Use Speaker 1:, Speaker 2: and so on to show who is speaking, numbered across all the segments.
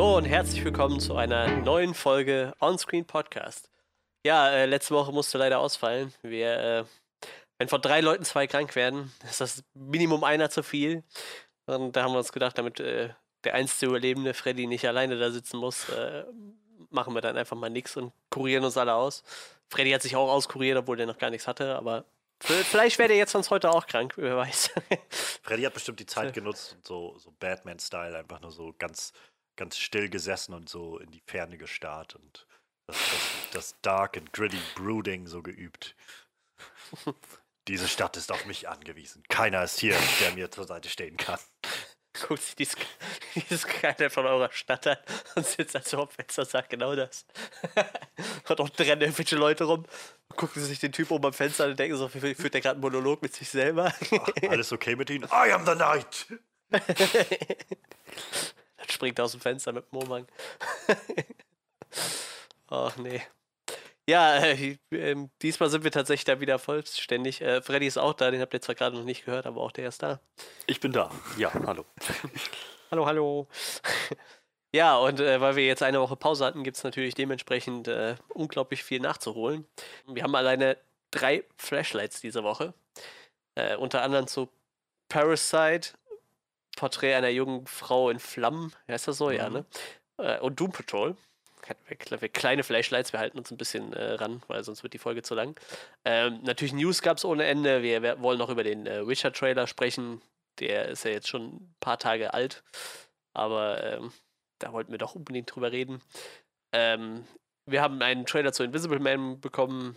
Speaker 1: Hallo und herzlich willkommen zu einer neuen Folge Onscreen Podcast. Ja, äh, letzte Woche musste leider ausfallen. Wir, äh, wenn von drei Leuten zwei krank werden, ist das Minimum einer zu viel. Und da haben wir uns gedacht, damit äh, der einzige Überlebende Freddy nicht alleine da sitzen muss, äh, machen wir dann einfach mal nichts und kurieren uns alle aus. Freddy hat sich auch auskuriert, obwohl der noch gar nichts hatte, aber vielleicht wäre der jetzt sonst heute auch krank, wer weiß.
Speaker 2: Freddy hat bestimmt die Zeit genutzt und so, so Batman-Style einfach nur so ganz, ganz still gesessen und so in die Ferne gestarrt und das, das, das Dark and Gritty Brooding so geübt. Diese Stadt ist auf mich angewiesen. Keiner ist hier, der mir zur Seite stehen kann.
Speaker 1: Guckt sich dieses, dieses Kleine von eurer Stadt an und sitzt als Hauptfenster und sagt genau das. und auch rennen irgendwelche Leute rum, gucken sich den Typ oben am Fenster an und denken so, führt der gerade einen Monolog mit sich selber.
Speaker 2: Ach, alles okay mit ihnen? I am the Knight!
Speaker 1: Springt aus dem Fenster mit dem Momang. Ach nee. Ja, äh, äh, diesmal sind wir tatsächlich da wieder vollständig. Äh, Freddy ist auch da, den habt ihr zwar gerade noch nicht gehört, aber auch der ist da.
Speaker 3: Ich bin da. Ja, hallo.
Speaker 1: hallo, hallo. ja, und äh, weil wir jetzt eine Woche Pause hatten, gibt es natürlich dementsprechend äh, unglaublich viel nachzuholen. Wir haben alleine drei Flashlights diese Woche. Äh, unter anderem zu Parasite, Porträt einer jungen Frau in Flammen, heißt das so, mhm. ja, ne? und Doom Patrol kleine Flashlights, wir halten uns ein bisschen äh, ran, weil sonst wird die Folge zu lang. Ähm, natürlich News gab es ohne Ende. Wir, wir, wollen noch über den äh, Witcher-Trailer sprechen. Der ist ja jetzt schon ein paar Tage alt, aber ähm, da wollten wir doch unbedingt drüber reden. Ähm, wir haben einen Trailer zu Invisible Man bekommen,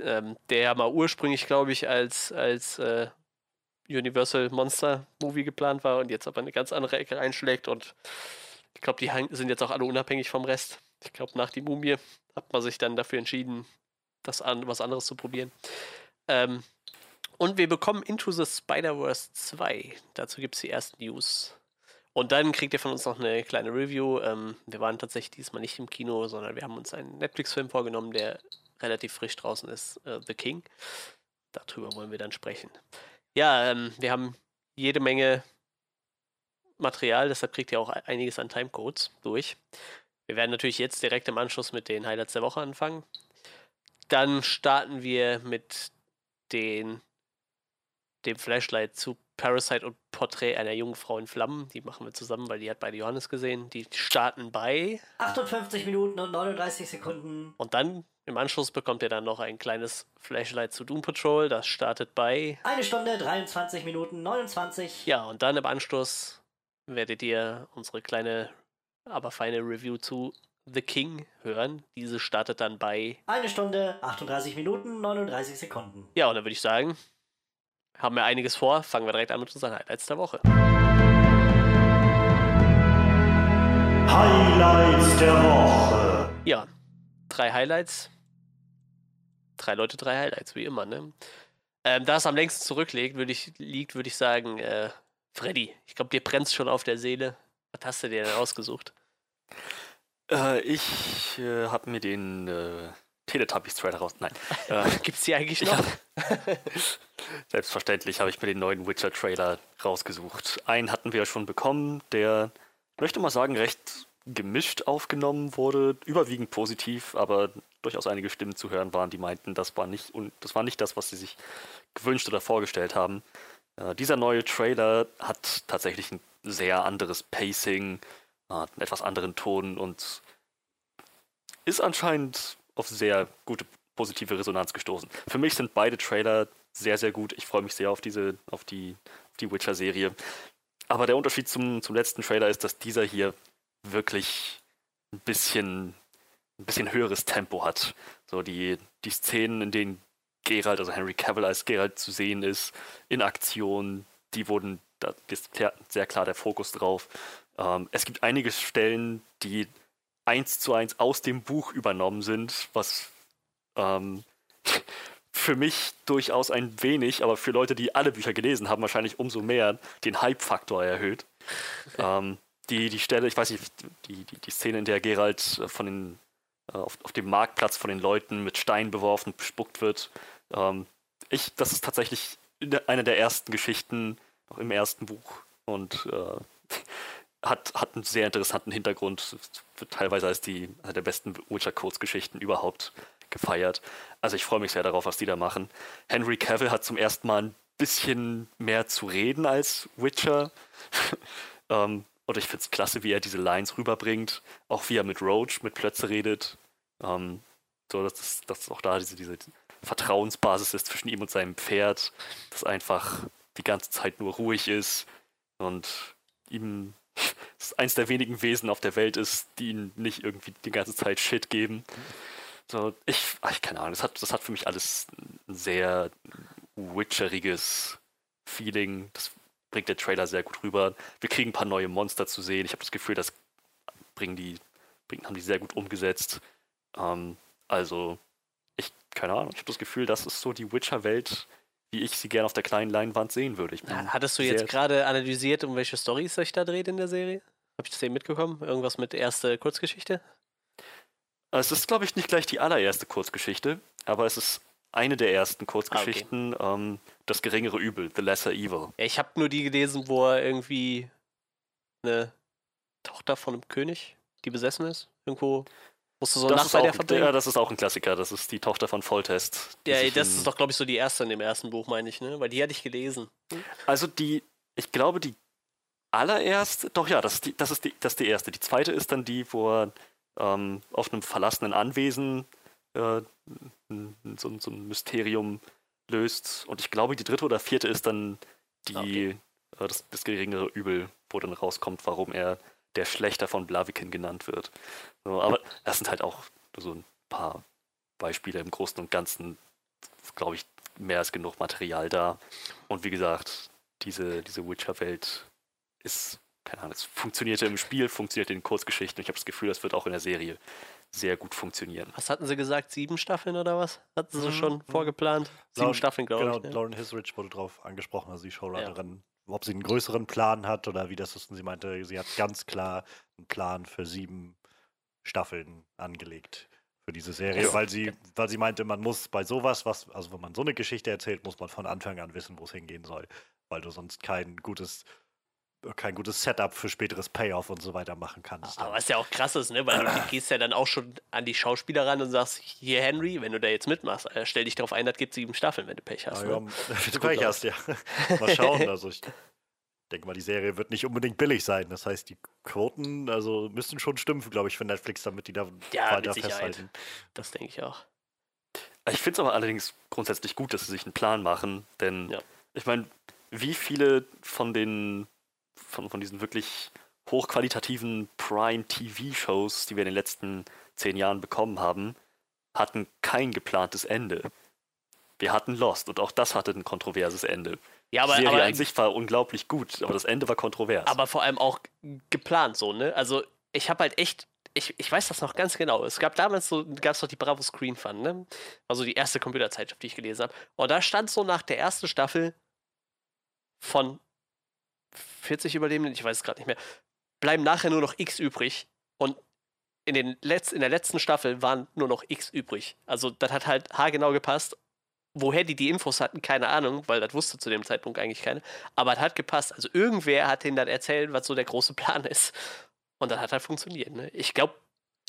Speaker 1: ähm, der mal ursprünglich, glaube ich, als, als äh, Universal Monster Movie geplant war und jetzt aber eine ganz andere Ecke einschlägt und ich glaube, die sind jetzt auch alle unabhängig vom Rest. Ich glaube, nach die Mumie hat man sich dann dafür entschieden, das an, was anderes zu probieren. Ähm, und wir bekommen Into the Spider-Verse 2. Dazu gibt es die ersten News. Und dann kriegt ihr von uns noch eine kleine Review. Ähm, wir waren tatsächlich diesmal nicht im Kino, sondern wir haben uns einen Netflix-Film vorgenommen, der relativ frisch draußen ist, uh, The King. Darüber wollen wir dann sprechen. Ja, ähm, wir haben jede Menge Material, deshalb kriegt ihr auch e-, einiges an Timecodes durch. Wir werden natürlich jetzt direkt im Anschluss mit den Highlights der Woche anfangen. Dann starten wir mit den, dem Flashlight zu Parasite und Porträt einer jungen Frau in Flammen. Die machen wir zusammen, weil die hat beide Johannes gesehen. Die starten bei
Speaker 4: 58 Minuten und 39 Sekunden.
Speaker 1: Und dann im Anschluss bekommt ihr dann noch ein kleines Flashlight zu Doom Patrol. Das startet bei
Speaker 4: eine Stunde 23 Minuten 29.
Speaker 1: Ja, und dann im Anschluss werdet ihr unsere kleine, aber feine Review zu The King hören. Diese startet dann bei
Speaker 4: eine Stunde, 38 Minuten, 39 Sekunden.
Speaker 1: Ja, und dann würde ich sagen, haben wir einiges vor. Fangen wir direkt an mit unseren Highlights der Woche.
Speaker 5: Highlights der Woche.
Speaker 1: Ja, drei Highlights. Drei Leute, drei Highlights, wie immer, ne? Ähm, da es am längsten zurückliegt, würde ich, liegt, würde ich sagen, äh, Freddy, ich glaube, dir brennt schon auf der Seele. Was hast du dir denn ausgesucht?
Speaker 3: Äh, ich äh, habe mir den äh, Teletubbies-Trailer raus. Nein.
Speaker 1: Äh, Gibt's die eigentlich noch?
Speaker 3: Selbstverständlich habe ich mir den neuen Witcher-Trailer rausgesucht. Einen hatten wir ja schon bekommen, der, möchte mal sagen, recht gemischt aufgenommen wurde, überwiegend positiv, aber durchaus einige Stimmen zu hören waren, die meinten, das war nicht, und das war nicht das, was sie sich gewünscht oder vorgestellt haben. Äh, dieser neue Trailer hat tatsächlich ein sehr anderes Pacing, äh, einen etwas anderen Ton und ist anscheinend auf sehr gute positive Resonanz gestoßen. Für mich sind beide Trailer sehr, sehr gut. Ich freue mich sehr auf diese, auf die, auf die Witcher-Serie. Aber der Unterschied zum, zum letzten Trailer ist, dass dieser hier wirklich ein bisschen, ein bisschen höheres Tempo hat. So die, die Szenen, in denen Geralt, also Henry Cavill als Geralt zu sehen ist, in Aktion. Die wurden, da ist sehr klar der Fokus drauf. Ähm, es gibt einige Stellen, die eins zu eins aus dem Buch übernommen sind, was ähm, für mich durchaus ein wenig, aber für Leute, die alle Bücher gelesen haben, wahrscheinlich umso mehr den Hype-Faktor erhöht. ähm, die, die Stelle, ich weiß nicht, die, die, die Szene, in der Geralt von den, äh, auf, auf dem Marktplatz von den Leuten mit Steinen beworfen, bespuckt wird, ähm, ich, das ist tatsächlich eine der ersten Geschichten, im ersten Buch. Und äh, hat, hat einen sehr interessanten Hintergrund. Wird teilweise als die eine der besten Witcher-Kurzgeschichten überhaupt gefeiert. Also ich freue mich sehr darauf, was die da machen. Henry Cavill hat zum ersten Mal ein bisschen mehr zu reden als Witcher. ähm, und ich finde es klasse, wie er diese Lines rüberbringt. Auch wie er mit Roach, mit Plötze redet. Ähm, so, dass, das, dass auch da diese, diese Vertrauensbasis ist zwischen ihm und seinem Pferd, das einfach die ganze Zeit nur ruhig ist und ihm eins der wenigen Wesen auf der Welt ist, die ihm nicht irgendwie die ganze Zeit Shit geben. So, ich, ach, keine Ahnung, das hat, das hat für mich alles ein sehr witcheriges Feeling. Das bringt der Trailer sehr gut rüber. Wir kriegen ein paar neue Monster zu sehen. Ich habe das Gefühl, das bringen die, bringen, haben die sehr gut umgesetzt. Ähm, also, ich, keine Ahnung, ich habe das Gefühl, das ist so die Witcher-Welt, wie ich sie gerne auf der kleinen Leinwand sehen würde.
Speaker 1: Hattest du jetzt gerade analysiert, um welche Storys sich da dreht in der Serie? Habe ich das eben mitbekommen? Irgendwas mit erste Kurzgeschichte?
Speaker 3: Es ist, glaube ich, nicht gleich die allererste Kurzgeschichte, aber es ist eine der ersten Kurzgeschichten, ah, okay. ähm, Das geringere Übel, The Lesser Evil.
Speaker 1: Ja, ich habe nur die gelesen, wo er irgendwie eine Tochter von einem König, die besessen ist, irgendwo Musst du so
Speaker 3: das bei der verbringen? Ja, das ist auch ein Klassiker. Das ist die Tochter von Volltest.
Speaker 1: Ja, das ist doch, glaube ich, so die erste in dem ersten Buch, meine ich, ne? Weil die hatte ich gelesen.
Speaker 3: Also die, ich glaube, die allererste, doch ja, das ist die, das ist die, das ist die erste. Die zweite ist dann die, wo er ähm, auf einem verlassenen Anwesen äh, so, so, ein Mysterium löst. Und ich glaube, die dritte oder vierte ist dann die, okay. äh, das, das geringere Übel, wo dann rauskommt, warum er der Schlechter von Blaviken genannt wird. So, aber das sind halt auch so ein paar Beispiele im Großen und Ganzen, glaube ich, mehr als genug Material da. Und wie gesagt, diese, diese Witcher-Welt ist, keine Ahnung, es funktionierte im Spiel, funktioniert in Kurzgeschichten. Ich habe das Gefühl, das wird auch in der Serie sehr gut funktionieren.
Speaker 1: Was hatten sie gesagt? Sieben Staffeln oder was? Hatten sie mhm. schon mhm. vorgeplant? Sieben Lauren, Staffeln, glaube genau, ich.
Speaker 2: Genau, ne? Lauren Hisrich wurde darauf angesprochen, also die Showrunnerin ob sie einen größeren Plan hat oder wie das ist. Und sie meinte, sie hat ganz klar einen Plan für sieben Staffeln angelegt für diese Serie, weil sie, weil sie meinte, man muss bei sowas, was, also wenn man so eine Geschichte erzählt, muss man von Anfang an wissen, wo es hingehen soll, weil du sonst kein gutes kein gutes Setup für späteres Payoff und so weiter machen kannst.
Speaker 1: Aber was ja auch krass ist, ne? weil du gehst ja dann auch schon an die Schauspieler ran und sagst, hier Henry, wenn du da jetzt mitmachst, äh, stell dich darauf ein, das gibt sieben Staffeln, wenn du Pech hast.
Speaker 2: Ja,
Speaker 1: ne?
Speaker 2: wenn du Pech hast, ja. mal schauen. Also ich denke mal, die Serie wird nicht unbedingt billig sein. Das heißt, die Quoten also müssen schon stimmen, glaube ich, für Netflix, damit die da
Speaker 1: ja, weiter festhalten. Das denke ich auch.
Speaker 3: Ich finde es aber allerdings grundsätzlich gut, dass sie sich einen Plan machen, denn ja. ich meine, wie viele von den von, von diesen wirklich hochqualitativen Prime-TV-Shows, die wir in den letzten zehn Jahren bekommen haben, hatten kein geplantes Ende. Wir hatten Lost und auch das hatte ein kontroverses Ende. Ja, aber, die Serie aber, an sich war unglaublich gut, aber das Ende war kontrovers.
Speaker 1: Aber vor allem auch geplant so, ne? Also ich habe halt echt, ich, ich weiß das noch ganz genau. Es gab damals so, gab es doch die Bravo Screen Fun, ne? Also die erste Computerzeitschrift, die ich gelesen habe. Und da stand so nach der ersten Staffel von 40 Überlebenden, ich weiß es gerade nicht mehr, bleiben nachher nur noch X übrig. Und in, den Letz-, in der letzten Staffel waren nur noch X übrig. Also das hat halt haargenau gepasst. Woher die die Infos hatten, keine Ahnung, weil das wusste zu dem Zeitpunkt eigentlich keiner. Aber es hat gepasst. Also irgendwer hat denen dann erzählt, was so der große Plan ist. Und das hat halt funktioniert. Ne? Ich glaube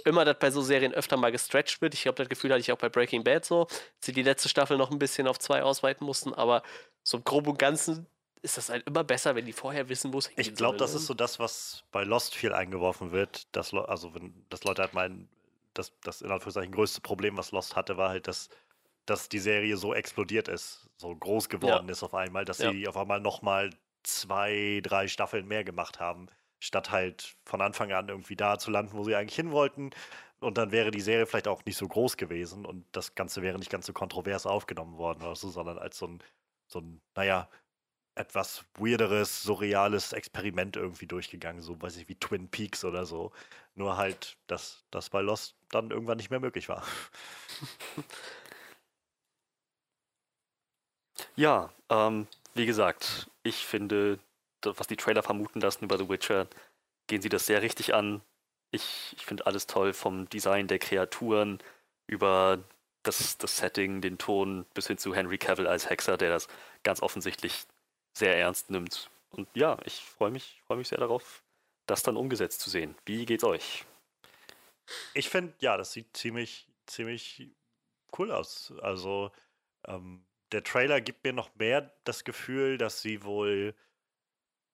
Speaker 1: immer, dass bei so Serien öfter mal gestretched wird. Ich glaube, das Gefühl hatte ich auch bei Breaking Bad so, dass sie die letzte Staffel noch ein bisschen auf zwei ausweiten mussten. Aber so im Groben und Ganzen ist das halt immer besser, wenn die vorher wissen, wo es
Speaker 2: hingeht. Ich glaube, das ne? ist so das, was bei Lost viel eingeworfen wird. Dass, also, wenn das Leute halt meinen, das, das in Anführungszeichen größte Problem, was Lost hatte, war halt, dass, dass die Serie so explodiert ist, so groß geworden ja. ist auf einmal, dass ja. sie auf einmal nochmal zwei, drei Staffeln mehr gemacht haben, statt halt von Anfang an irgendwie da zu landen, wo sie eigentlich hin wollten. Und dann wäre die Serie vielleicht auch nicht so groß gewesen und das Ganze wäre nicht ganz so kontrovers aufgenommen worden oder so, sondern als so ein, so ein, naja, etwas weirderes, surreales Experiment irgendwie durchgegangen, so weiß ich wie Twin Peaks oder so. Nur halt, dass das bei Lost dann irgendwann nicht mehr möglich war.
Speaker 3: Ja, ähm, wie gesagt, ich finde, was die Trailer vermuten lassen über The Witcher, gehen sie das sehr richtig an. Ich, ich finde alles toll, vom Design der Kreaturen über das, das Setting, den Ton bis hin zu Henry Cavill als Hexer, der das ganz offensichtlich sehr ernst nimmt. Und ja, ich freue mich, freue mich sehr darauf, das dann umgesetzt zu sehen. Wie geht's euch?
Speaker 2: Ich finde, ja, das sieht ziemlich, ziemlich cool aus. Also, ähm, der Trailer gibt mir noch mehr das Gefühl, dass sie wohl.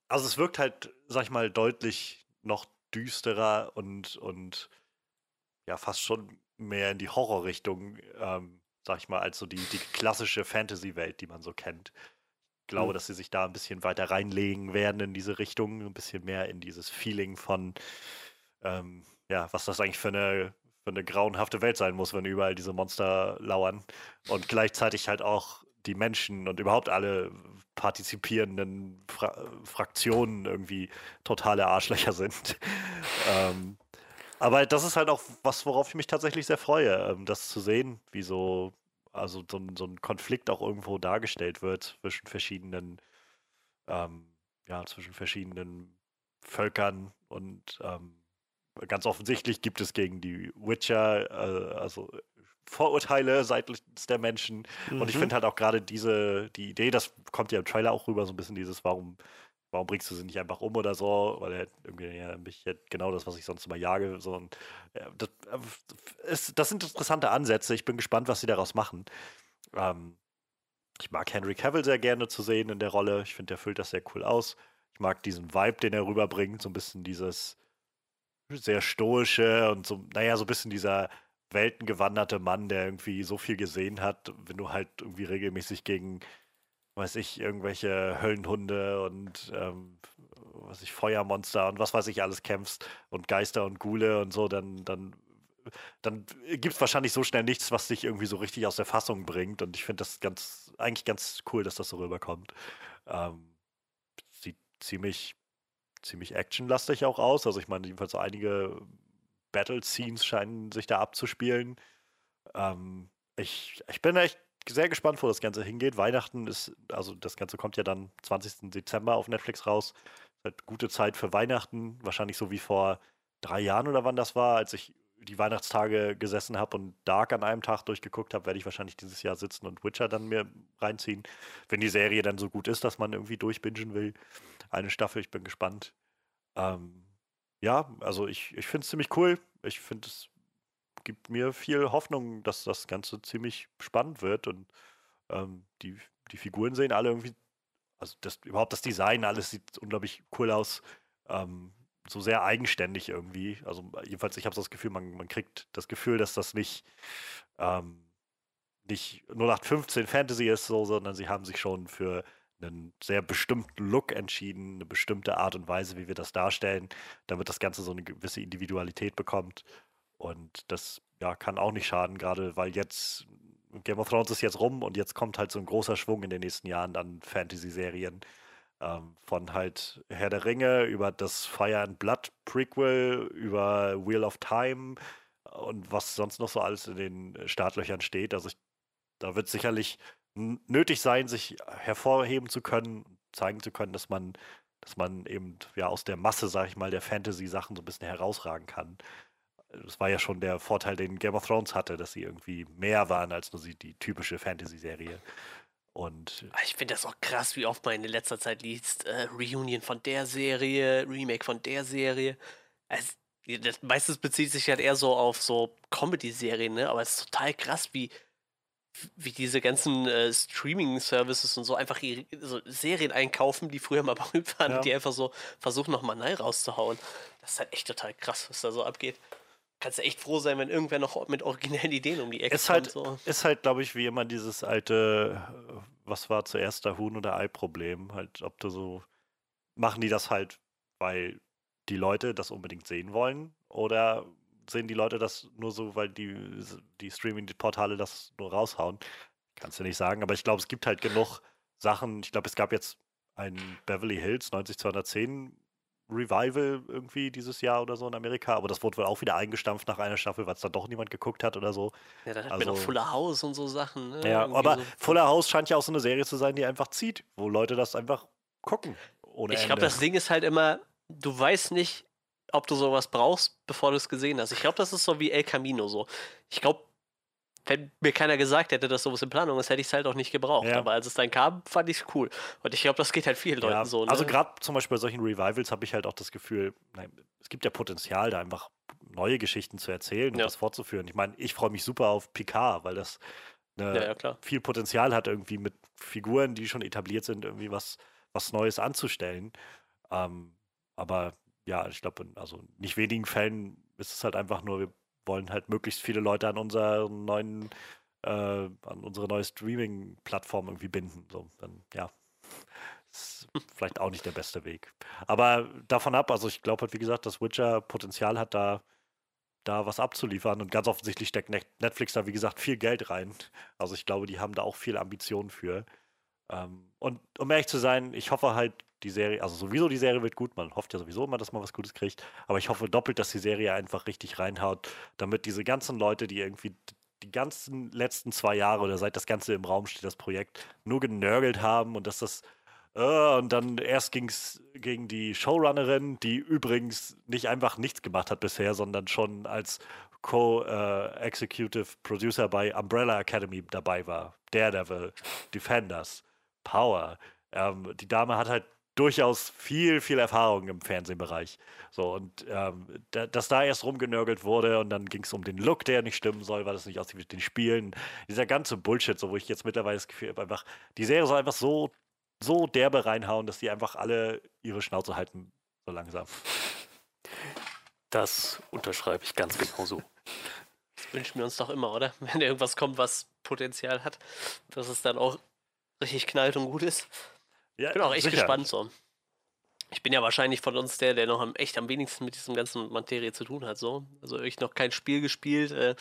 Speaker 2: Also, es wirkt halt, sag ich mal, deutlich noch düsterer und, und ja, fast schon mehr in die Horrorrichtung, ähm, sag ich mal, als so die, die klassische Fantasy-Welt, die man so kennt. Glaube,
Speaker 3: Mhm.
Speaker 2: dass sie sich da ein bisschen weiter reinlegen werden in diese Richtung, ein bisschen mehr in dieses Feeling von, ähm, ja, was das eigentlich für eine, für eine grauenhafte Welt sein muss, wenn überall diese Monster lauern. Und gleichzeitig halt auch die Menschen und überhaupt alle partizipierenden Fra Fraktionen irgendwie totale Arschlöcher sind. ähm, aber das ist halt auch was, worauf ich mich tatsächlich sehr freue, ähm, das zu sehen, wie so, also so, ein- so ein Konflikt auch irgendwo dargestellt wird zwischen verschiedenen, ähm, ja, zwischen verschiedenen Völkern und ähm, ganz offensichtlich gibt es gegen die Witcher, äh, also Vorurteile seitens der Menschen. Und ich
Speaker 3: Mhm.
Speaker 2: finde halt auch gerade diese, die Idee, das kommt ja im Trailer auch rüber, so ein bisschen dieses, warum, warum bringst du sie nicht einfach um oder so, weil er irgendwie ja, genau das, was ich sonst immer jage. So, ja, das, äh, ist, das sind interessante Ansätze. Ich bin gespannt, was sie daraus machen. Ähm, ich mag Henry Cavill sehr gerne zu sehen in der Rolle. Ich finde, der füllt das sehr cool aus. Ich mag diesen Vibe, den er rüberbringt, so ein bisschen dieses sehr stoische und so, naja, so ein bisschen dieser weltengewanderte Mann, der irgendwie so viel gesehen hat, wenn du halt irgendwie regelmäßig gegen, weiß ich, irgendwelche Höllenhunde und ähm, was ich, Feuermonster und was weiß ich alles kämpfst und Geister und Ghule und so, dann, dann, dann gibt es wahrscheinlich so schnell nichts, was dich irgendwie so richtig aus der Fassung bringt. Und ich finde das ganz, eigentlich ganz cool, dass das so rüberkommt. Ähm, sieht ziemlich, ziemlich actionlastig auch aus. Also ich meine, jedenfalls einige Battle-Scenes scheinen sich da abzuspielen. Ähm, ich, ich bin echt sehr gespannt, wo das Ganze hingeht. Weihnachten ist, also das Ganze kommt ja dann 20. Dezember auf Netflix raus. Halt gute Zeit für Weihnachten, wahrscheinlich so wie vor drei Jahren oder wann das war, als ich die Weihnachtstage gesessen habe und Dark an einem Tag durchgeguckt habe, werde ich wahrscheinlich dieses Jahr sitzen und Witcher dann mir reinziehen, wenn die Serie dann so gut ist, dass man irgendwie durchbingen will. Eine Staffel, ich bin gespannt. Ähm, ja, also ich, ich finde es ziemlich cool. Ich finde, es gibt mir viel Hoffnung, dass das Ganze ziemlich spannend wird und ähm, die, die Figuren sehen alle irgendwie, also das, überhaupt das Design, alles sieht unglaublich cool aus. Ähm, so sehr eigenständig irgendwie. Also jedenfalls, ich habe das Gefühl, man, man kriegt das Gefühl, dass das nicht, ähm, nicht 0815 Fantasy ist, so, sondern sie haben sich schon für einen sehr bestimmten Look entschieden, eine bestimmte Art und Weise, wie wir das darstellen, damit das Ganze so eine gewisse Individualität bekommt. Und das ja, kann auch nicht schaden, gerade weil jetzt Game of Thrones ist jetzt rum und jetzt kommt halt so ein großer Schwung in den nächsten Jahren an Fantasy-Serien. Ähm, von halt Herr der Ringe über das Fire and Blood Prequel, über Wheel of Time und was sonst noch so alles in den Startlöchern steht. Also ich, da wird sicherlich nötig sein, sich hervorheben zu können, zeigen zu können, dass man, dass man eben ja aus der Masse, sag ich mal, der Fantasy-Sachen so ein bisschen herausragen kann. Das war ja schon der Vorteil, den Game of Thrones hatte, dass sie irgendwie mehr waren als nur die typische Fantasy-Serie. Und
Speaker 1: Ah, Ich finde das auch krass, wie oft man in letzter Zeit liest, äh, Reunion von der Serie, Remake von der Serie. Also, das, meistens bezieht sich halt eher so auf so Comedy-Serien, ne? Aber es ist total krass, wie, wie diese ganzen äh, Streaming-Services und so einfach ihre, so Serien einkaufen, die früher mal berühmt waren,
Speaker 2: Ja.
Speaker 1: und die einfach so versuchen, nochmal neu rauszuhauen. Das ist halt echt total krass, was da so abgeht. Kannst du echt froh sein, wenn irgendwer noch mit originellen Ideen um die Ecke
Speaker 2: ist
Speaker 1: kommt.
Speaker 2: halt,
Speaker 1: So.
Speaker 2: ist halt, glaube ich, wie immer dieses alte, was war zuerst der Huhn- oder Ei-Problem. Halt, ob du so, machen die das halt, weil die Leute das unbedingt sehen wollen? Oder sehen die Leute das nur so, weil die, die Streaming-Portale das nur raushauen? Kannst du nicht sagen, aber ich glaube, es gibt halt genug Sachen. Ich glaube, es gab jetzt ein Beverly Hills 90210 Revival irgendwie dieses Jahr oder so in Amerika, aber das wurde wohl auch wieder eingestampft nach einer Staffel, weil es dann doch niemand geguckt hat oder so.
Speaker 1: Ja, dann hatten wir noch
Speaker 2: also-
Speaker 1: Fuller House und so Sachen. Ne?
Speaker 2: Ja,
Speaker 1: Irgendwie
Speaker 2: aber
Speaker 1: so.
Speaker 2: Fuller House scheint ja auch so eine Serie zu sein, die einfach zieht, wo Leute das einfach gucken. Ohne
Speaker 1: Ich glaube, das Ding ist halt immer, du weißt nicht, ob du sowas brauchst, bevor du es gesehen hast. Ich glaube, das ist so wie El Camino so. Ich glaube, wenn mir keiner gesagt hätte, dass sowas in Planung ist, hätte ich es halt auch nicht gebraucht.
Speaker 2: Ja.
Speaker 1: Aber als es dann kam, fand ich es cool. Und ich glaube, das geht halt vielen Leuten
Speaker 2: Ja,
Speaker 1: so. Ne?
Speaker 2: Also gerade zum Beispiel bei solchen Revivals habe ich halt auch das Gefühl, nein, es gibt ja Potenzial, da einfach neue Geschichten zu erzählen und
Speaker 1: Ja.
Speaker 2: das fortzuführen. Ich meine, ich freue mich super auf Picard, weil das
Speaker 1: klar.
Speaker 2: viel Potenzial hat, irgendwie mit Figuren, die schon etabliert sind, irgendwie was, was Neues anzustellen. Ähm, aber ja, ich glaube, in also nicht wenigen Fällen ist es halt einfach nur, wir wollen halt möglichst viele Leute an unseren neuen, äh, an unsere neue Streaming-Plattform irgendwie binden. So, dann, ja. Ist vielleicht auch nicht der beste Weg. Aber davon ab, also ich glaube halt, wie gesagt, dass Witcher Potenzial hat, da, da was abzuliefern. Und ganz offensichtlich steckt Net- Netflix da, wie gesagt, viel Geld rein. Also ich glaube, die haben da auch viel Ambition für. Ähm, und um ehrlich zu sein, ich hoffe halt, die Serie, also sowieso die Serie wird gut, man hofft ja sowieso immer, dass man was Gutes kriegt, aber ich hoffe doppelt, dass die Serie einfach richtig reinhaut, damit diese ganzen Leute, die irgendwie die ganzen letzten zwei Jahre oder seit das Ganze im Raum steht, das Projekt, nur genörgelt haben und dass das äh, und dann erst ging es gegen die Showrunnerin, die übrigens nicht einfach nichts gemacht hat bisher, sondern schon als Co-Executive Producer bei Umbrella Academy dabei war. Daredevil, Defenders, Power. Ähm, die Dame hat halt durchaus viel, viel Erfahrung im Fernsehbereich. So, und ähm, da, dass da erst rumgenörgelt wurde und dann ging es um den Look, der nicht stimmen soll, weil das nicht aussieht wie den Spielen. Dieser ganze Bullshit, so wo ich jetzt mittlerweile das Gefühl habe, einfach, die Serie soll einfach so, so derbe reinhauen, dass die einfach alle ihre Schnauze halten, so langsam.
Speaker 3: Das unterschreibe ich ganz genau so.
Speaker 1: Das wünschen wir uns doch immer, oder? Wenn irgendwas kommt, was Potenzial hat, dass es dann auch richtig knallt und gut ist.
Speaker 2: Ja,
Speaker 1: Ich bin auch echt
Speaker 2: sicher.
Speaker 1: gespannt so. Ich bin ja wahrscheinlich von uns der, der noch am, echt am wenigsten mit diesem ganzen Materie zu tun hat. So. Also ich noch kein Spiel gespielt. Äh,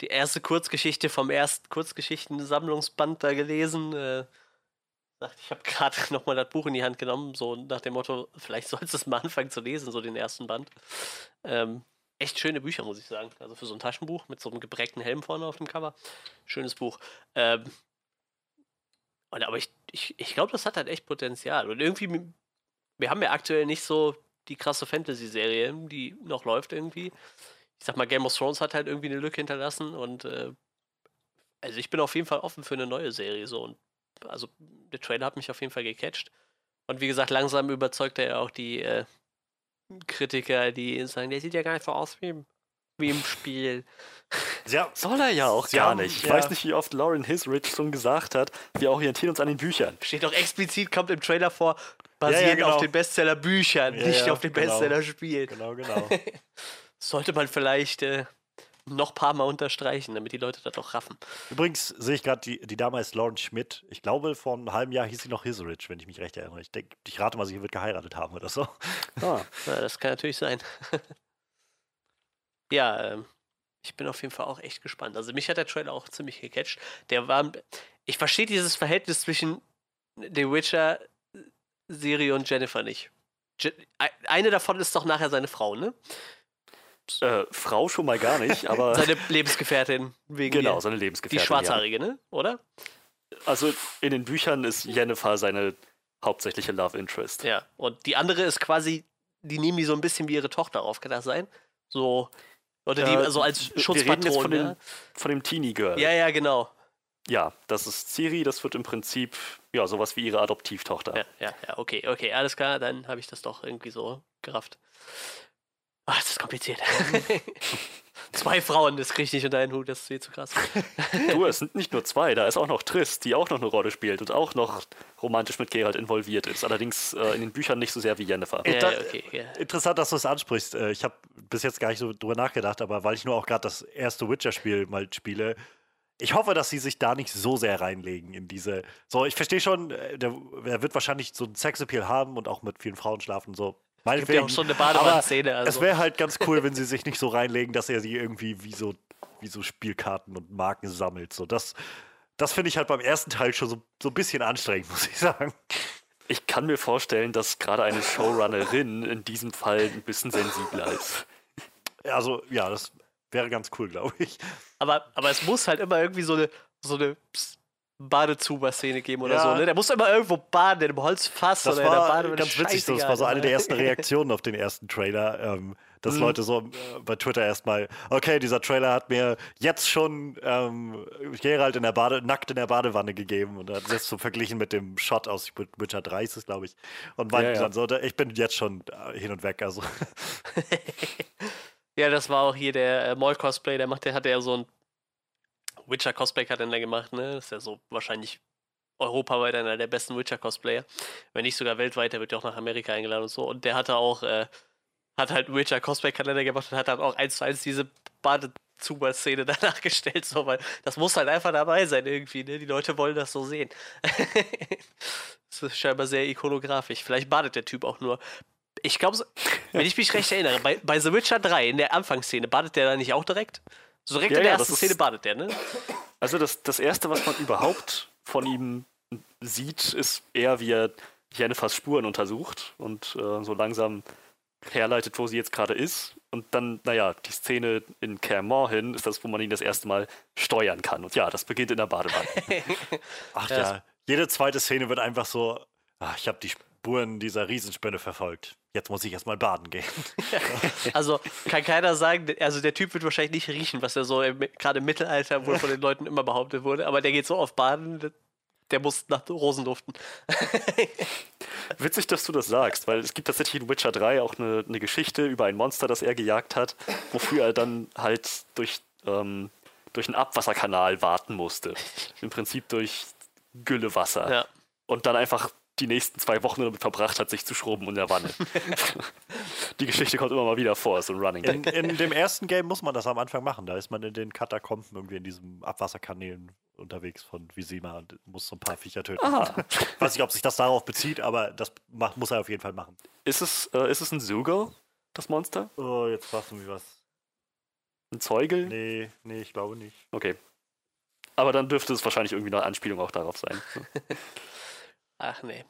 Speaker 1: die erste Kurzgeschichte vom ersten Kurzgeschichten-Sammlungsband da gelesen. Äh, ich habe gerade nochmal das Buch in die Hand genommen, so nach dem Motto, vielleicht sollst du es mal anfangen zu lesen, so den ersten Band. Ähm, echt schöne Bücher, muss ich sagen. Also für so ein Taschenbuch mit so einem geprägten Helm vorne auf dem Cover. Schönes Buch. Ähm, und, aber ich, ich, ich glaube, das hat halt echt Potenzial. Und irgendwie, wir haben ja aktuell nicht so die krasse Fantasy-Serie, die noch läuft irgendwie. Ich sag mal, Game of Thrones hat halt irgendwie eine Lücke hinterlassen und äh, also ich bin auf jeden Fall offen für eine neue Serie so und also der Trailer hat mich auf jeden Fall gecatcht. Und wie gesagt, langsam überzeugt er ja auch die äh, Kritiker, die sagen, der sieht ja gar nicht so aus wie im, wie im Spiel.
Speaker 2: Ja,
Speaker 3: Soll er ja auch gar
Speaker 2: haben-
Speaker 3: nicht. Ich
Speaker 2: ja.
Speaker 3: weiß nicht, wie oft Lauren Hisrich schon gesagt hat, wir orientieren uns an den Büchern.
Speaker 1: Steht doch explizit, kommt im Trailer vor, basierend
Speaker 2: genau.
Speaker 1: auf den Bestseller-Büchern,
Speaker 2: Ja,
Speaker 1: nicht
Speaker 2: ja,
Speaker 1: auf den
Speaker 2: genau.
Speaker 1: Bestseller-Spielen.
Speaker 2: genau, genau.
Speaker 1: Sollte man vielleicht äh, noch ein paar Mal unterstreichen, damit die Leute das auch raffen.
Speaker 2: Übrigens sehe ich gerade, die, die Dame heißt Lauren Schmidt. Ich glaube, vor einem halben Jahr hieß sie noch Hiserich, wenn ich mich recht erinnere. Ich, denk, ich rate mal, sie wird geheiratet haben oder so.
Speaker 3: Ah,
Speaker 1: Ja, das kann natürlich sein. ja, ähm, ich bin auf jeden Fall auch echt gespannt. Also mich hat der Trailer auch ziemlich gecatcht. Der war, ich verstehe dieses Verhältnis zwischen The Witcher Serie und Jennifer nicht. Je ei- eine davon ist doch nachher seine Frau, ne?
Speaker 3: äh, Frau schon mal gar nicht, aber
Speaker 1: Seine Lebensgefährtin wegen
Speaker 3: genau, seine
Speaker 1: die
Speaker 3: Lebensgefährtin.
Speaker 1: schwarzhaarige, ne? Oder?
Speaker 3: Ja. Also in den Büchern ist Jennifer seine hauptsächliche Love Interest.
Speaker 1: Ja. Und die andere ist quasi, die nehmen die so ein bisschen wie ihre Tochter auf, kann das sein? So oder die
Speaker 3: Äh,
Speaker 1: so als
Speaker 3: wir reden jetzt
Speaker 1: Schutzpatron,
Speaker 3: von, den,
Speaker 1: ja?
Speaker 3: von dem Teenie Girl.
Speaker 1: Ja, ja, genau.
Speaker 3: Ja, das ist Ciri, das wird im Prinzip ja sowas wie ihre Adoptivtochter.
Speaker 1: Ja, ja, ja, okay, okay, alles klar, dann habe ich das doch irgendwie so gerafft. Ah, das ist kompliziert. Zwei Frauen, das kriege ich nicht unter einen Hut, das ist viel zu krass.
Speaker 3: Du, es sind nicht nur zwei, da ist auch noch Triss, die auch noch eine Rolle spielt und auch noch romantisch mit Geralt involviert ist. Allerdings äh, in den Büchern nicht so sehr wie Jennifer.
Speaker 2: Da-
Speaker 1: okay, ja.
Speaker 2: Interessant, dass du es ansprichst. Äh, Ich habe bis jetzt gar nicht so drüber nachgedacht, aber weil ich nur auch gerade das erste Witcher-Spiel mal spiele, ich hoffe, dass sie sich da nicht so sehr reinlegen in diese. So, ich verstehe schon, äh, der, er wird wahrscheinlich so ein Sexappeal haben und auch mit vielen Frauen schlafen und so.
Speaker 1: Gibt ja auch schon eine Badewannenszene.
Speaker 2: Es
Speaker 1: Also.
Speaker 2: wäre halt ganz cool, wenn sie sich nicht so reinlegen, dass er sie irgendwie wie so, wie so Spielkarten und Marken sammelt. So, das das finde ich halt beim ersten Teil schon so, so ein bisschen anstrengend, muss ich sagen.
Speaker 3: Ich kann mir vorstellen, dass gerade eine Showrunnerin in diesem Fall ein bisschen sensibler ist.
Speaker 2: Also, ja, das wäre ganz cool, glaube ich.
Speaker 1: aber, aber es muss halt immer irgendwie so eine, so eine Badezuber-Szene geben oder
Speaker 2: Ja.
Speaker 1: so. Ne? Der muss immer irgendwo baden, in einem Holzfass
Speaker 2: Das
Speaker 1: oder in der
Speaker 2: war
Speaker 1: Badewanne.
Speaker 2: ganz witzig so. Das war so eine der ersten Reaktionen auf den ersten Trailer, ähm, dass
Speaker 3: Mhm.
Speaker 2: Leute so äh, bei Twitter erstmal, okay, dieser Trailer hat mir jetzt schon ähm, Geralt in der Bade, nackt in der Badewanne gegeben und hat das so verglichen mit dem Shot aus Witcher 3 ist glaube ich. Und meinte
Speaker 3: Ja, ja.
Speaker 2: dann so, ich bin jetzt schon äh, hin und weg. Also
Speaker 1: Ja, das war auch hier der äh, Moll-Cosplay, der macht, der hatte ja so ein Witcher-Cosplay hat er dann gemacht, ne? Das ist ja so wahrscheinlich europaweit einer der besten Witcher-Cosplayer. Wenn nicht sogar weltweit, der wird ja auch nach Amerika eingeladen und so. Und der hatte auch, äh, hat halt einen Witcher-Cosplay-Kalender gemacht und hat dann auch eins zu eins diese Badezuber-Szene danach gestellt, so, weil das muss halt einfach dabei sein irgendwie, ne? Die Leute wollen das so sehen. das ist scheinbar sehr ikonografisch. Vielleicht badet der Typ auch nur. Ich glaube, wenn ich mich recht erinnere, bei, bei The Witcher 3 in der Anfangsszene badet der da nicht auch direkt? So direkt
Speaker 3: Ja,
Speaker 1: in der
Speaker 3: ja,
Speaker 1: ersten Szene badet der, ne?
Speaker 3: Also das, das Erste, was man überhaupt von ihm sieht, ist eher, wie er Jennifers Spuren untersucht und äh, so langsam herleitet, wo sie jetzt gerade ist. Und dann, naja, die Szene in Caermore hin ist das, wo man ihn das erste Mal steuern kann. Und ja, das beginnt in der Badewanne.
Speaker 2: Ach
Speaker 1: Ja,
Speaker 2: ja, jede zweite Szene wird einfach so, ach, ich habe die Spuren dieser Riesenspinne verfolgt. Jetzt muss ich erstmal baden gehen.
Speaker 1: Also kann keiner sagen, also der Typ wird wahrscheinlich nicht riechen, was er so im, gerade im Mittelalter wohl von den Leuten immer behauptet wurde, aber der geht so oft baden, der muss nach Rosen duften.
Speaker 3: Witzig, dass du das sagst, weil es gibt tatsächlich in Witcher 3 auch eine, eine Geschichte über ein Monster, das er gejagt hat, wofür er dann halt durch, ähm, durch einen Abwasserkanal warten musste. Im Prinzip durch Güllewasser.
Speaker 1: Ja.
Speaker 3: Und dann einfach die nächsten zwei Wochen damit verbracht hat, sich zu schrubben in der Wanne. die Geschichte kommt immer mal wieder vor, ist so ein Running
Speaker 2: In,
Speaker 3: Gag.
Speaker 2: in dem ersten Game muss man das am Anfang machen. Da ist man in den Katakomben irgendwie in diesen Abwasserkanälen unterwegs von Visima und muss so ein paar Viecher töten.
Speaker 3: Ah,
Speaker 2: Weiß nicht, ob sich das darauf bezieht, aber das macht, muss er auf jeden Fall machen.
Speaker 3: ist es, äh, ist es ein Sugal, das Monster?
Speaker 2: Oh, jetzt fassen wir was.
Speaker 3: Ein Zeugel?
Speaker 2: Nee, nee, ich glaube nicht.
Speaker 3: Okay. Aber dann dürfte es wahrscheinlich irgendwie eine Anspielung auch darauf sein.
Speaker 1: Ach nee.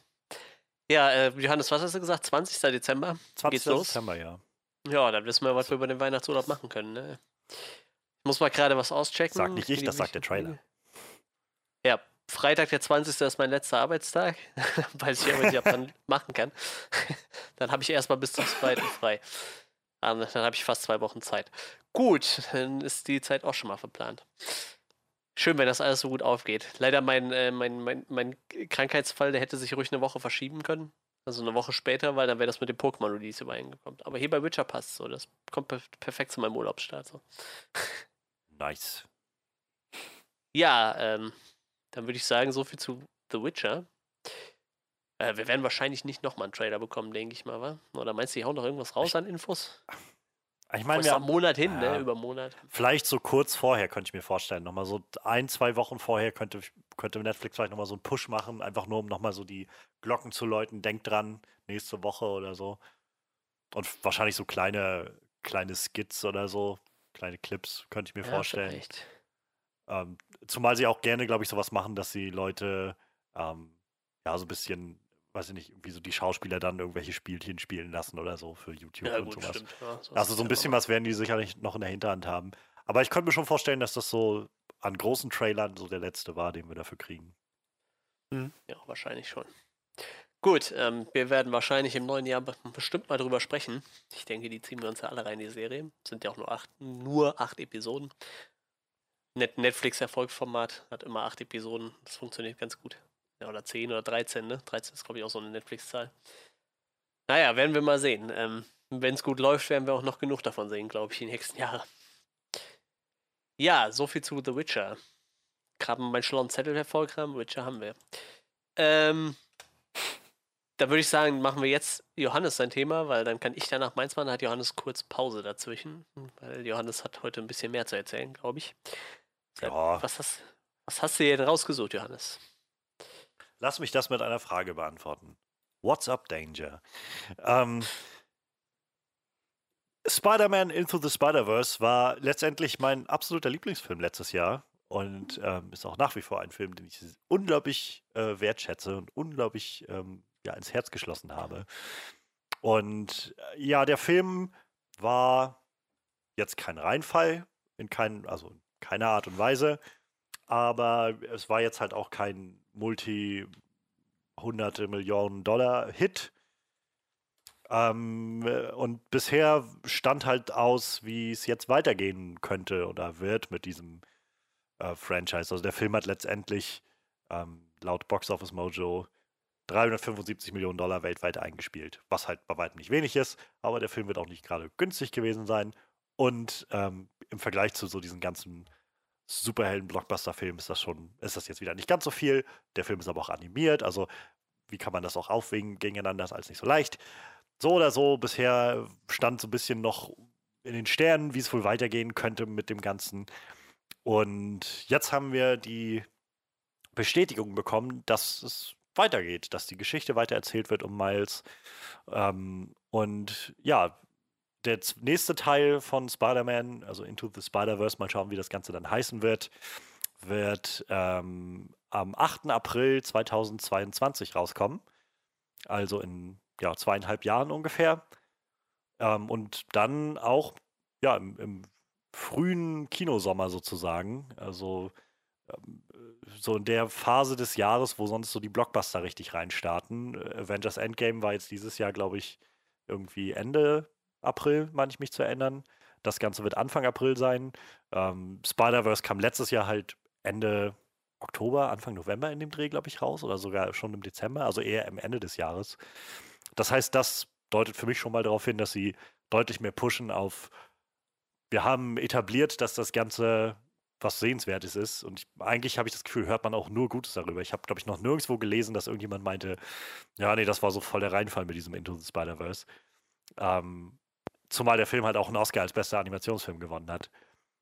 Speaker 1: Ja, äh, Johannes, was hast du gesagt? 20. Dezember?
Speaker 2: 20.
Speaker 1: Geht's los?
Speaker 2: Dezember, ja.
Speaker 1: Ja, dann wissen wir, was wir über den Weihnachtsurlaub machen können. Ne? Ich muss mal gerade was auschecken.
Speaker 2: Sag nicht ich, das sagt der Trailer.
Speaker 1: Ja, Freitag, der 20. ist mein letzter Arbeitstag. Weiß ich aber nicht, ob ich dann machen kann. dann habe ich erstmal bis zum 2. frei. Ähm, Dann habe ich fast zwei Wochen Zeit. Gut, dann ist die Zeit auch schon mal verplant. Schön, wenn das alles so gut aufgeht. Leider mein, äh, mein, mein, mein Krankheitsfall, der hätte sich ruhig eine Woche verschieben können. Also eine Woche später, weil dann wäre das mit dem Pokémon-Release übereingekommen. Aber hier bei Witcher passt so. Das kommt per perfekt zu meinem Urlaubsstart. So.
Speaker 2: Nice.
Speaker 1: Ja, ähm, dann würde ich sagen, so viel zu The Witcher. Äh, wir werden wahrscheinlich nicht nochmal einen Trailer bekommen, denke ich mal, wa? Oder meinst du, die hauen noch irgendwas raus an Infos?
Speaker 2: Ich meine, wir
Speaker 1: ein Monat hin,
Speaker 2: ja.
Speaker 1: ne? Über einen Monat.
Speaker 2: vielleicht so kurz vorher könnte ich mir vorstellen. Nochmal so ein, zwei Wochen vorher könnte, könnte Netflix vielleicht nochmal so einen Push machen. Einfach nur, um nochmal so die Glocken zu läuten. Denkt dran, nächste Woche oder so. Und wahrscheinlich so kleine, kleine Skits oder so. Kleine Clips könnte ich mir
Speaker 1: Ja,
Speaker 2: vorstellen. Ähm, zumal sie auch gerne, glaube ich, sowas machen, dass sie Leute ähm, ja so ein bisschen, weiß ich nicht, irgendwie so die Schauspieler dann irgendwelche Spielchen spielen lassen oder so für YouTube
Speaker 1: Ja,
Speaker 2: und
Speaker 1: gut,
Speaker 2: sowas.
Speaker 1: stimmt. Ja, sowas
Speaker 2: Also
Speaker 1: ist
Speaker 2: so ein bisschen was werden die sicherlich noch in der Hinterhand haben. Aber ich könnte mir schon vorstellen, dass das so an großen Trailern so der letzte war, den wir dafür kriegen.
Speaker 1: Ja, wahrscheinlich schon. Gut, ähm, wir werden wahrscheinlich im neuen Jahr be- bestimmt mal drüber sprechen. Ich denke, die ziehen wir uns ja alle rein, die Serie. Sind ja auch nur acht, nur acht Episoden. Net Netflix-Erfolgsformat hat immer acht Episoden. Das funktioniert ganz gut. Ja, oder 10 oder 13, ne? 13 ist, glaube ich, auch so eine Netflix-Zahl. Naja, werden wir mal sehen. Ähm, Wenn es gut läuft, werden wir auch noch genug davon sehen, glaube ich, in den nächsten Jahren. Ja, so viel zu The Witcher. Gerade meinen schlauen Zettel hervorkramen. Witcher haben wir. Ähm, da würde ich sagen, machen wir jetzt Johannes sein Thema, weil dann kann ich danach meins machen. Dann hat Johannes kurz Pause dazwischen, weil Johannes hat heute ein bisschen mehr zu erzählen, glaube ich.
Speaker 2: Ja.
Speaker 1: Was, hast, was hast du denn rausgesucht, Johannes?
Speaker 2: Lass mich das mit einer Frage beantworten. What's up, Danger? Ähm, Spider-Man Into the Spider-Verse war letztendlich mein absoluter Lieblingsfilm letztes Jahr und ähm, ist auch nach wie vor ein Film, den ich unglaublich äh, wertschätze und unglaublich ähm, ja, ins Herz geschlossen habe. Und äh, ja, der Film war jetzt kein Reinfall, in kein, also in keiner Art und Weise, aber es war jetzt halt auch kein Multi- hunderte Millionen Dollar Hit. Ähm, und bisher stand halt aus, wie es jetzt weitergehen könnte oder wird mit diesem äh, Franchise. Also der Film hat letztendlich ähm, laut Box Office Mojo 375 Millionen Dollar weltweit eingespielt, was halt bei weitem nicht wenig ist, aber der Film wird auch nicht gerade günstig gewesen sein. Und ähm, im Vergleich zu so diesen ganzen Superhelden-Blockbuster-Filmen ist das schon, ist das jetzt wieder nicht ganz so viel. Der Film ist aber auch animiert, also wie kann man das auch aufwägen gegeneinander, ist alles nicht so leicht. So oder so, bisher stand so ein bisschen noch in den Sternen, wie es wohl weitergehen könnte mit dem Ganzen. Und jetzt haben wir die Bestätigung bekommen, dass es weitergeht, dass die Geschichte weitererzählt wird um Miles. Ähm, und ja, der nächste Teil von Spider-Man, also Into the Spider-Verse, mal schauen, wie das Ganze dann heißen wird, wird ähm, am 8. April 2022 rauskommen. Also in ja, zweieinhalb Jahren ungefähr. Ähm, und dann auch ja, im, im frühen Kinosommer sozusagen. Also ähm, so in der Phase des Jahres, wo sonst so die Blockbuster richtig reinstarten. Avengers Endgame war jetzt dieses Jahr, glaube ich, irgendwie Ende April, meine ich mich zu erinnern. Das Ganze wird Anfang April sein. Ähm, Spider-Verse kam letztes Jahr halt Ende Oktober, Anfang November in dem Dreh, glaube ich, raus oder sogar schon im Dezember, also eher am Ende des Jahres. Das heißt, das deutet für mich schon mal darauf hin, dass sie deutlich mehr pushen auf, wir haben etabliert, dass das Ganze was Sehenswertes ist. Und ich, eigentlich habe ich das Gefühl, hört man auch nur Gutes darüber. Ich habe, glaube ich, noch nirgendwo gelesen, dass irgendjemand meinte, ja, nee, das war so voll der Reinfall mit diesem Into the Spider-Verse. Ähm, zumal der Film halt auch einen Oscar als bester Animationsfilm gewonnen hat.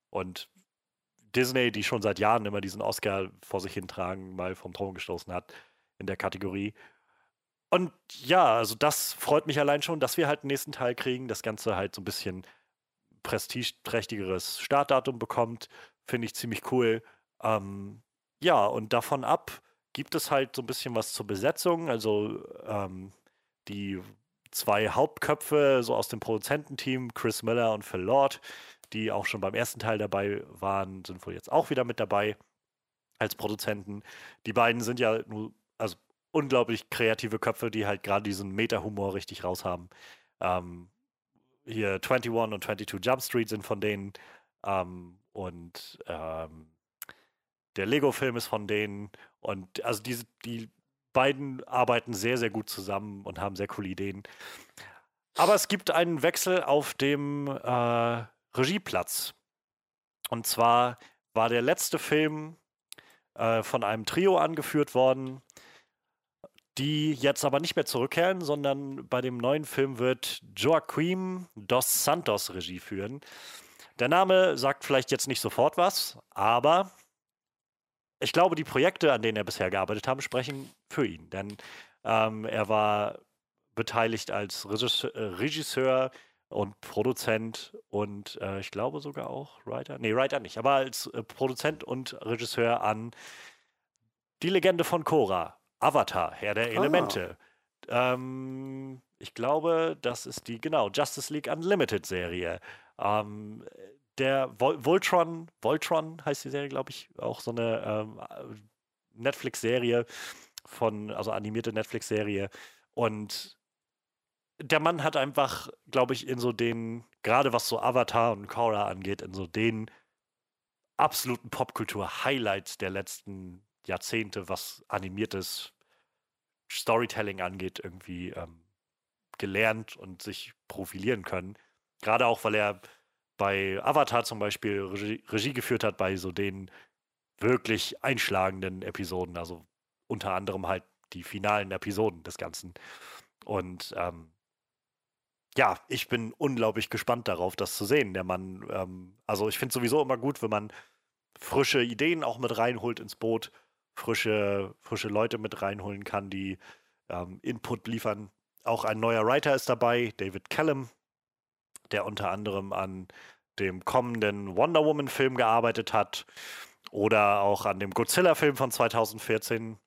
Speaker 2: Und Disney, die schon seit Jahren immer diesen Oscar vor sich hintragen, mal vom Thron gestoßen hat in der Kategorie. Und ja, also das freut mich allein schon, dass wir halt den nächsten Teil kriegen, das Ganze halt so ein bisschen prestigeträchtigeres Startdatum bekommt, finde ich ziemlich cool. Ähm, ja, und davon ab gibt es halt so ein bisschen was zur Besetzung. Also ähm, die zwei Hauptköpfe so aus dem Produzententeam, Chris Miller und Phil Lord, die auch schon beim ersten Teil dabei waren, sind wohl jetzt auch wieder mit dabei als Produzenten. Die beiden sind ja nur, also unglaublich kreative Köpfe, die halt gerade diesen Meta-Humor richtig raushaben. Ähm, hier 21 und 22 Jump Street sind von denen ähm, und ähm, der Lego-Film ist von denen und also diese, die beiden arbeiten sehr, sehr gut zusammen und haben sehr coole Ideen. Aber es gibt einen Wechsel auf dem äh, Regieplatz. Und zwar war der letzte Film äh, von einem Trio angeführt worden, die jetzt aber nicht mehr zurückkehren, sondern bei dem neuen Film wird Joaquim dos Santos Regie führen. Der Name sagt vielleicht jetzt nicht sofort was, aber ich glaube, die Projekte, an denen er bisher gearbeitet hat, sprechen für ihn. Denn ähm, er war beteiligt als Regisseur, äh, Regisseur und Produzent und äh, ich glaube sogar auch Writer. Nee, Writer nicht, aber als äh, Produzent und Regisseur an Die Legende von Korra, Avatar, Herr der Elemente. Ah. Ähm, ich glaube, das ist die, genau, Justice League Unlimited Serie. Ähm, der Vol Voltron, Voltron heißt die Serie, glaube ich, auch so eine ähm, Netflix-Serie von, also animierte Netflix-Serie. Und der Mann hat einfach, glaube ich, in so den, gerade was so Avatar und Korra angeht, in so den absoluten Popkultur-Highlights der letzten Jahrzehnte, was animiertes Storytelling angeht, irgendwie ähm, gelernt und sich profilieren können. Gerade auch, weil er bei Avatar zum Beispiel Regie, Regie geführt hat, bei so den wirklich einschlagenden Episoden, also unter anderem halt die finalen Episoden des Ganzen. Und ähm, ja, ich bin unglaublich gespannt darauf, das zu sehen. Der Mann, ähm, also ich finde sowieso immer gut, wenn man frische Ideen auch mit reinholt ins Boot, frische, frische Leute mit reinholen kann, die ähm, Input liefern. Auch ein neuer Writer ist dabei, David Callum, der unter anderem an dem kommenden Wonder Woman-Film gearbeitet hat oder auch an dem Godzilla-Film von 2014.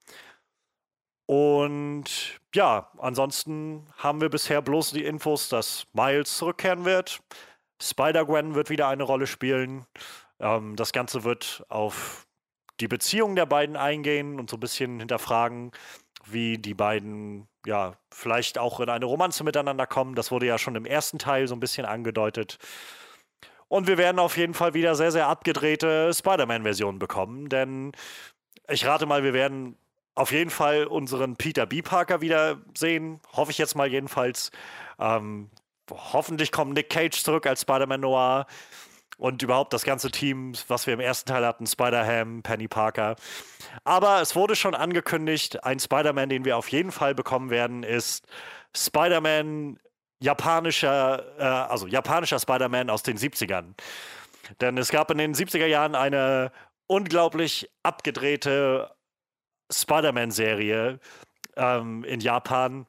Speaker 2: Und ja, ansonsten haben wir bisher bloß die Infos, dass Miles zurückkehren wird. Spider-Gwen wird wieder eine Rolle spielen. Ähm, das Ganze wird auf die Beziehung der beiden eingehen und so ein bisschen hinterfragen, wie die beiden ja vielleicht auch in eine Romanze miteinander kommen. Das wurde ja schon im ersten Teil so ein bisschen angedeutet. Und wir werden auf jeden Fall wieder sehr, sehr abgedrehte Spider-Man-Versionen bekommen, denn ich rate mal, wir werden auf jeden Fall unseren Peter B. Parker wieder sehen. Hoffe ich jetzt mal jedenfalls. Ähm, hoffentlich kommt Nick Cage zurück als Spider-Man Noir. Und überhaupt das ganze Team, was wir im ersten Teil hatten, Spider-Ham, Penny Parker. Aber es wurde schon angekündigt, ein Spider-Man, den wir auf jeden Fall bekommen werden, ist Spider-Man japanischer, äh, also japanischer Spider-Man aus den 70ern. Denn es gab in den 70er Jahren eine unglaublich abgedrehte Spider-Man-Serie ähm, in Japan,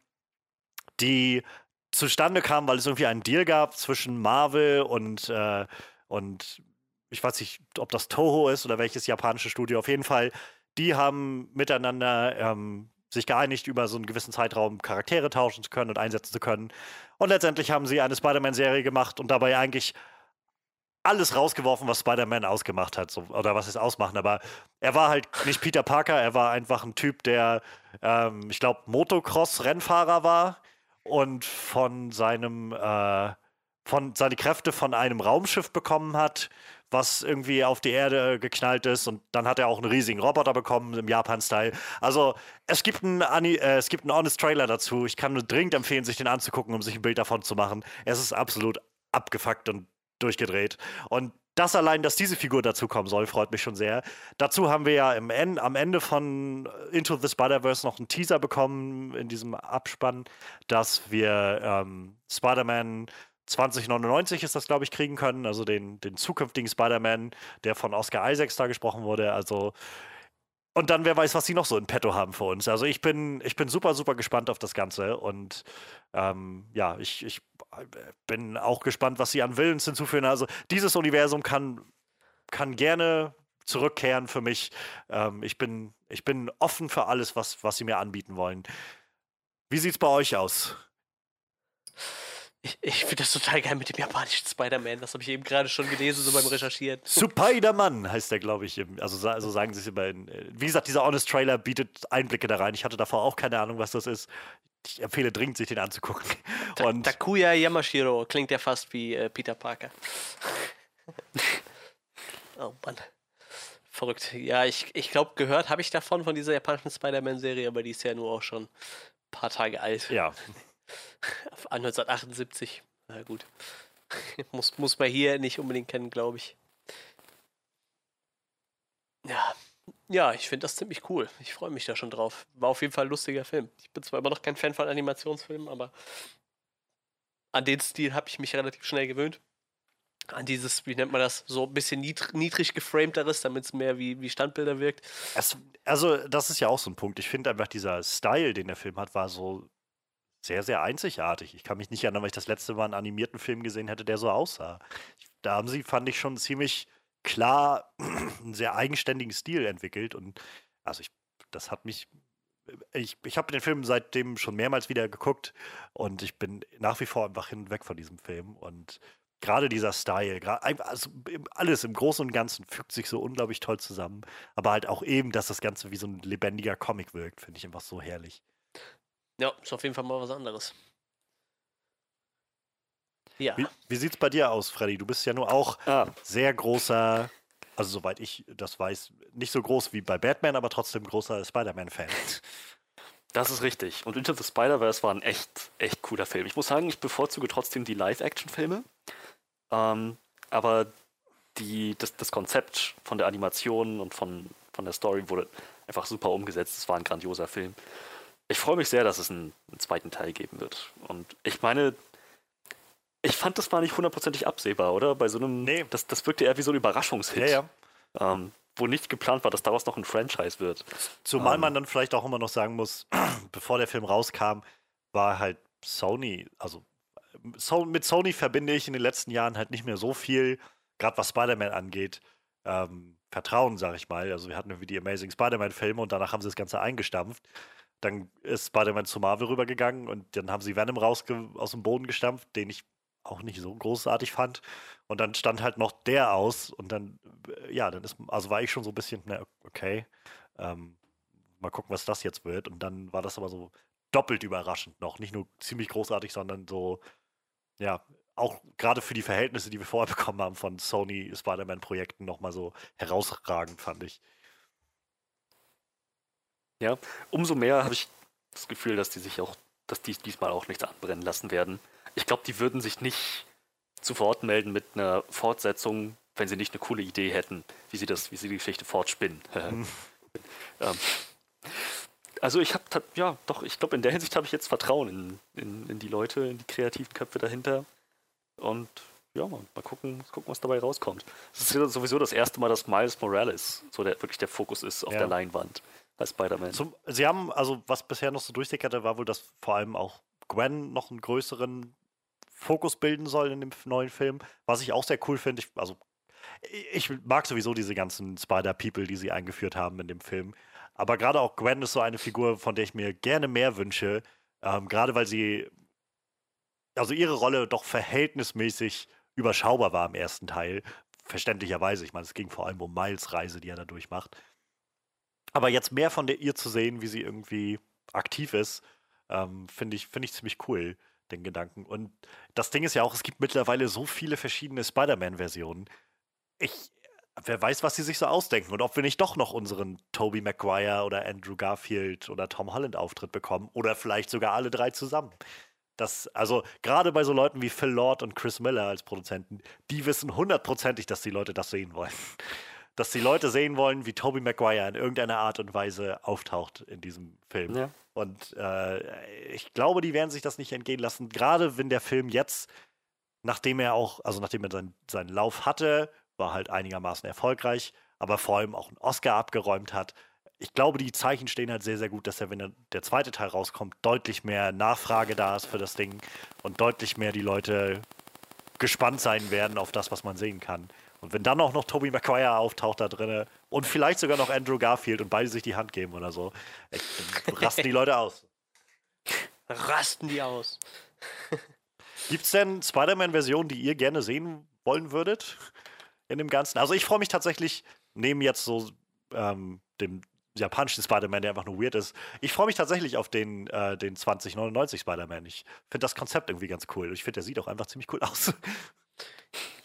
Speaker 2: die zustande kam, weil es irgendwie einen Deal gab zwischen Marvel und, äh, und ich weiß nicht, ob das Toho ist oder welches japanische Studio. Auf jeden Fall, die haben miteinander ähm, sich geeinigt, über so einen gewissen Zeitraum Charaktere tauschen zu können und einsetzen zu können. Und letztendlich haben sie eine Spider-Man-Serie gemacht und dabei eigentlich alles rausgeworfen, was Spider-Man ausgemacht hat, so, oder was es ausmachen. Aber er war halt nicht Peter Parker, er war einfach ein Typ, der, ähm, ich glaube, Motocross-Rennfahrer war und von seinem, äh, von seine Kräfte von einem Raumschiff bekommen hat, was irgendwie auf die Erde geknallt ist. Und dann hat er auch einen riesigen Roboter bekommen im Japan-Style. Also es gibt einen, äh, es gibt einen Honest Trailer dazu. Ich kann nur dringend empfehlen, sich den anzugucken, um sich ein Bild davon zu machen. Es ist absolut abgefuckt und durchgedreht. Und das allein, dass diese Figur dazukommen soll, freut mich schon sehr. Dazu haben wir ja im en am Ende von Into the Spider-Verse noch einen Teaser bekommen in diesem Abspann, dass wir ähm, Spider-Man 2099 ist das, glaube ich, kriegen können. Also den, den zukünftigen Spider-Man, der von Oscar Isaacs da gesprochen wurde. Also und dann, wer weiß, was sie noch so in petto haben für uns. Also ich bin, ich bin super, super gespannt auf das Ganze. Und ähm, ja, ich, ich bin auch gespannt, was sie an Willens hinzufügen. Also dieses Universum kann, kann gerne zurückkehren für mich. Ähm, ich, bin, ich bin offen für alles, was, was sie mir anbieten wollen. Wie sieht's bei euch aus?
Speaker 1: Ich, ich finde das total geil mit dem japanischen Spider-Man. Das habe ich eben gerade schon gelesen, so beim Recherchieren.
Speaker 2: Spider-Man heißt der, glaube ich. Also, also sagen sie es immer. In, äh, wie gesagt, dieser Honest Trailer bietet Einblicke da rein. Ich hatte davor auch keine Ahnung, was das ist. Ich empfehle dringend, sich den anzugucken.
Speaker 1: Und Takuya Yamashiro klingt ja fast wie äh, Peter Parker. oh Mann. Verrückt. Ja, ich, ich glaube, gehört habe ich davon, von dieser japanischen Spider-Man-Serie, aber die ist ja nur auch schon ein paar Tage alt.
Speaker 2: Ja,
Speaker 1: 1978. Na gut. muss, muss man hier nicht unbedingt kennen, glaube ich. Ja. Ja, ich finde das ziemlich cool. Ich freue mich da schon drauf. War auf jeden Fall ein lustiger Film. Ich bin zwar immer noch kein Fan von Animationsfilmen, aber an den Stil habe ich mich relativ schnell gewöhnt. An dieses, wie nennt man das, so ein bisschen niedrig, niedrig geframteres, damit es mehr wie, wie Standbilder wirkt.
Speaker 2: Es, also, das ist ja auch so ein Punkt. Ich finde einfach, dieser Style, den der Film hat, war so sehr, sehr einzigartig. Ich kann mich nicht erinnern, weil ich das letzte Mal einen animierten Film gesehen hätte, der so aussah. Da haben sie, fand ich, schon ziemlich klar einen sehr eigenständigen Stil entwickelt. Und also ich, das hat mich. Ich, ich habe den Film seitdem schon mehrmals wieder geguckt und ich bin nach wie vor einfach hinweg von diesem Film. Und gerade dieser Style, also alles im Großen und Ganzen fügt sich so unglaublich toll zusammen. Aber halt auch eben, dass das Ganze wie so ein lebendiger Comic wirkt, finde ich einfach so herrlich.
Speaker 1: Ja, ist auf jeden Fall mal was anderes.
Speaker 2: Ja. Wie, wie sieht's bei dir aus, Freddy? Du bist ja nur auch ah. sehr großer, also soweit ich das weiß, nicht so groß wie bei Batman, aber trotzdem großer Spider-Man-Fan.
Speaker 3: Das ist richtig. Und Into the Spider-Verse war ein echt, echt cooler Film. Ich muss sagen, ich bevorzuge trotzdem die Live-Action-Filme. Ähm, aber die, das, das Konzept von der Animation und von, von der Story wurde einfach super umgesetzt. Es war ein grandioser Film ich freue mich sehr, dass es einen, einen, zweiten Teil geben wird. Und ich meine, ich fand, das war nicht hundertprozentig absehbar, oder? Bei so einem. Nee. Das, das wirkte eher wie so ein Überraschungshit.
Speaker 2: Ja,
Speaker 3: ja. Ähm, wo nicht geplant war, dass daraus noch ein Franchise wird.
Speaker 2: Zumal ähm, man dann vielleicht auch immer noch sagen muss, bevor der Film rauskam, war halt Sony, also so, mit Sony verbinde ich in den letzten Jahren halt nicht mehr so viel, gerade was Spider-Man angeht. Ähm, Vertrauen, sag ich mal. Also wir hatten irgendwie die Amazing Spider-Man-Filme und danach haben sie das Ganze eingestampft. Dann ist Spider-Man zu Marvel rübergegangen und dann haben sie Venom raus aus dem Boden gestampft, den ich auch nicht so großartig fand. Und dann stand halt noch der aus und dann, äh, ja, dann ist, also war ich schon so ein bisschen, na, okay. Ähm, mal gucken, was das jetzt wird. Und dann war das aber so doppelt überraschend noch. Nicht nur ziemlich großartig, sondern so, ja, auch gerade für die Verhältnisse, die wir vorher bekommen haben von Sony Spider-Man-Projekten, nochmal so herausragend, fand ich.
Speaker 3: Ja, umso mehr habe ich das Gefühl, dass die sich auch, dass die diesmal auch nichts anbrennen lassen werden. Ich glaube, die würden sich nicht zu Wort melden mit einer Fortsetzung, wenn sie nicht eine coole Idee hätten, wie sie das, wie sie die Geschichte fortspinnen. ähm, also ich habe, ja, doch, ich glaube, in der Hinsicht habe ich jetzt Vertrauen in, in, in, die Leute, in die kreativen Köpfe dahinter. Und ja, mal, mal gucken, gucken, was dabei rauskommt. Es ist sowieso das erste Mal, dass Miles Morales so der, wirklich der Fokus ist auf ja. der Leinwand bei Spider-Man.
Speaker 2: Sie haben, also was bisher noch so durchsickerte, war wohl, dass vor allem auch Gwen noch einen größeren Fokus bilden soll in dem neuen Film, was ich auch sehr cool finde. also ich mag sowieso diese ganzen Spider-People, die sie eingeführt haben in dem Film. Aber gerade auch Gwen ist so eine Figur, von der ich mir gerne mehr wünsche. Ähm, gerade weil sie, also ihre Rolle doch verhältnismäßig überschaubar war im ersten Teil. Verständlicherweise. Ich meine, es ging vor allem um Miles Reise, die er da durchmacht. Aber jetzt mehr von der ihr zu sehen, wie sie irgendwie aktiv ist, ähm, finde ich, find ich ziemlich cool, den Gedanken. Und das Ding ist ja auch, es gibt mittlerweile so viele verschiedene Spider-Man-Versionen. Ich, wer weiß, was sie sich so ausdenken und ob wir nicht doch noch unseren Tobey Maguire oder Andrew Garfield oder Tom Holland Auftritt bekommen oder vielleicht sogar alle drei zusammen. Das, also gerade bei so Leuten wie Phil Lord und Chris Miller als Produzenten, die wissen hundertprozentig, dass die Leute das sehen wollen. Dass die Leute sehen wollen, wie Tobey Maguire in irgendeiner Art und Weise auftaucht in diesem Film. Ja. Und äh, ich glaube, die werden sich das nicht entgehen lassen. Gerade wenn der Film jetzt, nachdem er auch, also nachdem er seinen, seinen Lauf hatte war halt einigermaßen erfolgreich, aber vor allem auch einen Oscar abgeräumt hat. Ich glaube, die Zeichen stehen halt sehr, sehr gut, dass er, wenn der zweite Teil rauskommt, deutlich mehr Nachfrage da ist für das Ding und deutlich mehr die Leute gespannt sein werden auf das, was man sehen kann. Und wenn dann auch noch Tobey Maguire auftaucht da drin und vielleicht sogar noch Andrew Garfield und beide sich die Hand geben oder so, echt, rasten die Leute aus.
Speaker 1: Rasten die aus.
Speaker 2: Gibt es denn Spider-Man-Versionen, die ihr gerne sehen wollen würdet? in dem Ganzen. Also ich freue mich tatsächlich, neben jetzt so ähm, dem japanischen Spider-Man, der einfach nur weird ist, ich freue mich tatsächlich auf den, äh, den 2099 Spider-Man. Ich finde das Konzept irgendwie ganz cool. Ich finde, der sieht auch einfach ziemlich cool aus.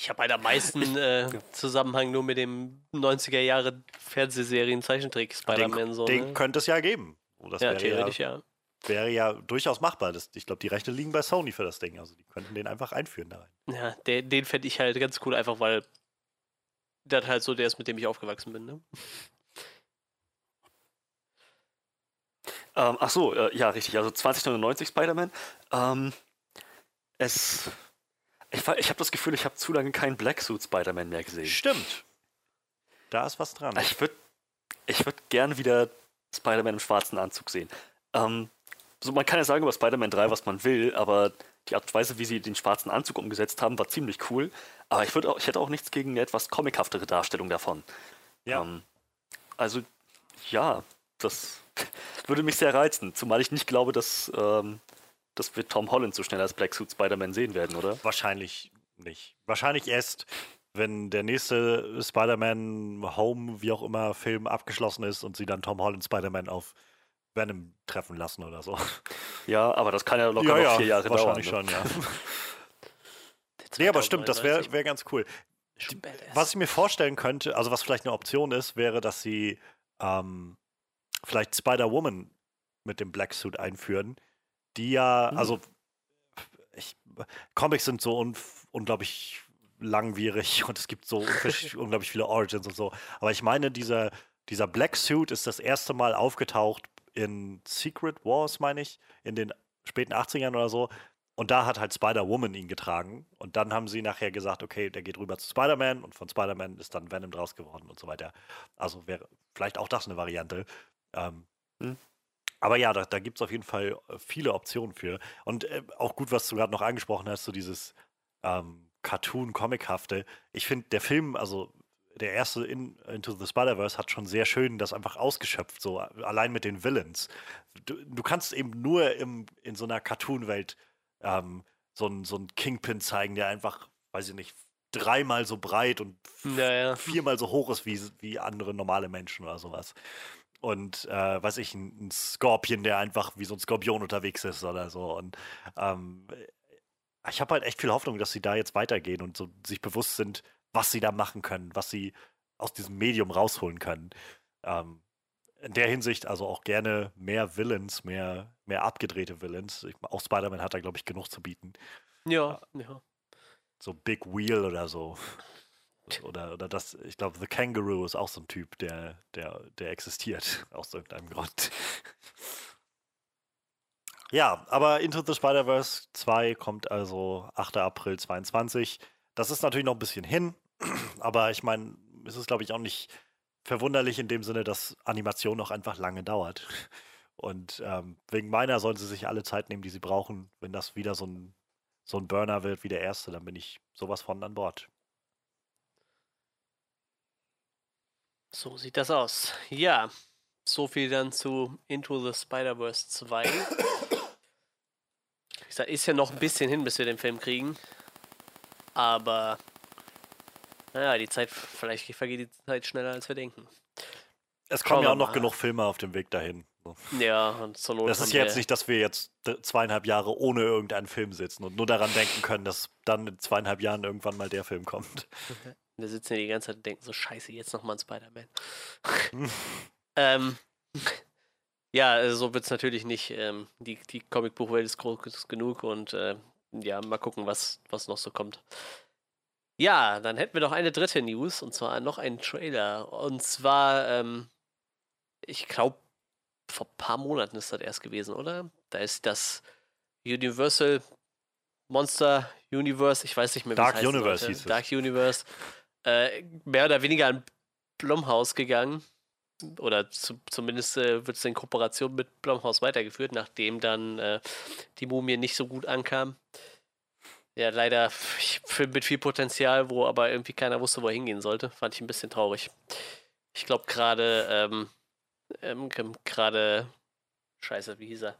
Speaker 1: Ich habe halt am meisten äh, Zusammenhang nur mit dem 90er Jahre Fernsehserien Zeichentrick Spider-Man.
Speaker 2: Den,
Speaker 1: so,
Speaker 2: den
Speaker 1: ne?
Speaker 2: könnte es ja geben.
Speaker 1: Oh, ja, theoretisch ja, ja.
Speaker 2: Wäre ja durchaus machbar. Das, ich glaube, die Rechte liegen bei Sony für das Ding. Also die könnten den einfach einführen da rein.
Speaker 1: Ja, den, den fände ich halt ganz cool, einfach weil der halt so der ist, mit dem ich aufgewachsen bin, ne?
Speaker 3: Ähm, ach so, äh, ja, richtig. Also 2099 Spider-Man. Ähm, es. Ich, ich habe das Gefühl, ich habe zu lange keinen Black Suit Spider-Man mehr gesehen.
Speaker 2: Stimmt. Da ist was dran.
Speaker 3: Ich würde ich würd gern wieder Spider-Man im schwarzen Anzug sehen. Ähm, so, man kann ja sagen über Spider-Man 3, was man will, aber die Art und Weise, wie sie den schwarzen Anzug umgesetzt haben, war ziemlich cool. Aber ich, auch, ich hätte auch nichts gegen eine etwas comichaftere Darstellung davon. Ja. Ähm, also, ja, das würde mich sehr reizen. Zumal ich nicht glaube, dass, ähm, dass wir Tom Holland so schnell als Black Suit Spider-Man sehen werden, oder?
Speaker 2: Wahrscheinlich nicht. Wahrscheinlich erst, wenn der nächste Spider-Man Home, wie auch immer, Film abgeschlossen ist und sie dann Tom Holland Spider-Man auf Venom treffen lassen oder so.
Speaker 3: Ja, aber das kann ja locker ja, noch vier Jahre
Speaker 2: wahrscheinlich
Speaker 3: dauern.
Speaker 2: Wahrscheinlich schon, ja. nee, aber stimmt, das wäre wär ganz cool. Die, was ich mir vorstellen könnte, also was vielleicht eine Option ist, wäre, dass sie ähm, vielleicht Spider-Woman mit dem Black Suit einführen, die ja, mhm. also ich, Comics sind so un unglaublich langwierig und es gibt so unglaublich viele Origins und so. Aber ich meine, dieser, dieser Black Suit ist das erste Mal aufgetaucht in Secret Wars, meine ich, in den späten 80ern oder so. Und da hat halt Spider-Woman ihn getragen. Und dann haben sie nachher gesagt, okay, der geht rüber zu Spider-Man und von Spider-Man ist dann Venom draus geworden und so weiter. Also wäre vielleicht auch das eine Variante. Ähm, hm. Aber ja, da, da gibt es auf jeden Fall äh, viele Optionen für. Und äh, auch gut, was du gerade noch angesprochen hast, so dieses ähm, Cartoon-Comic-hafte. Ich finde, der Film, also der erste in, Into the Spider-Verse hat schon sehr schön das einfach ausgeschöpft, so allein mit den Villains. Du, du kannst eben nur im, in so einer Cartoon-Welt ähm, so einen so Kingpin zeigen, der einfach, weiß ich nicht, dreimal so breit und
Speaker 1: ja, ja.
Speaker 2: viermal so hoch ist wie, wie andere normale Menschen oder sowas. Und äh, weiß ich, ein, ein Scorpion, der einfach wie so ein Skorpion unterwegs ist oder so. Und ähm, ich habe halt echt viel Hoffnung, dass sie da jetzt weitergehen und so sich bewusst sind, was sie da machen können, was sie aus diesem Medium rausholen können. Ähm, in der Hinsicht also auch gerne mehr Villains, mehr, mehr abgedrehte Villains. Ich, auch Spider-Man hat da, glaube ich, genug zu bieten.
Speaker 1: Ja, ja.
Speaker 2: So Big Wheel oder so. Oder, oder das, ich glaube, The Kangaroo ist auch so ein Typ, der, der, der existiert, aus irgendeinem Grund. Ja, aber Into the Spider-Verse 2 kommt also 8. April 22. Das ist natürlich noch ein bisschen hin, aber ich meine, es ist, glaube ich, auch nicht verwunderlich in dem Sinne, dass Animation noch einfach lange dauert. Und ähm, wegen meiner sollen sie sich alle Zeit nehmen, die sie brauchen. Wenn das wieder so ein, so ein Burner wird wie der erste, dann bin ich sowas von an Bord.
Speaker 1: So sieht das aus. Ja, so viel dann zu Into the Spider-Verse 2. Wie gesagt, ist ja noch ein bisschen hin, bis wir den Film kriegen. Aber naja, die Zeit, vielleicht vergeht die Zeit schneller, als wir denken.
Speaker 2: Es kommen ja auch noch
Speaker 1: mal.
Speaker 2: genug Filme auf dem Weg dahin.
Speaker 1: Ja, und zur Not
Speaker 2: Das ist jetzt nicht, dass wir jetzt zweieinhalb Jahre ohne irgendeinen Film sitzen und nur daran denken können, dass dann in zweieinhalb Jahren irgendwann mal der Film kommt.
Speaker 1: Wir sitzen hier die ganze Zeit und denken so, scheiße, jetzt nochmal ein Spider-Man. ähm, ja, also so wird es natürlich nicht. Ähm, die die Comicbuchwelt ist groß genug und äh, ja, mal gucken, was, was noch so kommt. Ja, dann hätten wir noch eine dritte News und zwar noch einen Trailer. Und zwar, ähm, ich glaube, vor ein paar Monaten ist das erst gewesen, oder? Da ist das Universal Monster Universe, ich weiß nicht mehr, wie
Speaker 2: Dark
Speaker 1: es heißen
Speaker 2: Universe hieß es.
Speaker 1: Dark Universe, äh, mehr oder weniger an Blumhaus gegangen. Oder zu, zumindest äh, wird es in Kooperation mit Blumhaus weitergeführt, nachdem dann äh, die Mumie nicht so gut ankam. Ja, leider Film mit viel Potenzial, wo aber irgendwie keiner wusste, wo er hingehen sollte. Fand ich ein bisschen traurig. Ich glaube gerade, ähm, ähm, gerade, scheiße, wie hieß er?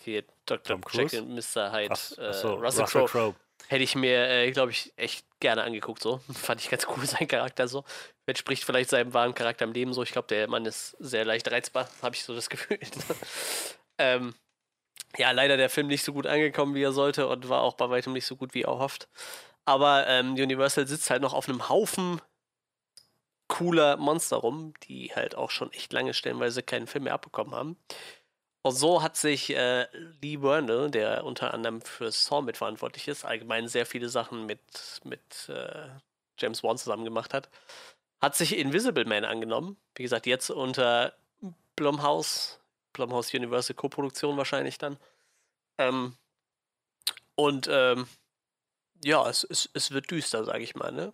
Speaker 1: Hier, Dr.
Speaker 2: Cruise?
Speaker 1: Jekyll, Mr. Hyde,
Speaker 2: Ach,
Speaker 1: äh,
Speaker 2: ach so,
Speaker 1: Russell,
Speaker 2: Russell
Speaker 1: Crowe.
Speaker 2: Crowe.
Speaker 1: Hätte ich mir, äh, glaube ich, echt gerne angeguckt, so. Fand ich ganz cool, sein Charakter so. Entspricht vielleicht seinem wahren Charakter im Leben so. Ich glaube, der Mann ist sehr leicht reizbar, habe ich so das Gefühl. ähm, ja, leider der Film nicht so gut angekommen, wie er sollte und war auch bei weitem nicht so gut, wie er hofft. Aber ähm, Universal sitzt halt noch auf einem Haufen cooler Monster rum, die halt auch schon echt lange stellenweise keinen Film mehr abbekommen haben. Und so hat sich äh, Lee Burnell, der unter anderem für Saw mitverantwortlich ist, allgemein sehr viele Sachen mit, mit äh, James Wan zusammen gemacht hat, hat sich Invisible Man angenommen. Wie gesagt, jetzt unter Blumhouse, Blumhouse Universal Co-Produktion wahrscheinlich dann. Ähm, und ähm, ja, es, es, es wird düster, sage ich mal. Ne?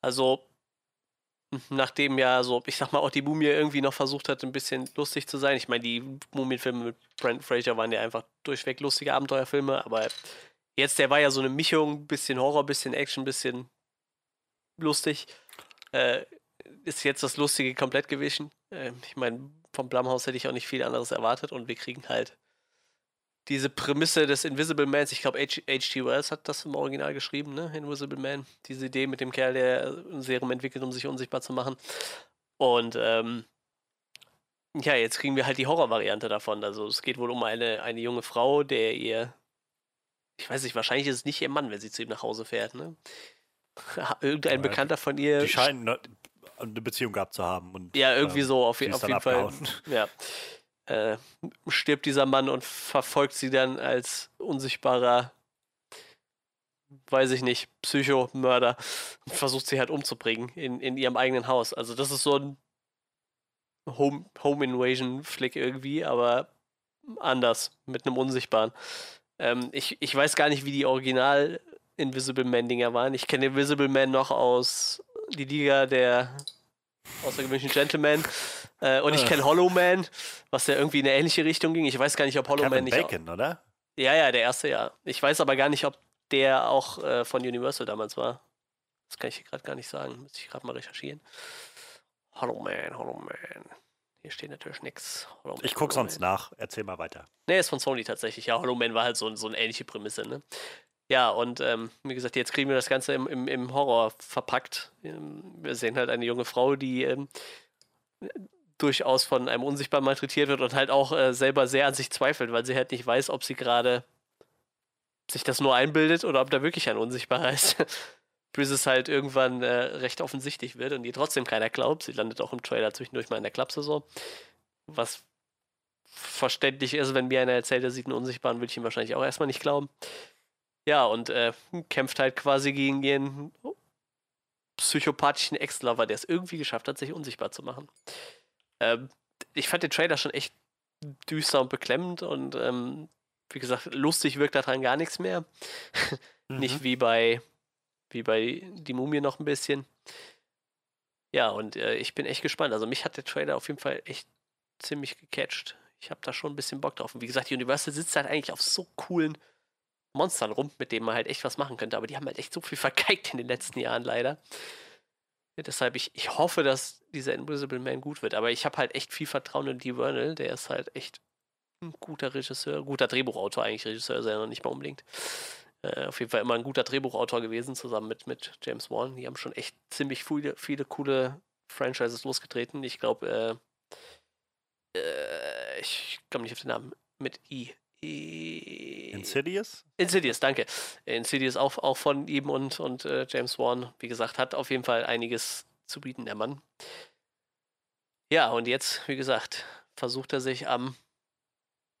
Speaker 1: Also, nachdem ja so, ich sag mal, auch die Mumie irgendwie noch versucht hat, ein bisschen lustig zu sein. Ich meine, die Mumienfilme mit Brent Fraser waren ja einfach durchweg lustige Abenteuerfilme, aber jetzt, der war ja so eine Mischung, bisschen Horror, bisschen Action, bisschen lustig. Äh, ist jetzt das Lustige komplett gewichen. Äh, ich meine, vom Blumhaus hätte ich auch nicht viel anderes erwartet und wir kriegen halt diese Prämisse des Invisible Mans, ich glaube, H.G. Wells hat das im Original geschrieben, ne? Invisible Man. Diese Idee mit dem Kerl, der ein Serum entwickelt, um sich unsichtbar zu machen. Und ähm, ja, jetzt kriegen wir halt die Horrorvariante davon. Also es geht wohl um eine, eine junge Frau, der ihr, ich weiß nicht, wahrscheinlich ist es nicht ihr Mann, wenn sie zu ihm nach Hause fährt, ne? Irgendein Bekannter von ihr.
Speaker 2: Die scheinen ne- eine Beziehung gehabt zu haben. Und,
Speaker 1: Ja, irgendwie
Speaker 2: ähm,
Speaker 1: so, auf, auf jeden Fall.
Speaker 2: abgehauen.
Speaker 1: Ja. Äh, stirbt dieser Mann und verfolgt sie dann als unsichtbarer, weiß ich nicht, Psychomörder und versucht sie halt umzubringen in, in ihrem eigenen Haus. Also, das ist so ein Home, Home Invasion-Flick irgendwie, aber anders, mit einem Unsichtbaren. Ähm, ich, ich weiß gar nicht, wie die Original Invisible Man-Dinger waren. Ich kenne Invisible Man noch aus die Liga der außergewöhnlichen Gentlemen. Äh, und ich kenne Hollow Man, was ja irgendwie in eine ähnliche Richtung ging. Ich weiß gar nicht, ob Hollow Man
Speaker 2: Kevin
Speaker 1: nicht. au-
Speaker 2: Bacon, oder?
Speaker 1: Ja, ja, der erste, ja. Ich weiß aber gar nicht, ob der auch äh, von Universal damals war. Das kann ich hier gerade gar nicht sagen. Müsste ich gerade mal recherchieren. Hollow Man, Hollow Man. Hier steht natürlich nichts.
Speaker 2: Ich guck sonst nach. Erzähl mal weiter.
Speaker 1: Nee, ist von Sony tatsächlich. Ja, Hollow Man war halt so, so eine ähnliche Prämisse, ne? Ja, und ähm, wie gesagt, jetzt kriegen wir das Ganze im, im, im Horror verpackt. Ähm, Wir sehen halt eine junge Frau, die ähm, durchaus von einem Unsichtbaren malträtiert wird und halt auch äh, selber sehr an sich zweifelt, weil sie halt nicht weiß, ob sie gerade sich das nur einbildet oder ob da wirklich ein Unsichtbarer ist. Bis es halt irgendwann äh, recht offensichtlich wird und ihr trotzdem keiner glaubt. Sie landet auch im Trailer zwischendurch mal in der Klapse so. Was verständlich ist, wenn mir einer erzählt, er sieht einen Unsichtbaren, würde ich ihm wahrscheinlich auch erstmal nicht glauben. Ja, und äh, kämpft halt quasi gegen ihren psychopathischen Ex-Lover, der es irgendwie geschafft hat, sich unsichtbar zu machen. Ähm, ich fand den Trailer schon echt düster und beklemmend und ähm, wie gesagt, lustig wirkt daran gar nichts mehr.
Speaker 3: Mhm.
Speaker 1: Nicht wie bei, wie bei Die Mumie noch ein bisschen. Ja, und äh, ich bin echt gespannt. Also mich hat der Trailer auf jeden Fall echt ziemlich gecatcht. Ich habe da schon ein bisschen Bock drauf. Und wie gesagt, Universal sitzt halt eigentlich auf so coolen Monstern rum, mit denen man halt echt was machen könnte. Aber die haben halt echt so viel vergeigt in den letzten Jahren leider. Deshalb, ich, ich hoffe, dass dieser Invisible Man gut wird. Aber ich habe halt echt viel Vertrauen in Dee Vernal. Der ist halt echt ein guter Regisseur, guter Drehbuchautor eigentlich. Regisseur ist er noch nicht mal unbedingt. Äh, auf jeden Fall immer ein guter Drehbuchautor gewesen, zusammen mit, mit James Wan. Die haben schon echt ziemlich viele, viele coole Franchises losgetreten. Ich glaube, äh, äh, ich komme nicht auf den Namen. Mit I. I
Speaker 2: Insidious?
Speaker 1: Insidious, danke. Insidious auch, auch von ihm und, und äh, James Wan. Wie gesagt, hat auf jeden Fall einiges zu bieten, der Mann. Ja, und jetzt, wie gesagt, versucht er sich am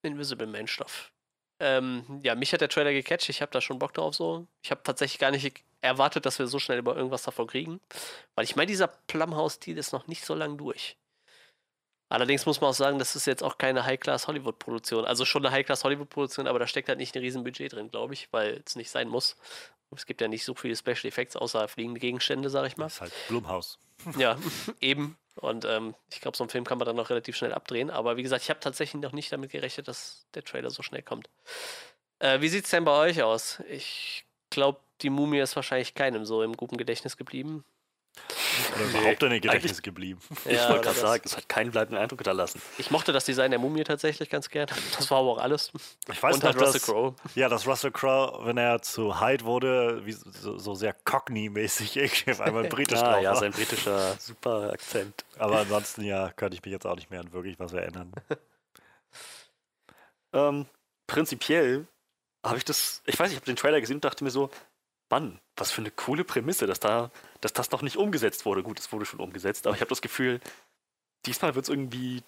Speaker 1: Invisible Man-Stoff. Ähm, ja, mich hat der Trailer gecatcht. Ich habe da schon Bock drauf so. Ich habe tatsächlich gar nicht erwartet, dass wir so schnell über irgendwas davon kriegen. Weil ich meine, dieser Plumhouse-Deal ist noch nicht so lang durch. Allerdings muss man auch sagen, das ist jetzt auch keine High-Class-Hollywood-Produktion. Also schon eine High-Class-Hollywood-Produktion, aber da steckt halt nicht ein riesen Budget drin, glaube ich, weil es nicht sein muss. Es gibt ja nicht so viele Special Effects außer fliegende Gegenstände, sag ich mal.
Speaker 2: Das ist halt Blumhaus.
Speaker 1: Ja, eben. Und ähm, ich glaube, so einen Film kann man dann noch relativ schnell abdrehen. Aber wie gesagt, ich habe tatsächlich noch nicht damit gerechnet, dass der Trailer so schnell kommt. Äh, wie sieht es denn bei euch aus? Ich glaube, die Mumie ist wahrscheinlich keinem so im guten Gedächtnis geblieben.
Speaker 2: Oder überhaupt in den Gedächtnis geblieben.
Speaker 3: Ich
Speaker 1: Ja,
Speaker 3: wollte
Speaker 1: oder
Speaker 3: gerade
Speaker 1: das-
Speaker 3: sagen, es hat keinen bleibenden Eindruck hinterlassen.
Speaker 1: Ich mochte das Design der Mumie tatsächlich ganz gern. Das war aber auch alles.
Speaker 2: Ich weiß
Speaker 1: Und
Speaker 2: noch,
Speaker 1: halt Russell
Speaker 2: dass,
Speaker 1: Crowe.
Speaker 2: ja, dass Russell Crowe, wenn er zu Hyde wurde, wie so, so sehr Cockney-mäßig irgendwie auf einmal britisch
Speaker 3: Ah,
Speaker 2: drauf
Speaker 3: ja,
Speaker 2: war.
Speaker 3: sein britischer super Akzent.
Speaker 2: Aber ansonsten, ja, könnte ich mich jetzt auch nicht mehr an wirklich was erinnern.
Speaker 3: Ähm, prinzipiell habe ich das, ich weiß nicht, ich habe den Trailer gesehen und dachte mir so, Mann, was für eine coole Prämisse, dass da, dass das noch nicht umgesetzt wurde. Gut, es wurde schon umgesetzt, aber ich habe das Gefühl, diesmal wird es irgendwie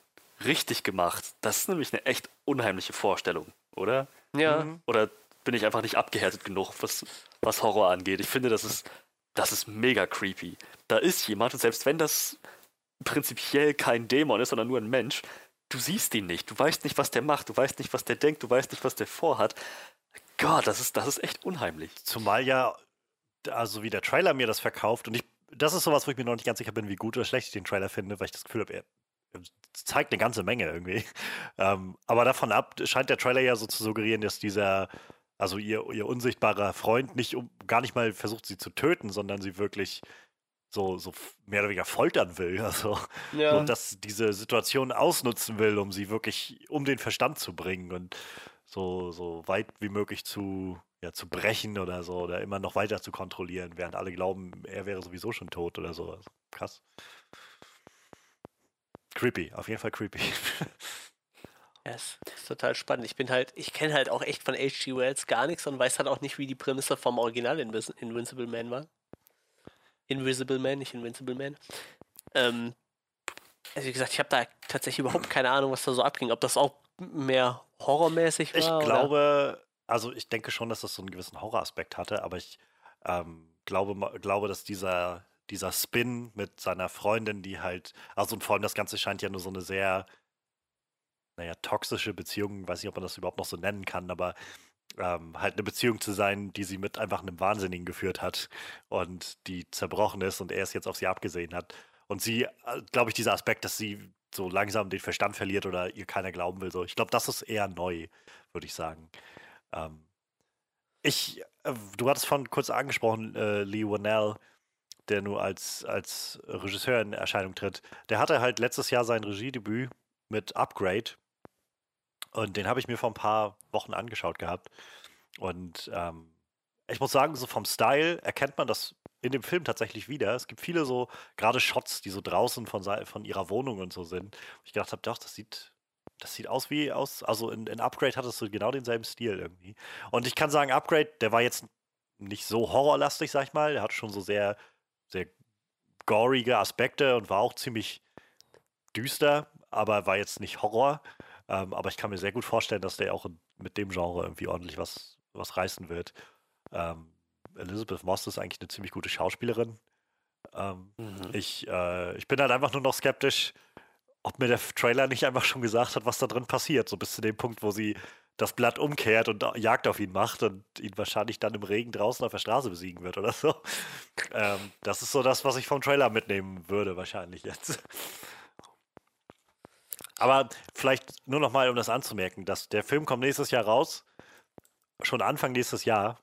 Speaker 3: richtig gemacht. Das ist nämlich eine echt unheimliche Vorstellung, oder?
Speaker 1: Ja,
Speaker 2: Mhm.
Speaker 3: Oder bin ich einfach nicht abgehärtet genug, was, was Horror angeht? Ich finde, das ist, das ist mega creepy. Da ist jemand, und selbst wenn das prinzipiell kein Dämon ist, sondern nur ein Mensch, du siehst ihn nicht. Du weißt nicht, was der macht. Du weißt nicht, was der denkt. Du weißt nicht, was der vorhat. Gott, das ist, das ist echt unheimlich.
Speaker 2: Zumal ja, also wie der Trailer mir das verkauft, und ich, das ist sowas, wo ich mir noch nicht ganz sicher bin, wie gut oder schlecht ich den Trailer finde, weil ich das Gefühl habe, er zeigt eine ganze Menge irgendwie. Ähm, aber davon ab scheint der Trailer ja so zu suggerieren, dass dieser, also ihr, ihr unsichtbarer Freund nicht um, gar nicht mal versucht, sie zu töten, sondern sie wirklich so, so mehr oder weniger foltern will. Also,
Speaker 1: ja.
Speaker 2: und dass diese Situation ausnutzen will, um sie wirklich um den Verstand zu bringen und so, so weit wie möglich zu, ja, zu brechen oder so oder immer noch weiter zu kontrollieren, während alle glauben, er wäre sowieso schon tot oder so. Also, krass. Creepy, auf jeden Fall creepy.
Speaker 1: Yes, das ist total spannend. Ich bin halt, ich kenne halt auch echt von H.G. Wells gar nichts und weiß halt auch nicht, wie die Prämisse vom Original Invis Invincible Man war. Invisible Man, nicht Invincible Man. Ähm, also wie gesagt, ich habe da tatsächlich überhaupt keine Ahnung, was da so abging. Ob das auch mehr horrormäßig war?
Speaker 2: Ich
Speaker 1: oder-
Speaker 2: glaube, also ich denke schon, dass das so einen gewissen Horroraspekt hatte, aber ich ähm, glaube, glaube, dass dieser, dieser Spin mit seiner Freundin, die halt, also und vor allem das Ganze scheint ja nur so eine sehr, naja, toxische Beziehung, weiß nicht, ob man das überhaupt noch so nennen kann, aber ähm, halt eine Beziehung zu sein, die sie mit einfach einem Wahnsinnigen geführt hat und die zerbrochen ist und er es jetzt auf sie abgesehen hat. Und sie, glaube ich, dieser Aspekt, dass sie so langsam den Verstand verliert oder ihr keiner glauben will, so, ich glaube, das ist eher neu, würde ich sagen. Ähm, ich, äh, du hattest von kurz angesprochen, äh, Lee Whannell, der nur als, als Regisseur in Erscheinung tritt. Der hatte halt letztes Jahr sein Regiedebüt mit Upgrade. Und den habe ich mir vor ein paar Wochen angeschaut gehabt. Und ähm, ich muss sagen, so vom Style erkennt man, dass in dem Film tatsächlich wieder. Es gibt viele so, gerade Shots, die so draußen von, von ihrer Wohnung und so sind. Ich gedacht habe, doch, das sieht, das sieht aus wie aus, also in, in Upgrade hattest du genau denselben Stil irgendwie. Und ich kann sagen, Upgrade, der war jetzt nicht so horrorlastig, sag ich mal. Der hat schon so sehr, sehr gorige Aspekte und war auch ziemlich düster, aber war jetzt nicht Horror. Ähm, aber ich kann mir sehr gut vorstellen, dass der auch mit dem Genre irgendwie ordentlich was, was reißen wird. Ähm, Elizabeth Moss ist eigentlich eine ziemlich gute Schauspielerin. Ähm,
Speaker 3: Mhm.
Speaker 2: ich, äh, ich bin halt einfach nur noch skeptisch, ob mir der Trailer nicht einfach schon gesagt hat, was da drin passiert. So bis zu dem Punkt, wo sie das Blatt umkehrt und Jagd auf ihn macht und ihn wahrscheinlich dann im Regen draußen auf der Straße besiegen wird oder so. Ähm, das ist so das, was ich vom Trailer mitnehmen würde, wahrscheinlich jetzt. Aber vielleicht nur noch mal, um das anzumerken, dass der Film kommt nächstes Jahr raus, schon Anfang nächstes Jahr.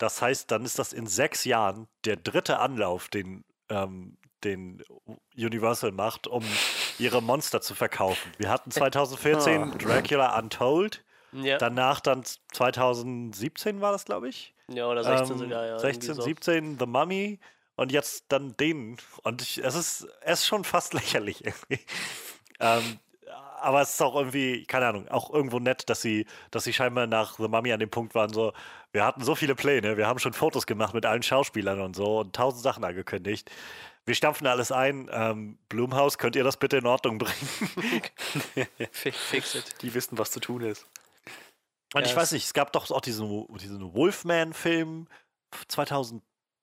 Speaker 2: Das heißt, dann ist das in sechs Jahren der dritte Anlauf, den, ähm, den Universal macht, um ihre Monster zu verkaufen. Wir hatten 2014 Dracula Untold,
Speaker 1: Ja,
Speaker 2: danach dann 2017 war das, glaube ich.
Speaker 1: ja oder 16
Speaker 2: Ähm,
Speaker 1: sogar, ja.
Speaker 2: 16,
Speaker 1: irgendwie so.
Speaker 2: 17 The Mummy und jetzt dann den. Und ich, es, ist, es ist schon fast lächerlich irgendwie. ähm, aber es ist auch irgendwie, keine Ahnung, auch irgendwo nett, dass sie, dass sie scheinbar nach The Mummy an dem Punkt waren, so, wir hatten so viele Pläne, wir haben schon Fotos gemacht mit allen Schauspielern und so und tausend Sachen angekündigt. Wir stampfen alles ein. Ähm, Blumhaus, könnt ihr das bitte in Ordnung bringen?
Speaker 1: Fi- Fix it.
Speaker 3: Die wissen, was zu tun ist.
Speaker 2: Und
Speaker 1: Ja,
Speaker 2: ich weiß nicht, es gab doch auch diesen, diesen Wolfman-Film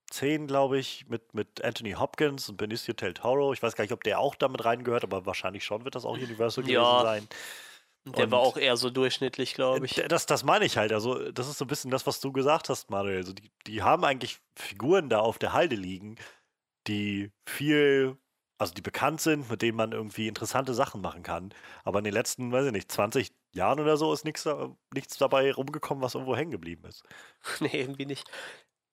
Speaker 2: 2010, glaube ich, mit, mit Anthony Hopkins und Benicio del Toro. Ich weiß gar nicht, ob der auch damit reingehört, aber wahrscheinlich schon wird das auch Universal gewesen
Speaker 1: Ja,
Speaker 2: sein.
Speaker 1: Der war
Speaker 2: Und-
Speaker 1: auch eher so durchschnittlich, glaube ich.
Speaker 2: Das, das meine ich halt. Also, das ist so ein bisschen das, was du gesagt hast, Manuel. Also, die, die haben eigentlich Figuren da auf der Halde liegen, die viel, also die bekannt sind, mit denen man irgendwie interessante Sachen machen kann. Aber in den letzten, weiß ich nicht, 20 Jahren oder so ist nichts, nichts dabei rumgekommen, was irgendwo hängen geblieben ist.
Speaker 1: nee, irgendwie nicht.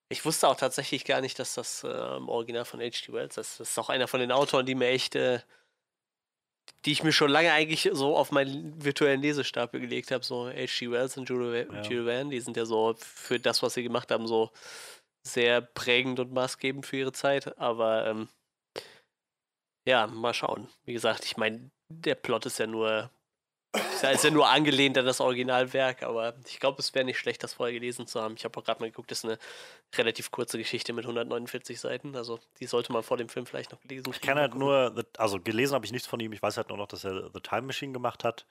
Speaker 1: Ich wusste auch tatsächlich gar nicht, dass das äh, im Original von H.G. Wells ist. Das ist auch einer von den Autoren, die mir echt, äh, die ich mir schon lange eigentlich so auf meinen virtuellen Lesestapel gelegt habe. So H.G. Wells und Jules,
Speaker 2: Ja.
Speaker 1: Verne, die sind ja so für das, was sie gemacht haben, so sehr prägend und maßgebend für ihre Zeit. Aber ähm, ja, mal schauen. Wie gesagt, ich meine, der Plot ist ja nur ja, ist ja nur angelehnt an das Originalwerk, aber ich glaube, es wäre nicht schlecht, das vorher gelesen zu haben. Ich habe auch gerade mal geguckt, das ist eine relativ kurze Geschichte mit 149 Seiten. Also die sollte man vor dem Film vielleicht noch gelesen
Speaker 2: Ich kann halt nur, The- also gelesen habe ich nichts von ihm. Ich weiß halt nur noch, dass er The Time Machine gemacht hat.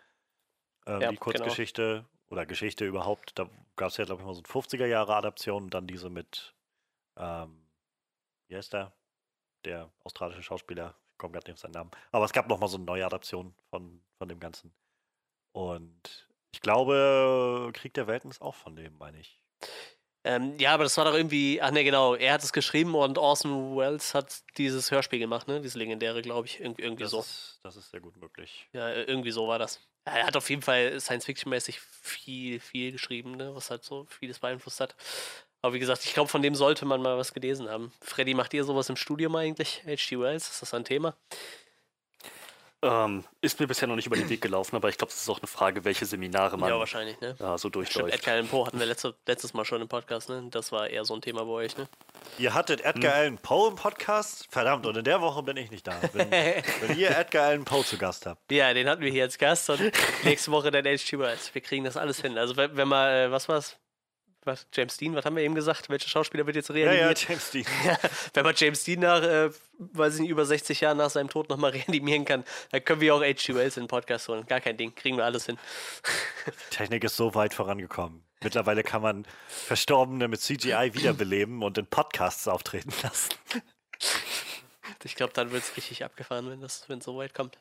Speaker 2: Ähm,
Speaker 1: Ja,
Speaker 2: die Kurzgeschichte oder Geschichte überhaupt. Da gab es ja, glaube ich, mal so eine 50er-Jahre-Adaption und dann diese mit, ähm, wie heißt der? Der australische Schauspieler. Ich komme gerade nicht auf seinen Namen. Aber es gab noch mal so eine neue Adaption von, von dem Ganzen. Und ich glaube, Krieg der Welten ist auch von dem, meine ich.
Speaker 1: Ähm, ja, aber das war doch irgendwie, ach ne, genau, er hat es geschrieben und Orson Welles hat dieses Hörspiel gemacht, ne? Dieses legendäre, glaube ich. Irgendwie, irgendwie
Speaker 2: Das,
Speaker 1: so.
Speaker 2: ist, das ist sehr gut möglich.
Speaker 1: Ja, irgendwie so war das. Er hat auf jeden Fall Science-Fiction-mäßig viel, viel geschrieben, ne? was halt so vieles beeinflusst hat. Aber wie gesagt, ich glaube, von dem sollte man mal was gelesen haben. Freddy, macht ihr sowas im Studium eigentlich? H.G. Wells, ist das ein Thema?
Speaker 3: Ähm, ist mir bisher noch nicht über den Weg gelaufen, aber ich glaube, es ist auch eine Frage, welche Seminare man
Speaker 1: ja, wahrscheinlich, ne?
Speaker 3: ja, so
Speaker 1: Stimmt,
Speaker 3: durchläuft.
Speaker 1: Edgar Allan Poe hatten wir letzte, letztes Mal schon im Podcast, ne? Das war eher so ein Thema bei euch, ne?
Speaker 2: Ihr hattet Edgar Allan Poe im Podcast? Verdammt, und in der Woche bin ich nicht da. Wenn, wenn ihr Edgar Allan Poe zu Gast habt.
Speaker 1: Ja, den hatten wir hier als Gast und nächste Woche dann H.G. Wells. Wir kriegen das alles hin. Also wenn, wenn mal, äh, was war's? Was, James Dean, was haben wir eben gesagt? Welcher Schauspieler wird jetzt
Speaker 2: Ja, ja,
Speaker 1: reanimiert?
Speaker 2: James Dean.
Speaker 1: Ja, wenn man James Dean nach, äh, weiß ich nicht, über 60 Jahren nach seinem Tod nochmal reanimieren kann, dann können wir auch H.G. Wells in den Podcast holen. Gar kein Ding, kriegen wir alles hin.
Speaker 2: Technik ist so weit vorangekommen. Mittlerweile kann man Verstorbene mit CGI wiederbeleben und in Podcasts auftreten lassen.
Speaker 1: Ich glaube, dann wird es richtig abgefahren, wenn es so weit kommt.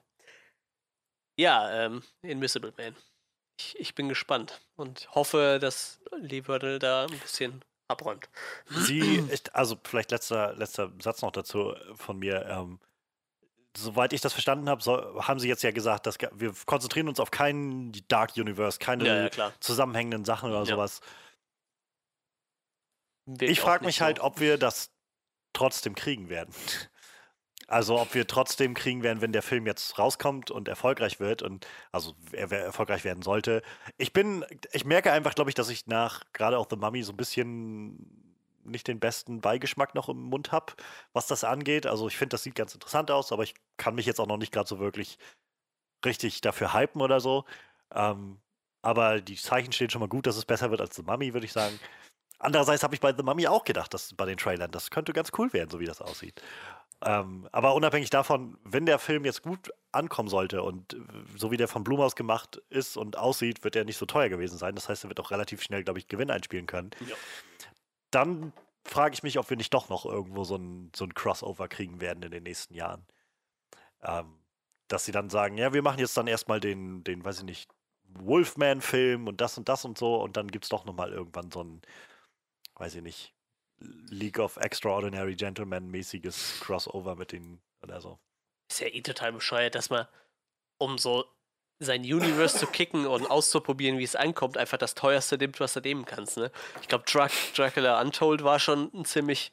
Speaker 1: Ja, ähm, Invisible Man. Ich, ich bin gespannt und hoffe, dass Lee Wordle da ein bisschen abräumt.
Speaker 2: Sie, also vielleicht letzter, letzter Satz noch dazu von mir. Ähm, soweit ich das verstanden habe, soll, haben sie jetzt ja gesagt, dass wir konzentrieren uns auf keinen Dark Universe, keine
Speaker 1: Ja, ja,
Speaker 2: zusammenhängenden Sachen oder
Speaker 1: Ja.
Speaker 2: sowas.
Speaker 1: Wirkt
Speaker 2: Ich frage mich halt,
Speaker 1: so.
Speaker 2: ob wir das trotzdem kriegen werden. Also ob wir trotzdem kriegen werden, wenn der Film jetzt rauskommt und erfolgreich wird und also er wer- erfolgreich werden sollte. Ich bin, ich merke einfach, glaube ich, dass ich nach gerade auch The Mummy so ein bisschen nicht den besten Beigeschmack noch im Mund habe, was das angeht. Also ich finde, das sieht ganz interessant aus, aber ich kann mich jetzt auch noch nicht gerade so wirklich richtig dafür hypen oder so. Ähm, aber die Zeichen stehen schon mal gut, dass es besser wird als The Mummy, würde ich sagen. Andererseits habe ich bei The Mummy auch gedacht, dass bei den Trailern, das könnte ganz cool werden, so wie das aussieht. Ähm, aber unabhängig davon, wenn der Film jetzt gut ankommen sollte und äh, so wie der von Blumhaus gemacht ist und aussieht, wird er nicht so teuer gewesen sein. Das heißt, er wird auch relativ schnell, glaube ich, Gewinn einspielen können.
Speaker 1: Ja.
Speaker 2: Dann frage ich mich, ob wir nicht doch noch irgendwo so ein, so ein Crossover kriegen werden in den nächsten Jahren. Ähm, dass sie dann sagen, ja, wir machen jetzt dann erstmal den, den, weiß ich nicht, Wolfman-Film und das und das und so und dann gibt es doch nochmal irgendwann so ein, weiß ich nicht, League of Extraordinary Gentlemen-mäßiges Crossover mit den oder so.
Speaker 1: Ist ja eh total bescheuert, dass man, um so sein Universe zu kicken und auszuprobieren, wie es ankommt, einfach das teuerste nimmt, was du nehmen kannst. Ne? Ich glaube, Drac Dracula Untold war schon ein ziemlich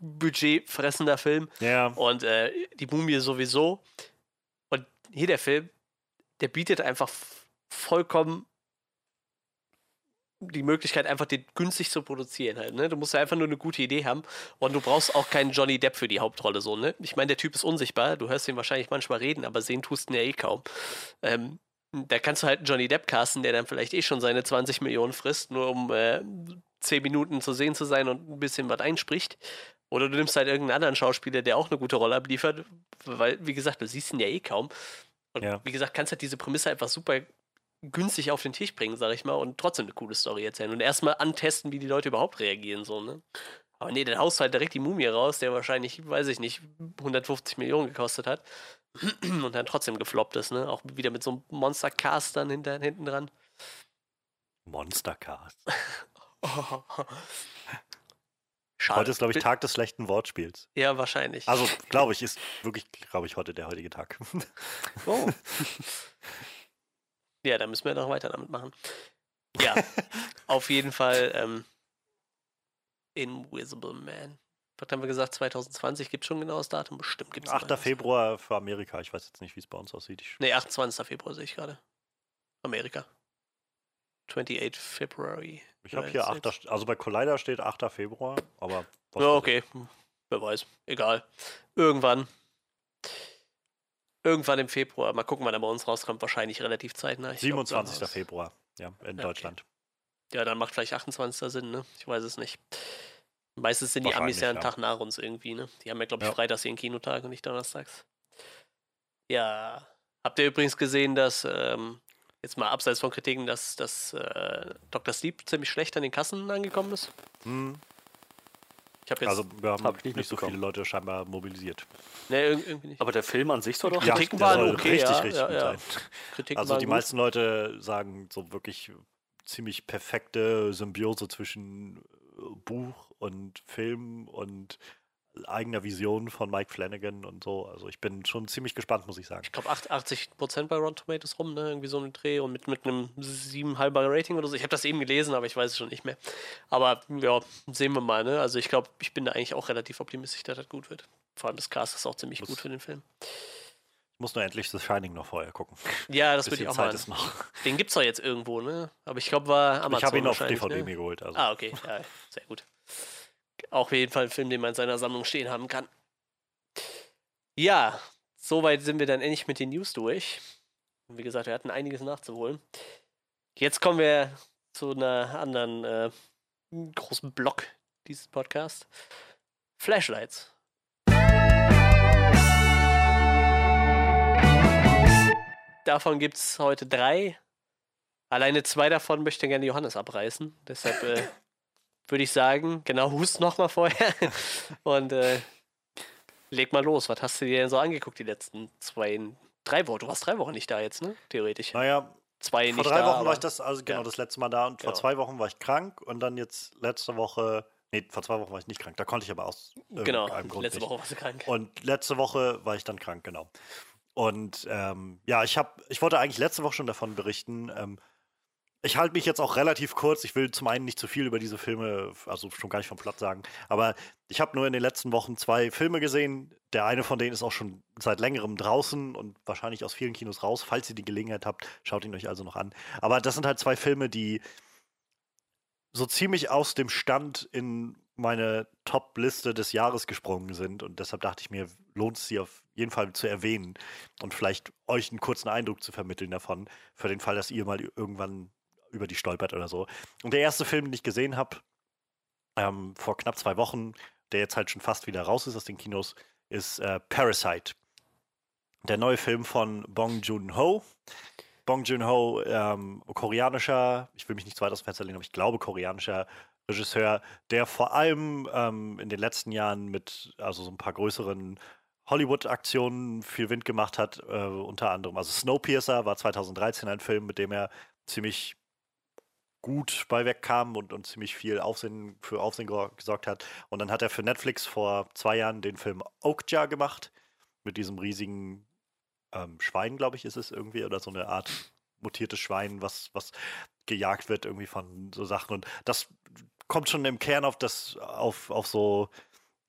Speaker 1: budgetfressender Film.
Speaker 2: Ja.
Speaker 1: Und äh, die Mumie sowieso. Und hier der Film, der bietet einfach vollkommen die Möglichkeit, einfach den günstig zu produzieren halt, ne? Du musst ja einfach nur eine gute Idee haben und du brauchst auch keinen Johnny Depp für die Hauptrolle so, ne? Ich meine, der Typ ist unsichtbar, du hörst ihn wahrscheinlich manchmal reden, aber sehen tust ihn ja eh kaum. Ähm, da kannst du halt einen Johnny Depp casten, der dann vielleicht eh schon seine 20 Millionen frisst, nur um äh, 10 Minuten zu sehen zu sein und ein bisschen was einspricht. Oder du nimmst halt irgendeinen anderen Schauspieler, der auch eine gute Rolle abliefert, weil, wie gesagt, du siehst ihn ja eh kaum. Und
Speaker 2: Ja.
Speaker 1: wie gesagt, kannst halt diese Prämisse einfach super günstig auf den Tisch bringen, sag ich mal, und trotzdem eine coole Story erzählen. Und erstmal antesten, wie die Leute überhaupt reagieren, so, ne? Aber nee, dann haust du halt direkt die Mumie raus, der wahrscheinlich, weiß ich nicht, 150 Millionen gekostet hat. Und dann trotzdem gefloppt ist, ne? Auch wieder mit so einem Monster-Cast dann hinter, hinten dran.
Speaker 2: Monstercast.
Speaker 1: Schade.
Speaker 2: Heute ist, glaube ich, Tag des schlechten Wortspiels.
Speaker 1: Ja, wahrscheinlich.
Speaker 2: Also, glaube ich, ist wirklich, glaube ich, heute der heutige Tag.
Speaker 1: Oh. ja, dann müssen wir noch weiter damit machen. Ja, auf jeden Fall ähm, Invisible Man. Was haben wir gesagt? 2020 gibt es schon genau das Datum? Bestimmt gibt es
Speaker 2: 8. Februar für Amerika. Ich weiß jetzt nicht, wie es bei uns aussieht. Ich,
Speaker 1: Ne, 28. Februar sehe ich gerade. Amerika. 28 February.
Speaker 2: ich habe hier 8.
Speaker 1: States.
Speaker 2: St- Also bei Collider steht 8. Februar, aber.
Speaker 1: Ja, okay. Hm, Wer weiß. Egal. Irgendwann. Irgendwann im Februar. Mal gucken, wann er bei uns rauskommt. Wahrscheinlich relativ zeitnah.
Speaker 2: ich.
Speaker 1: Ich glaub,
Speaker 2: 27.
Speaker 1: damals-
Speaker 2: Februar. Ja, in
Speaker 1: okay.
Speaker 2: Deutschland.
Speaker 1: Ja, dann macht vielleicht 28. Sinn, ne? Ich weiß es nicht. Meistens sind die Amis ja einen
Speaker 2: ja.
Speaker 1: Tag nach uns irgendwie, ne? Die haben ja, glaube ich,
Speaker 2: Ja.
Speaker 1: freitags ihren Kinotag und nicht donnerstags. Ja. Habt ihr übrigens gesehen, dass, ähm, jetzt mal abseits von Kritiken, dass, dass äh, Dr. Sleep ziemlich schlecht an den Kassen angekommen ist?
Speaker 2: Hm.
Speaker 1: Ich habe jetzt.
Speaker 2: Also, wir haben
Speaker 3: Hab ich nicht
Speaker 2: nicht so viele. Leute scheinbar mobilisiert.
Speaker 1: ne, irg- irgendwie nicht.
Speaker 3: Aber der Film an sich soll doch
Speaker 2: Ja,
Speaker 1: Kritiken
Speaker 2: der
Speaker 1: waren
Speaker 2: soll
Speaker 1: okay,
Speaker 2: richtig,
Speaker 1: ja,
Speaker 2: richtig
Speaker 1: ja,
Speaker 2: gut
Speaker 1: ja.
Speaker 2: sein.
Speaker 1: Kritiken
Speaker 2: Also, die
Speaker 1: gut.
Speaker 2: meisten Leute sagen so wirklich ziemlich perfekte Symbiose zwischen Buch und Film und eigener Vision von Mike Flanagan und so. Also, ich bin schon ziemlich gespannt, muss ich sagen.
Speaker 1: Ich glaube 80% bei Rotten Tomatoes rum, ne? Irgendwie so ein Dreh und mit, mit einem 7,5er Rating oder so. Ich habe das eben gelesen, aber ich weiß es schon nicht mehr. Aber ja, sehen wir mal, ne? Also ich glaube, ich bin da eigentlich auch relativ optimistisch, dass das gut wird. Vor allem das Cast ist auch ziemlich
Speaker 2: Muss-
Speaker 1: gut für den Film.
Speaker 2: Ich muss nur endlich The Shining noch vorher gucken.
Speaker 1: Ja, das würde ich auch
Speaker 2: Zeit
Speaker 1: mal.
Speaker 2: ist noch.
Speaker 1: Den gibt's doch jetzt irgendwo, ne? Aber ich glaube, war Amazon
Speaker 2: ich habe ihn auf DVD
Speaker 1: ne?
Speaker 2: mir geholt. Also.
Speaker 1: Ah, okay, ja, sehr gut. Auch auf jeden Fall ein Film, den man in seiner Sammlung stehen haben kann. Ja, soweit sind wir dann endlich mit den News durch. Und wie gesagt, wir hatten einiges nachzuholen. Jetzt kommen wir zu einer anderen äh, großen Block dieses Podcasts. Flashlights. Davon gibt es heute drei. Alleine zwei davon möchte gerne Johannes abreißen. Deshalb äh, würde ich sagen, genau, hust noch mal vorher und äh, leg mal los. Was hast du dir denn so angeguckt die letzten zwei, drei Wochen? Du warst drei Wochen nicht da jetzt, ne? Theoretisch.
Speaker 2: Naja,
Speaker 1: Zwei
Speaker 2: vor drei
Speaker 1: da,
Speaker 2: Wochen
Speaker 1: aber-
Speaker 2: war ich das, also genau
Speaker 1: ja.
Speaker 2: das letzte Mal da und vor
Speaker 1: Genau.
Speaker 2: zwei Wochen war ich krank und dann jetzt letzte Woche, nee, vor zwei Wochen war ich nicht krank, da konnte ich aber aus
Speaker 1: Genau,
Speaker 2: irgendeinem Grund
Speaker 1: letzte
Speaker 2: nicht.
Speaker 1: Woche warst du krank.
Speaker 2: Und letzte Woche war ich dann krank, genau. Und ähm, ja, ich habe, ich wollte eigentlich letzte Woche schon davon berichten. Ähm, ich halte mich jetzt auch relativ kurz. Ich will zum einen nicht zu viel über diese Filme, also schon gar nicht vom Plot sagen, aber ich habe nur in den letzten Wochen zwei Filme gesehen. Der eine von denen ist auch schon seit längerem draußen und wahrscheinlich aus vielen Kinos raus. Falls ihr die Gelegenheit habt, schaut ihn euch also noch an. Aber das sind halt zwei Filme, die so ziemlich aus dem Stand in meine Top-Liste des Jahres gesprungen sind. Und deshalb dachte ich mir, lohnt es sie auf jeden Fall zu erwähnen und vielleicht euch einen kurzen Eindruck zu vermitteln davon, für den Fall, dass ihr mal irgendwann über die stolpert oder so. Und der erste Film, den ich gesehen habe, ähm, vor knapp zwei Wochen, der jetzt halt schon fast wieder raus ist aus den Kinos, ist äh, Parasite. Der neue Film von Bong Joon-ho. Bong Joon-ho, ähm, koreanischer, ich will mich nicht zu weit aus dem Fenster legen, aber ich glaube koreanischer Regisseur, der vor allem ähm, in den letzten Jahren mit also so ein paar größeren Hollywood-Aktionen viel Wind gemacht hat, äh, unter anderem. Also Snowpiercer war 2013 ein Film, mit dem er ziemlich gut bei wegkam und, und ziemlich viel Aufsehen, für Aufsehen gesorgt hat. Und dann hat er für Netflix vor zwei Jahren den Film Oakja gemacht, mit diesem riesigen ähm, Schwein, glaube ich, ist es irgendwie, oder so eine Art mutiertes Schwein, was, was gejagt wird irgendwie von so Sachen. Und das kommt schon im Kern auf das, auf, auf so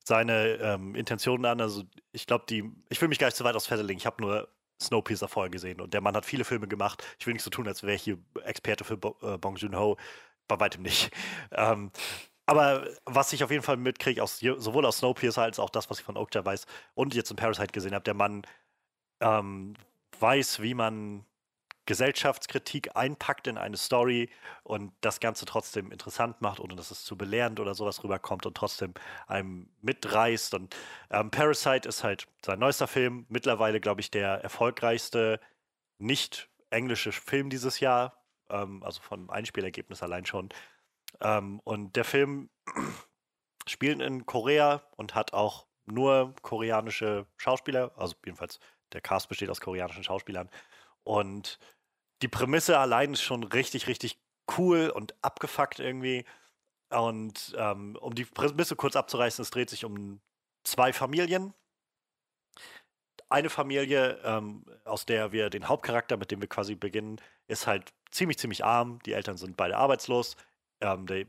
Speaker 2: seine ähm, Intentionen an. Also ich glaube, die, ich will mich gar nicht zu weit aus legen. Ich habe nur Snowpiercer vorher gesehen und der Mann hat viele Filme gemacht. Ich will nicht so tun, als wäre ich hier Experte für Bo äh, Bong Joon-ho. Bei weitem nicht. Ähm, aber was ich auf jeden Fall mitkriege, sowohl aus Snowpiercer als auch das, was ich von Okja weiß und jetzt in Parasite gesehen habe, der Mann ähm, weiß, wie man Gesellschaftskritik einpackt in eine Story und das Ganze trotzdem interessant macht, ohne dass es zu belehrend oder sowas rüberkommt und trotzdem einem mitreißt. Und ähm, Parasite ist halt sein neuester Film, mittlerweile, glaube ich, der erfolgreichste nicht englische Film dieses Jahr, ähm, also vom Einspielergebnis allein schon. Ähm, und der Film spielt in Korea und hat auch nur koreanische Schauspieler, also jedenfalls der Cast besteht aus koreanischen Schauspielern. Und die Prämisse allein ist schon richtig, richtig cool und abgefuckt irgendwie. Und ähm, um die Prämisse kurz abzureißen, es dreht sich um zwei Familien. Eine Familie, ähm, aus der wir den Hauptcharakter, mit dem wir quasi beginnen, ist halt ziemlich, ziemlich arm. Die Eltern sind beide arbeitslos. Ähm, der,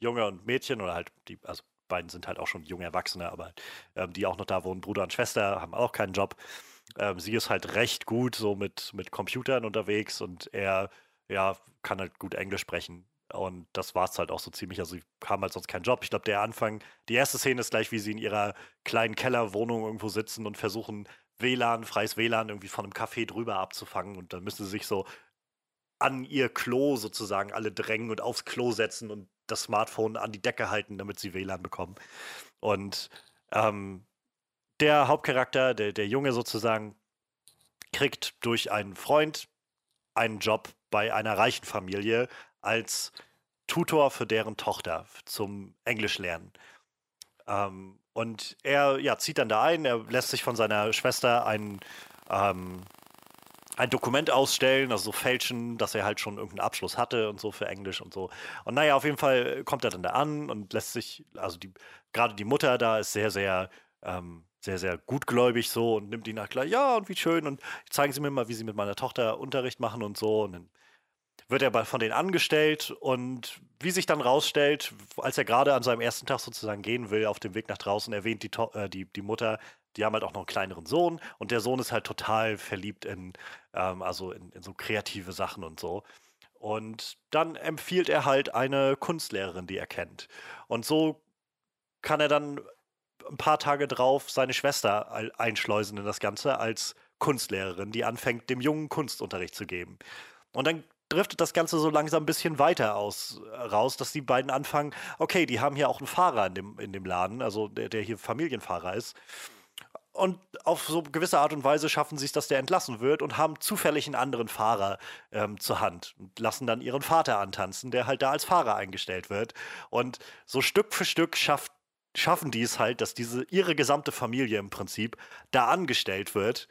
Speaker 2: Junge und Mädchen oder halt die, also beiden sind halt auch schon junge Erwachsene, aber ähm, die auch noch da wohnen, Bruder und Schwester, haben auch keinen Job. Ähm, sie ist halt recht gut so mit, mit Computern unterwegs und er ja, kann halt gut Englisch sprechen. Und das war es halt auch so ziemlich. Also, sie haben halt sonst keinen Job. Ich glaube, der Anfang, die erste Szene ist gleich, wie sie in ihrer kleinen Kellerwohnung irgendwo sitzen und versuchen, WLAN, freies WLAN irgendwie von einem Café drüber abzufangen. Und dann müssen sie sich so an ihr Klo sozusagen alle drängen und aufs Klo setzen und das Smartphone an die Decke halten, damit sie WLAN bekommen. Und ähm, der Hauptcharakter, der, der Junge sozusagen, kriegt durch einen Freund einen Job bei einer reichen Familie als Tutor für deren Tochter zum Englisch lernen. Ähm, und er ja, zieht dann da ein, er lässt sich von seiner Schwester ein, ähm, ein Dokument ausstellen, also so fälschen, dass er halt schon irgendeinen Abschluss hatte und so für Englisch und so. Und naja, auf jeden Fall kommt er dann da an und lässt sich, also die, gerade die Mutter da ist sehr, sehr ähm, sehr, sehr gutgläubig so und nimmt ihn nach gleich, ja, und wie schön und zeigen Sie mir mal, wie Sie mit meiner Tochter Unterricht machen und so. Und dann wird er von denen angestellt und wie sich dann rausstellt, als er gerade an seinem ersten Tag sozusagen gehen will, auf dem Weg nach draußen, erwähnt die, äh, die, die Mutter, die haben halt auch noch einen kleineren Sohn und der Sohn ist halt total verliebt in, ähm, also in, in so kreative Sachen und so. Und dann empfiehlt er halt eine Kunstlehrerin, die er kennt. Und so kann er dann ein paar Tage drauf seine Schwester einschleusen in das Ganze als Kunstlehrerin, die anfängt, dem Jungen Kunstunterricht zu geben. Und dann driftet das Ganze so langsam ein bisschen weiter aus, äh, raus, dass die beiden anfangen, okay, die haben hier auch einen Fahrer in dem, in dem Laden, also der, der hier Familienfahrer ist. Und auf so gewisse Art und Weise schaffen sie es, dass der entlassen wird und haben zufällig einen anderen Fahrer ähm, zur Hand und lassen dann ihren Vater antanzen, der halt da als Fahrer eingestellt wird. Und so Stück für Stück schafft schaffen die es halt, dass diese ihre gesamte Familie im Prinzip da angestellt wird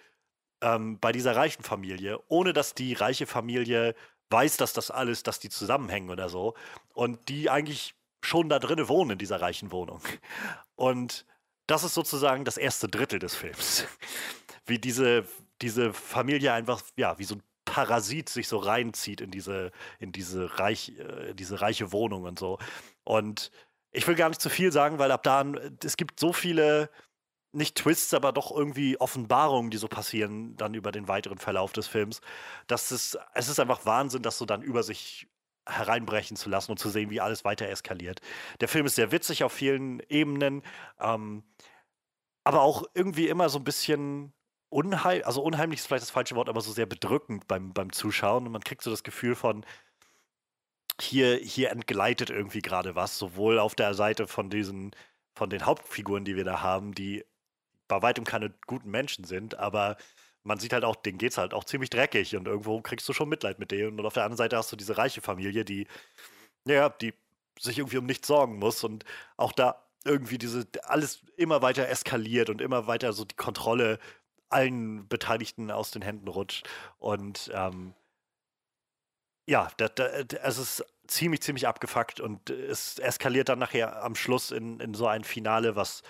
Speaker 2: ähm, bei dieser reichen Familie, ohne dass die reiche Familie weiß, dass das alles, dass die zusammenhängen oder so. Und die eigentlich schon da drinnen wohnen in dieser reichen Wohnung. Und das ist sozusagen das erste Drittel des Films, wie diese diese Familie einfach ja wie so ein Parasit sich so reinzieht in diese in diese reich äh, diese reiche Wohnung und so. Und ich will gar nicht zu viel sagen, weil ab da es gibt so viele, nicht Twists, aber doch irgendwie Offenbarungen, die so passieren dann über den weiteren Verlauf des Films, dass es, es ist einfach Wahnsinn, dass so dann über sich hereinbrechen zu lassen und zu sehen, wie alles weiter eskaliert. Der Film ist sehr witzig auf vielen Ebenen, ähm, aber auch irgendwie immer so ein bisschen unheimlich, also unheimlich ist vielleicht das falsche Wort, aber so sehr bedrückend beim, beim Zuschauen. Und man kriegt so das Gefühl von, hier, hier entgleitet irgendwie gerade was, sowohl auf der Seite von diesen, von den Hauptfiguren, die wir da haben, die bei weitem keine guten Menschen sind, aber man sieht halt auch, denen geht's halt auch ziemlich dreckig und irgendwo kriegst du schon Mitleid mit denen. Und auf der anderen Seite hast du diese reiche Familie, die, ja, die sich irgendwie um nichts sorgen muss und auch da irgendwie diese, alles immer weiter eskaliert und immer weiter so die Kontrolle allen Beteiligten aus den Händen rutscht. Und ähm, ja, da, da, es ist ziemlich, ziemlich abgefuckt und es eskaliert dann nachher am Schluss in, in so ein Finale, was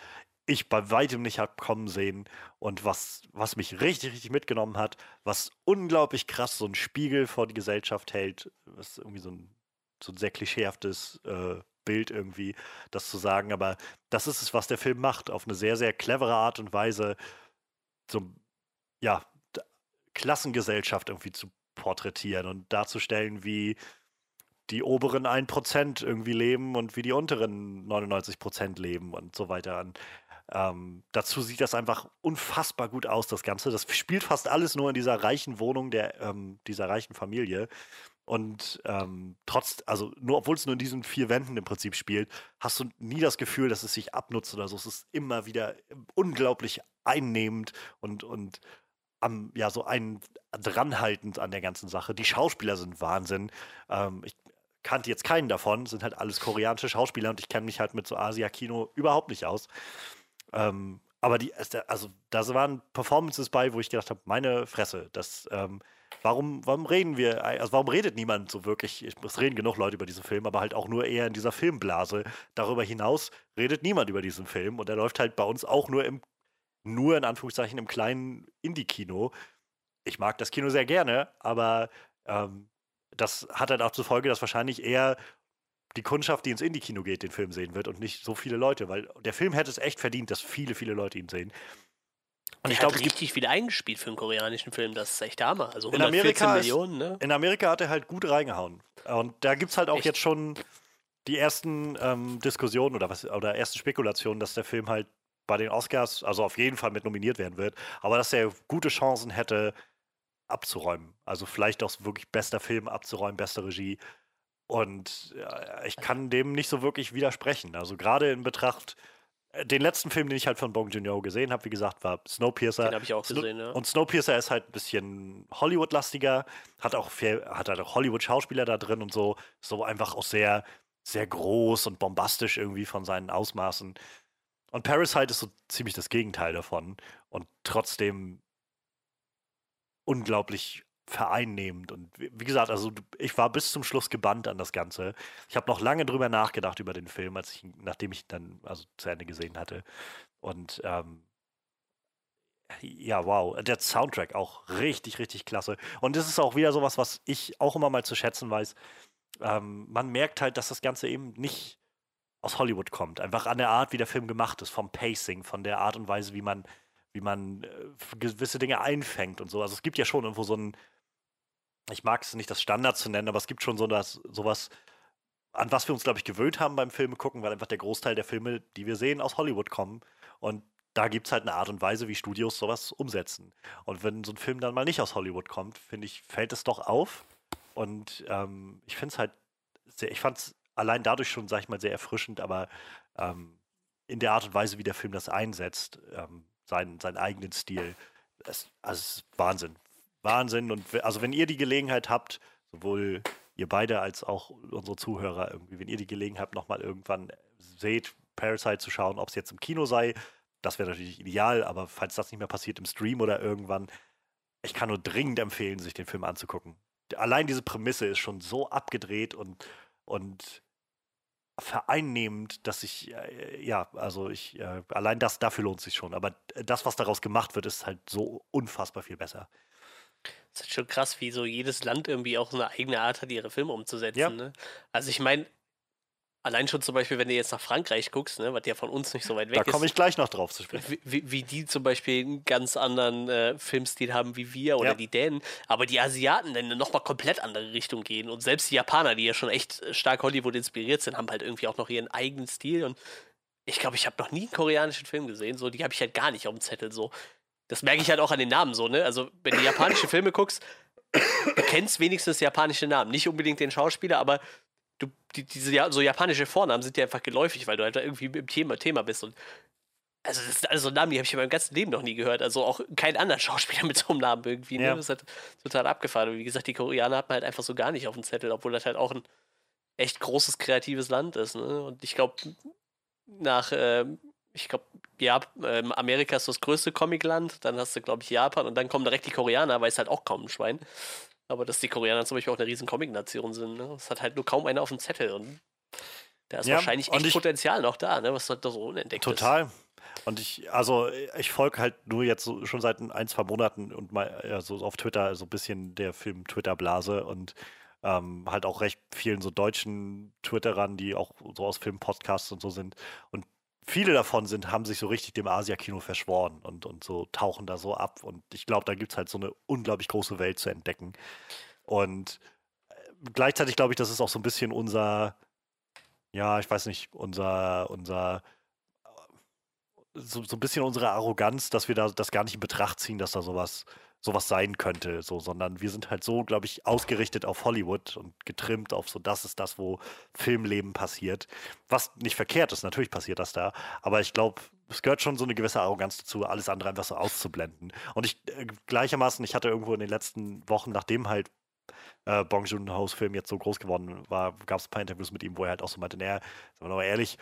Speaker 2: ich bei weitem nicht habe kommen sehen und was, was mich richtig, richtig mitgenommen hat, was unglaublich krass so ein Spiegel vor die Gesellschaft hält, was irgendwie so ein, so ein sehr klischeehaftes äh, Bild irgendwie, das zu sagen, aber das ist es, was der Film macht, auf eine sehr, sehr clevere Art und Weise, so, ja, Klassengesellschaft irgendwie zu porträtieren und darzustellen, wie die oberen 1% irgendwie leben und wie die unteren 99% leben und so weiter. Und, ähm, dazu sieht das einfach unfassbar gut aus, das Ganze. Das spielt fast alles nur in dieser reichen Wohnung der, ähm, dieser reichen Familie. Und ähm, trotz, also nur obwohl es nur in diesen vier Wänden im Prinzip spielt, hast du nie das Gefühl, dass es sich abnutzt oder so. Es ist immer wieder unglaublich einnehmend und, und am, ja, so ein dranhaltend an der ganzen Sache. Die Schauspieler sind Wahnsinn. Ähm, ich kannte jetzt keinen davon, sind halt alles koreanische Schauspieler und ich kenne mich halt mit so Asia-Kino überhaupt nicht aus. Ähm, aber die, also da waren Performances bei, wo ich gedacht habe, meine Fresse, das ähm, warum, warum reden wir, also warum redet niemand so wirklich, es reden genug Leute über diesen Film, aber halt auch nur eher in dieser Filmblase. Darüber hinaus redet niemand über diesen Film und er läuft halt bei uns auch nur im, nur in Anführungszeichen im kleinen Indie-Kino. Ich mag das Kino sehr gerne, aber ähm, das hat halt auch zur Folge, dass wahrscheinlich eher die Kundschaft, die ins Indie-Kino geht, den Film sehen wird und nicht so viele Leute, weil der Film hätte es echt verdient, dass viele, viele Leute ihn sehen.
Speaker 1: Und ich glaube, es richtig viel eingespielt für einen koreanischen Film. Das ist echt Hammer. Also 114
Speaker 2: in Amerika
Speaker 1: Millionen, ne?
Speaker 2: In Amerika hat er halt gut reingehauen. Und da gibt es halt auch echt? jetzt schon die ersten ähm, Diskussionen oder was oder ersten Spekulationen, dass der Film halt bei den Oscars, also auf jeden Fall mit nominiert werden wird, aber dass er gute Chancen hätte, abzuräumen. Also vielleicht auch wirklich bester Film abzuräumen, beste Regie. Und ja, ich kann dem nicht so wirklich widersprechen. Also gerade in Betracht äh, den letzten Film, den ich halt von Bong Joon-ho gesehen habe, wie gesagt, war Snowpiercer.
Speaker 1: Den habe ich auch gesehen, ja.
Speaker 2: Und Snowpiercer ist halt ein bisschen Hollywood-lastiger, hat auch viel, hat halt auch Hollywood-Schauspieler da drin und so, so einfach auch sehr, sehr groß und bombastisch irgendwie von seinen Ausmaßen. Und Parasite ist so ziemlich das Gegenteil davon und trotzdem unglaublich vereinnehmend. Und wie gesagt, also ich war bis zum Schluss gebannt an das Ganze. Ich habe noch lange drüber nachgedacht über den Film, als ich, nachdem ich ihn dann also zu Ende gesehen hatte. Und ähm, ja, wow. Der Soundtrack auch richtig, richtig klasse. Und das ist auch wieder sowas, was ich auch immer mal zu schätzen weiß. Ähm, man merkt halt, dass das Ganze eben nicht aus Hollywood kommt. Einfach an der Art, wie der Film gemacht ist, vom Pacing, von der Art und Weise, wie man, wie man äh, gewisse Dinge einfängt und so. Also es gibt ja schon irgendwo so ein, ich mag es nicht das Standard zu nennen, aber es gibt schon so das, sowas, an was wir uns, glaube ich, gewöhnt haben beim Filme gucken, weil einfach der Großteil der Filme, die wir sehen, aus Hollywood kommen. Und da gibt es halt eine Art und Weise, wie Studios sowas umsetzen. Und wenn so ein Film dann mal nicht aus Hollywood kommt, finde ich, fällt es doch auf. Und ähm, ich finde es halt sehr, ich fand es allein dadurch schon, sag ich mal, sehr erfrischend, aber ähm, in der Art und Weise, wie der Film das einsetzt, ähm, seinen, seinen eigenen Stil, es, also es ist Wahnsinn. Wahnsinn. Und also wenn ihr die Gelegenheit habt, sowohl ihr beide als auch unsere Zuhörer irgendwie, wenn ihr die Gelegenheit habt, nochmal irgendwann seht, Parasite zu schauen, ob es jetzt im Kino sei, das wäre natürlich ideal, aber falls das nicht mehr passiert im Stream oder irgendwann, ich kann nur dringend empfehlen, sich den Film anzugucken. Allein diese Prämisse ist schon so abgedreht und, und vereinnehmend, dass ich, äh, ja, also ich, äh, allein das, dafür lohnt sich schon. Aber das, was daraus gemacht wird, ist halt so unfassbar viel besser.
Speaker 1: Das ist schon krass, wie so jedes Land irgendwie auch so eine eigene Art hat, ihre Filme umzusetzen. Ja. Ne? Also ich meine, allein schon zum Beispiel, wenn du jetzt nach Frankreich guckst, ne, was ja von uns nicht so weit weg
Speaker 2: Da
Speaker 1: ist.
Speaker 2: komme ich gleich noch drauf zu sprechen.
Speaker 1: wie, wie, wie die zum Beispiel einen ganz anderen äh, Filmstil haben wie wir oder
Speaker 2: Ja.
Speaker 1: die Dänen, aber die Asiaten dann nochmal komplett andere Richtung gehen und selbst die Japaner, die ja schon echt äh, stark Hollywood inspiriert sind, haben halt irgendwie auch noch ihren eigenen Stil und ich glaube, ich habe noch nie einen koreanischen Film gesehen, so die habe ich halt gar nicht auf dem Zettel so. Das merke ich halt auch an den Namen so, ne? Also, wenn du japanische Filme guckst, du kennst wenigstens japanische Namen, nicht unbedingt den Schauspieler, aber du, die, diese ja, so japanische Vornamen sind dir einfach geläufig, weil du halt irgendwie im Thema, Thema bist und also das sind alles so Namen, die habe ich in meinem ganzen Leben noch nie gehört. Also auch kein anderer Schauspieler mit so einem Namen irgendwie. Ne?
Speaker 2: Ja.
Speaker 1: Das ist halt total abgefahren. Und wie gesagt, die Koreaner hat man halt einfach so gar nicht auf dem Zettel, obwohl das halt auch ein echt großes, kreatives Land ist. Ne? Und ich glaube, nach, ähm, ich glaube, ja, ähm, Amerika ist das größte Comicland, dann hast du, glaube ich, Japan und dann kommen direkt die Koreaner, weiß halt auch kaum ein Schwein. Aber dass die Koreaner zum Beispiel auch eine riesen Comic-Nation sind, ne? Das hat halt nur kaum einer auf dem Zettel und da ist
Speaker 2: Ja,
Speaker 1: wahrscheinlich echt
Speaker 2: ich-
Speaker 1: Potenzial noch da, ne? Was halt da so unentdeckt ist.
Speaker 2: Total. Und ich, also ich folge halt nur jetzt so, schon seit ein, zwei Monaten und mal ja, so auf Twitter so ein bisschen der Film-Twitter-Blase und ähm, halt auch recht vielen so deutschen Twitterern, die auch so aus Film-Podcasts und so sind. Und viele davon sind, haben sich so richtig dem Asia-Kino verschworen und, und so tauchen da so ab. Und ich glaube, da gibt es halt so eine unglaublich große Welt zu entdecken. Und äh, gleichzeitig glaube ich, das ist auch so ein bisschen unser, ja, ich weiß nicht, unser, unser so, so ein bisschen unsere Arroganz, dass wir da das gar nicht in Betracht ziehen, dass da sowas, sowas sein könnte, so, sondern wir sind halt so, glaube ich, ausgerichtet auf Hollywood und getrimmt auf so, das ist das, wo Filmleben passiert. Was nicht verkehrt ist, natürlich passiert das da, aber ich glaube, es gehört schon so eine gewisse Arroganz dazu, alles andere einfach so auszublenden. Und ich äh, gleichermaßen, ich hatte irgendwo in den letzten Wochen, nachdem halt äh, Bong Joon-ho's Film jetzt so groß geworden war, gab es ein paar Interviews mit ihm, wo er halt auch so meinte, naja, sagen wir mal ehrlich,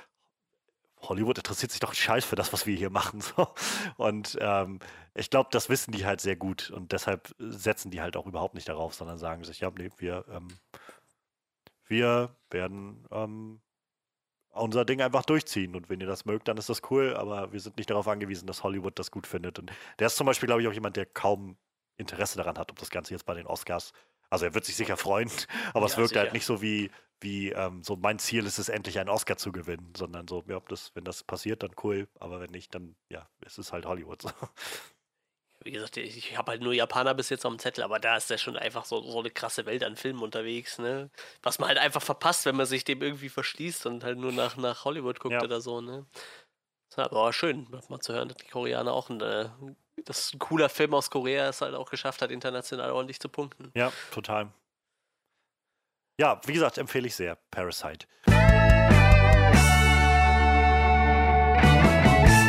Speaker 2: Hollywood interessiert sich doch scheiß für das, was wir hier machen. So. Und ähm, ich glaube, das wissen die halt sehr gut und deshalb setzen die halt auch überhaupt nicht darauf, sondern sagen sich, ja, nee, wir, ähm, wir werden ähm, unser Ding einfach durchziehen und wenn ihr das mögt, dann ist das cool, aber wir sind nicht darauf angewiesen, dass Hollywood das gut findet. Und der ist zum Beispiel, glaube ich, auch jemand, der kaum Interesse daran hat, ob das Ganze jetzt bei den Oscars. Also er wird sich sicher freuen, aber es
Speaker 1: Ja,
Speaker 2: wirkt halt
Speaker 1: sicher.
Speaker 2: nicht so wie, wie ähm, so mein Ziel ist es, endlich einen Oscar zu gewinnen, sondern so, ja, das, wenn das passiert, dann cool, aber wenn nicht, dann ja, es ist halt Hollywood. So.
Speaker 1: Wie gesagt, ich, ich habe halt nur Japaner bis jetzt auf dem Zettel, aber da ist ja schon einfach so, so eine krasse Welt an Filmen unterwegs, ne? Was man halt einfach verpasst, wenn man sich dem irgendwie verschließt und halt nur nach, nach Hollywood guckt
Speaker 2: Ja.
Speaker 1: oder so, ne? Aber war schön, mal zu hören, dass die Koreaner auch ein, äh, dass ein cooler Film aus Korea es halt auch geschafft hat, international ordentlich zu punkten.
Speaker 2: Ja, total. Ja, wie gesagt, empfehle ich sehr. Parasite.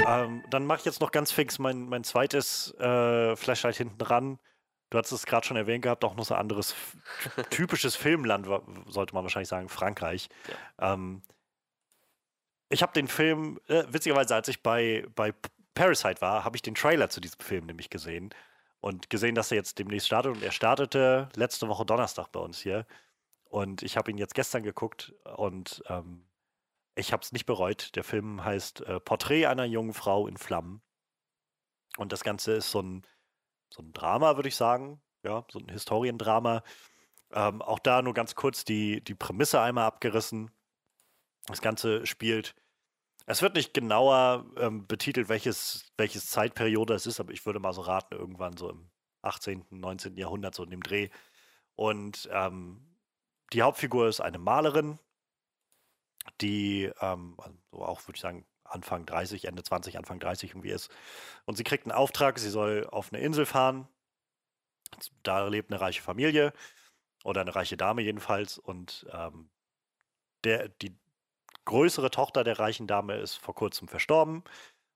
Speaker 2: Ähm, dann mache ich jetzt noch ganz fix mein, mein zweites äh, Flashlight hinten ran. Du hattest es gerade schon erwähnt gehabt, auch noch so ein anderes typisches Filmland, sollte man wahrscheinlich sagen, Frankreich. Ähm, ich habe den Film, äh, witzigerweise, als ich bei, bei Parasite war, habe ich den Trailer zu diesem Film nämlich gesehen und gesehen, dass er jetzt demnächst startet. Und er startete letzte Woche Donnerstag bei uns hier. Und ich habe ihn jetzt gestern geguckt und ähm, ich habe es nicht bereut. Der Film heißt äh, Porträt einer jungen Frau in Flammen. Und das Ganze ist so ein, so ein Drama, würde ich sagen. Ja, so ein Historiendrama. Ähm, auch da nur ganz kurz die, die Prämisse einmal abgerissen. Das Ganze spielt. Es wird nicht genauer ähm, betitelt, welches, welches Zeitperiode es ist, aber ich würde mal so raten, irgendwann so im 18., 19. Jahrhundert, so in dem Dreh. Und ähm, die Hauptfigur ist eine Malerin, die ähm, so auch, würde ich sagen, Anfang 30, Ende 20, Anfang 30 irgendwie ist. Und sie kriegt einen Auftrag, sie soll auf eine Insel fahren. Da lebt eine reiche Familie oder eine reiche Dame jedenfalls. Und ähm, der, die größere Tochter der reichen Dame ist vor kurzem verstorben.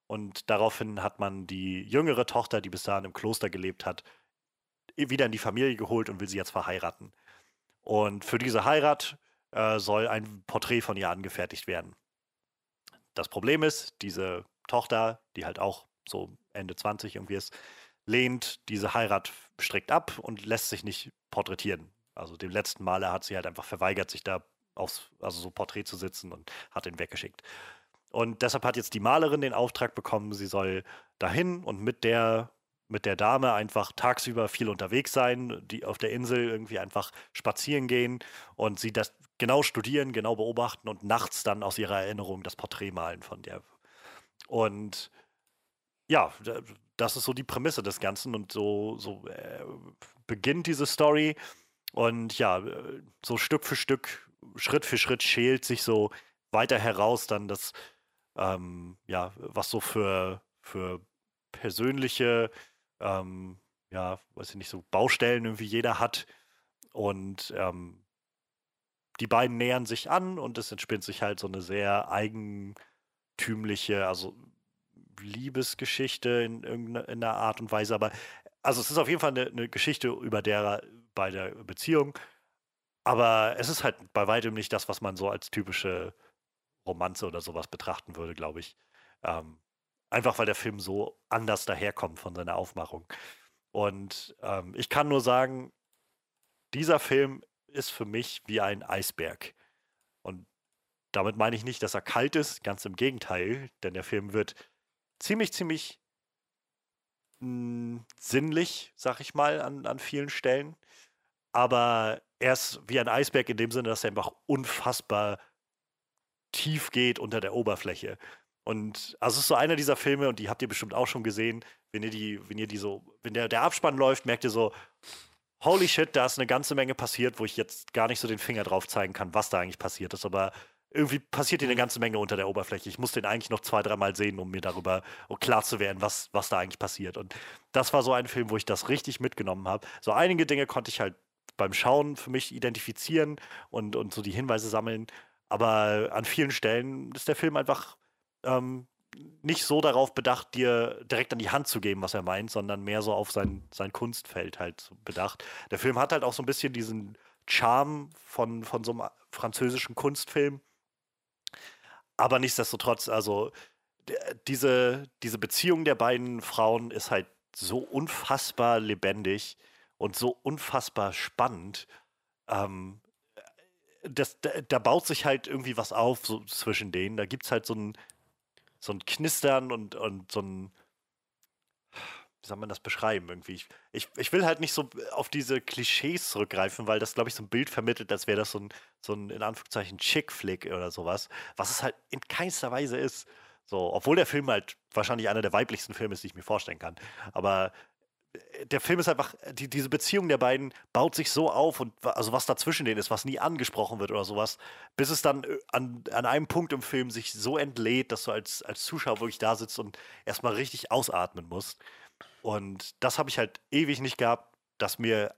Speaker 2: Und daraufhin hat man die jüngere Tochter, die bis dahin im Kloster gelebt hat, wieder in die Familie geholt und will sie jetzt verheiraten. Und für diese Heirat äh, soll ein Porträt von ihr angefertigt werden. Das Problem ist, diese Tochter, die halt auch so Ende 20 irgendwie ist, lehnt diese Heirat strikt ab und lässt sich nicht porträtieren. Also dem letzten Maler hat sie halt einfach verweigert, sich da aufs, also so Porträt zu sitzen und hat ihn weggeschickt. Und deshalb hat jetzt die Malerin den Auftrag bekommen, sie soll dahin und mit der mit der Dame einfach tagsüber viel unterwegs sein, die auf der Insel irgendwie einfach spazieren gehen und sie das genau studieren, genau beobachten und nachts dann aus ihrer Erinnerung das Porträt malen von der. Und ja, das ist so die Prämisse des Ganzen und so, so äh, beginnt diese Story. Und ja, so Stück für Stück, Schritt für Schritt schält sich so weiter heraus dann das, ähm, ja, was so für, für persönliche, ähm, ja, weiß ich nicht, so Baustellen irgendwie jeder hat. Und ähm, die beiden nähern sich an und es entspinnt sich halt so eine sehr eigentümliche, also Liebesgeschichte in irgendeiner Art und Weise. Aber also es ist auf jeden Fall eine, eine Geschichte über der bei der Beziehung. Aber es ist halt bei weitem nicht das, was man so als typische Romanze oder sowas betrachten würde, glaube ich. Ähm, einfach weil der Film so anders daherkommt von seiner Aufmachung. Und ähm, ich kann nur sagen, dieser Film ist für mich wie ein Eisberg. Und damit meine ich nicht, dass er kalt ist, ganz im Gegenteil, denn der Film wird ziemlich, ziemlich mh, hm, sinnlich, sag ich mal, an, an vielen Stellen. Aber er ist wie ein Eisberg in dem Sinne, dass er einfach unfassbar tief geht unter der Oberfläche. Und also es ist so einer dieser Filme, und die habt ihr bestimmt auch schon gesehen, wenn ihr die, wenn ihr die so, wenn der, der Abspann läuft, merkt ihr so, holy shit, da ist eine ganze Menge passiert, wo ich jetzt gar nicht so den Finger drauf zeigen kann, was da eigentlich passiert ist. Aber irgendwie passiert hier eine ganze Menge unter der Oberfläche. Ich muss den eigentlich noch zwei, dreimal sehen, um mir darüber klar zu werden, was, was da eigentlich passiert. Und das war so ein Film, wo ich das richtig mitgenommen habe. So einige Dinge konnte ich halt beim Schauen für mich identifizieren und, und so die Hinweise sammeln. Aber an vielen Stellen ist der Film einfach ähm, nicht so darauf bedacht, dir direkt an die Hand zu geben, was er meint, sondern mehr so auf sein, sein Kunstfeld halt bedacht. Der Film hat halt auch so ein bisschen diesen Charme von, von so einem französischen Kunstfilm. Aber nichtsdestotrotz, also diese, diese Beziehung der beiden Frauen ist halt so unfassbar lebendig und so unfassbar spannend. Ähm, das, da, da, baut sich halt irgendwie was auf so zwischen denen. Da gibt es halt so ein, so ein Knistern und, und so ein, wie soll man das beschreiben irgendwie? Ich, ich, ich will halt nicht so auf diese Klischees zurückgreifen, weil das, glaube ich, so ein Bild vermittelt, als wäre das so ein, so ein, in Anführungszeichen, Chick-Flick oder sowas, was es halt in keinster Weise ist. So, obwohl der Film halt wahrscheinlich einer der weiblichsten Filme ist, die ich mir vorstellen kann. Aber der Film ist einfach, die, diese Beziehung der beiden baut sich so auf und also was dazwischen denen ist, was nie angesprochen wird oder sowas, bis es dann äh, an, an einem Punkt im Film sich so entlädt, dass du als, als Zuschauer wirklich da sitzt und erstmal richtig ausatmen musst. Und das habe ich halt ewig nicht gehabt, dass mir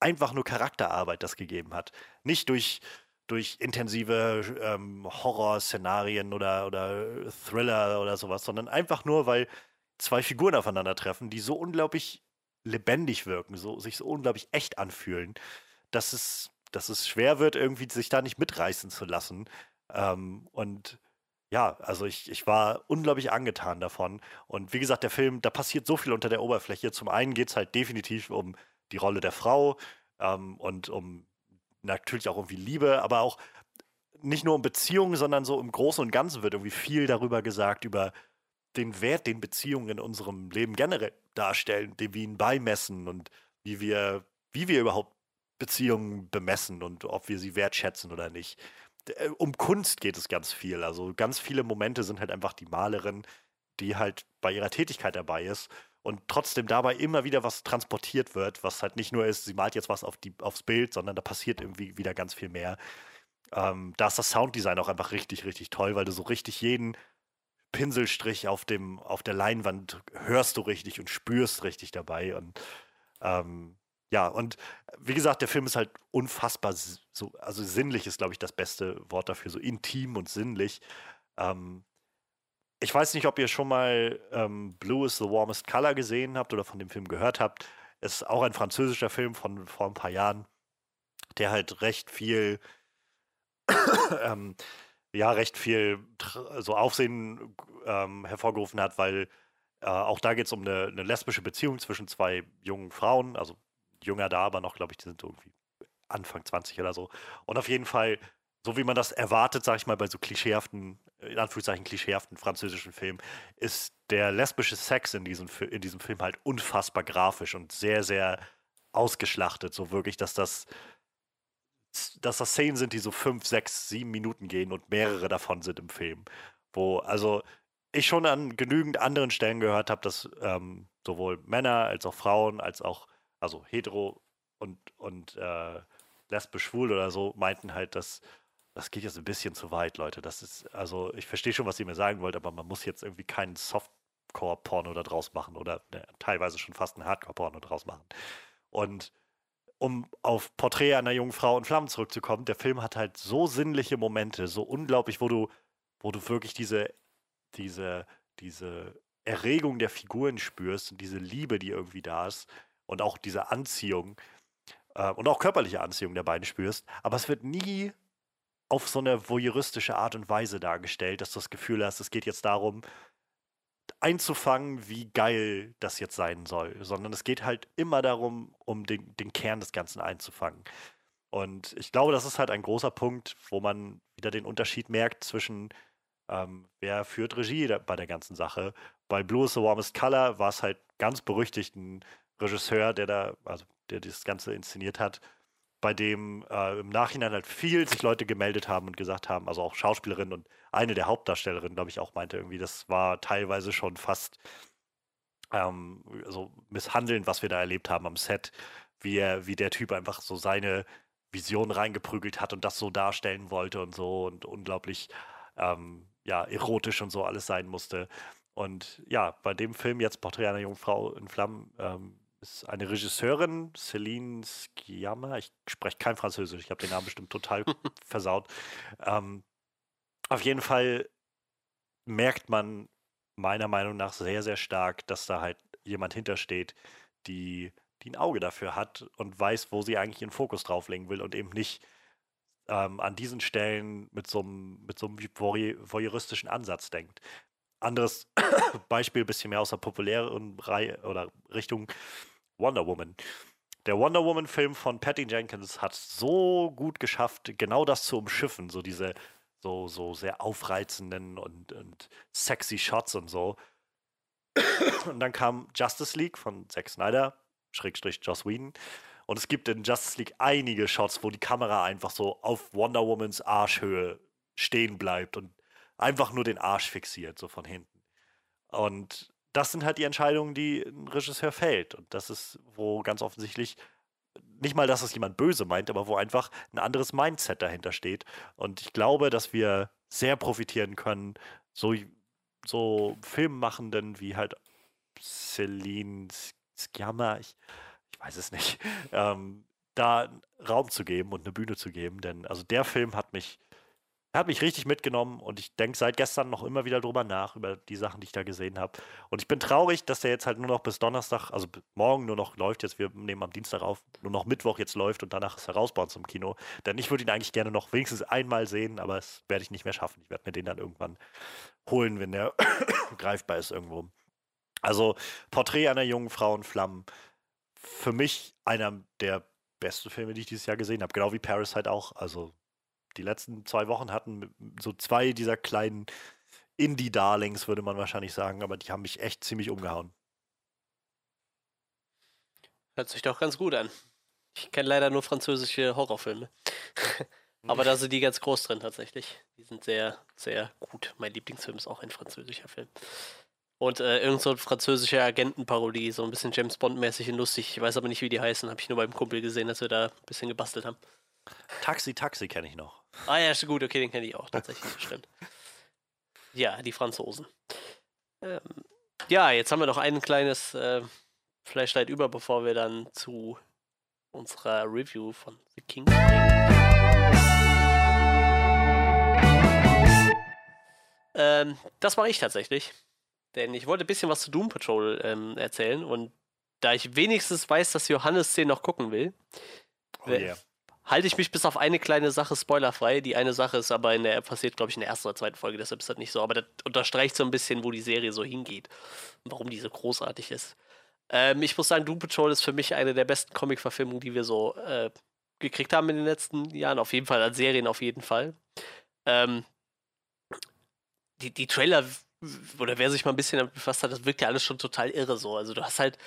Speaker 2: einfach nur Charakterarbeit das gegeben hat. Nicht durch, durch intensive ähm, Horrorszenarien oder, oder Thriller oder sowas, sondern einfach nur, weil zwei Figuren aufeinandertreffen, die so unglaublich lebendig wirken, so, sich so unglaublich echt anfühlen, dass es, dass es schwer wird, irgendwie sich da nicht mitreißen zu lassen. Ähm, und ja, also ich, ich war unglaublich angetan davon. Und wie gesagt, der Film, da passiert so viel unter der Oberfläche. Zum einen geht es halt definitiv um die Rolle der Frau ähm, und um natürlich auch irgendwie Liebe, aber auch nicht nur um Beziehungen, sondern so im Großen und Ganzen wird irgendwie viel darüber gesagt, über den Wert, den Beziehungen in unserem Leben generell darstellen, dem wir ihn beimessen und wie wir, wie wir überhaupt Beziehungen bemessen und ob wir sie wertschätzen oder nicht. Äh, um Kunst geht es ganz viel. Also ganz viele Momente sind halt einfach die Malerin, die halt bei ihrer Tätigkeit dabei ist und trotzdem dabei immer wieder was transportiert wird, was halt nicht nur ist, sie malt jetzt was auf die, aufs Bild, sondern da passiert irgendwie wieder ganz viel mehr. Ähm, da ist das Sounddesign auch einfach richtig, richtig toll, weil du so richtig jeden Pinselstrich auf, dem, auf der Leinwand hörst du richtig und spürst richtig dabei. Und ähm, ja, und wie gesagt, der Film ist halt unfassbar so, also sinnlich ist, glaube ich, das beste Wort dafür, so intim und sinnlich. Ähm, ich weiß nicht, ob ihr schon mal ähm, Blue is the Warmest Color gesehen habt oder von dem Film gehört habt. Es ist auch ein französischer Film von vor ein paar Jahren, der halt recht viel ähm, ja recht viel so Aufsehen ähm, hervorgerufen hat, weil äh, auch da geht es um eine, eine, lesbische Beziehung zwischen zwei jungen Frauen, also jünger da, aber noch, glaube ich, die sind irgendwie Anfang 20 oder so. Und auf jeden Fall, so wie man das erwartet, sage ich mal, bei so klischeehaften in Anführungszeichen klischeehaften französischen Film, ist der lesbische Sex in diesem, in diesem Film halt unfassbar grafisch und sehr, sehr ausgeschlachtet. So wirklich, dass das, dass das Szenen sind, die so fünf, sechs, sieben Minuten gehen und mehrere davon sind im Film. Wo, also ich schon an genügend anderen Stellen gehört habe, dass ähm, sowohl Männer als auch Frauen, als auch, also hetero und, und äh, lesbisch schwul oder so, meinten halt, dass das geht jetzt ein bisschen zu weit, Leute. Das ist, also ich verstehe schon, was ihr mir sagen wollt, aber man muss jetzt irgendwie keinen Softcore-Porno da draus machen oder ne, teilweise schon fast einen Hardcore-Porno draus machen. Und um auf Porträt einer jungen Frau in Flammen zurückzukommen, der Film hat halt so sinnliche Momente, so unglaublich, wo du, wo du wirklich diese, diese, diese Erregung der Figuren spürst und diese Liebe, die irgendwie da ist und auch diese Anziehung äh, und auch körperliche Anziehung der beiden spürst. Aber es wird nie auf so eine voyeuristische Art und Weise dargestellt, dass du das Gefühl hast, es geht jetzt darum, einzufangen, wie geil das jetzt sein soll, sondern es geht halt immer darum, um den, den Kern des Ganzen einzufangen. Und ich glaube, das ist halt ein großer Punkt, wo man wieder den Unterschied merkt zwischen, ähm, wer führt Regie da, bei der ganzen Sache. Bei Blue is the Warmest Color war es halt ganz berüchtigt ein Regisseur, der da, also der das Ganze inszeniert hat, bei dem äh, im Nachhinein halt viel sich Leute gemeldet haben und gesagt haben, also auch Schauspielerinnen und eine der Hauptdarstellerinnen, glaube ich, auch meinte irgendwie, das war teilweise schon fast ähm, so misshandelnd, was wir da erlebt haben am Set, wie er, wie der Typ einfach so seine Vision reingeprügelt hat und das so darstellen wollte und so und unglaublich ähm, ja, erotisch und so alles sein musste. Und ja, bei dem Film jetzt Porträt einer jungen Frau in Flammen ähm, ist eine Regisseurin, Celine Sciamma. Ich spreche kein Französisch, ich habe den Namen bestimmt total versaut. Ähm, auf jeden Fall merkt man meiner Meinung nach sehr, sehr stark, dass da halt jemand hintersteht, die, die ein Auge dafür hat und weiß, wo sie eigentlich ihren Fokus drauflegen will und eben nicht ähm, an diesen Stellen mit so einem, mit so einem voy- voyeuristischen Ansatz denkt. Anderes Beispiel, bisschen mehr aus der populären Reihe oder Richtung Wonder Woman. Der Wonder Woman-Film von Patty Jenkins hat so gut geschafft, genau das zu umschiffen, so diese so, so sehr aufreizenden und, und sexy Shots und so. Und dann kam Justice League von Zack Snyder, Schrägstrich Joss Whedon. Und es gibt in Justice League einige Shots, wo die Kamera einfach so auf Wonder Womans Arschhöhe stehen bleibt und einfach nur den Arsch fixiert, so von hinten. Und das sind halt die Entscheidungen, die ein Regisseur fällt. Und das ist, wo ganz offensichtlich nicht mal, dass es jemand böse meint, aber wo einfach ein anderes Mindset dahinter steht. Und ich glaube, dass wir sehr profitieren können, so, so Filmmachenden wie halt Celine Sciamma, ich, ich weiß es nicht, ähm, da Raum zu geben und eine Bühne zu geben. Denn also der Film hat mich, hat mich richtig mitgenommen und ich denke seit gestern noch immer wieder drüber nach, über die Sachen, die ich da gesehen habe. Und ich bin traurig, dass der jetzt halt nur noch bis Donnerstag, also morgen nur noch läuft, jetzt wir nehmen am Dienstag auf, nur noch Mittwoch jetzt läuft und danach ist er raus bei Kino. Denn ich würde ihn eigentlich gerne noch wenigstens einmal sehen, aber das werde ich nicht mehr schaffen. Ich werde mir den dann irgendwann holen, wenn der greifbar ist irgendwo. Also Porträt einer jungen Frau in Flammen. Für mich einer der besten Filme, die ich dieses Jahr gesehen habe. Genau wie Parasite auch. Also die letzten zwei Wochen hatten so zwei dieser kleinen Indie-Darlings, würde man wahrscheinlich sagen, aber die haben mich echt ziemlich umgehauen.
Speaker 1: Hört sich doch ganz gut an. Ich kenne leider nur französische Horrorfilme. Aber da sind die ganz groß drin tatsächlich. Die sind sehr, sehr gut. Mein Lieblingsfilm ist auch ein französischer Film. Und äh, irgend so eine französische Agentenparodie, so ein bisschen James Bond-mäßig und lustig. Ich weiß aber nicht, wie die heißen. Habe ich nur beim Kumpel gesehen, dass wir da ein bisschen gebastelt haben.
Speaker 2: Taxi, Taxi kenne ich noch.
Speaker 1: Ah ja, ist gut, okay, den kenne ich auch tatsächlich, stimmt. Ja, die Franzosen. Ähm, ja, jetzt haben wir noch ein kleines äh, Flashlight über, bevor wir dann zu unserer Review von The King springen. Ähm, das mache ich tatsächlich. Denn ich wollte ein bisschen was zu Doom Patrol ähm, erzählen und da ich wenigstens weiß, dass Johannes den noch gucken will,
Speaker 2: Oh yeah.
Speaker 1: Halte ich mich bis auf eine kleine Sache spoilerfrei. Die eine Sache ist aber in der passiert, glaube ich, in der ersten oder zweiten Folge, deshalb ist das nicht so. Aber das unterstreicht so ein bisschen, wo die Serie so hingeht und warum die so großartig ist. Ähm, ich muss sagen, Doom Patrol ist für mich eine der besten Comic-Verfilmungen, die wir so äh, gekriegt haben in den letzten Jahren. Auf jeden Fall, als Serien auf jeden Fall. Ähm, die, die Trailer, oder wer sich mal ein bisschen damit befasst hat, das wirkt ja alles schon total irre so. Also du hast halt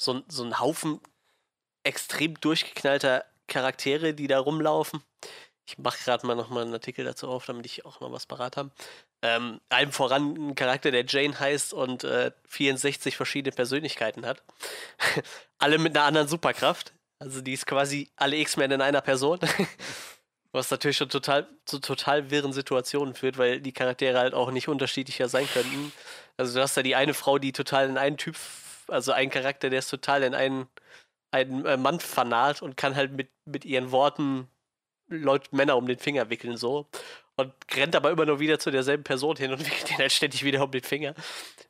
Speaker 1: so, so einen Haufen extrem durchgeknallter Charaktere, die da rumlaufen. Ich mache gerade mal nochmal einen Artikel dazu auf, damit ich auch noch was parat habe. Ähm, allem voran ein Charakter, der Jane heißt und äh, 64 verschiedene Persönlichkeiten hat. alle mit einer anderen Superkraft. Also die ist quasi alle X-Men in einer Person. Was natürlich schon total zu total wirren Situationen führt, weil die Charaktere halt auch nicht unterschiedlicher sein könnten. Also du hast da die eine Frau, die total in einen Typ, also einen Charakter, der ist total in einen, einen äh, Mann fanat und kann halt mit, mit ihren Worten Leute, Männer um den Finger wickeln so. Und rennt aber immer nur wieder zu derselben Person hin und wickelt den halt ständig wieder um den Finger.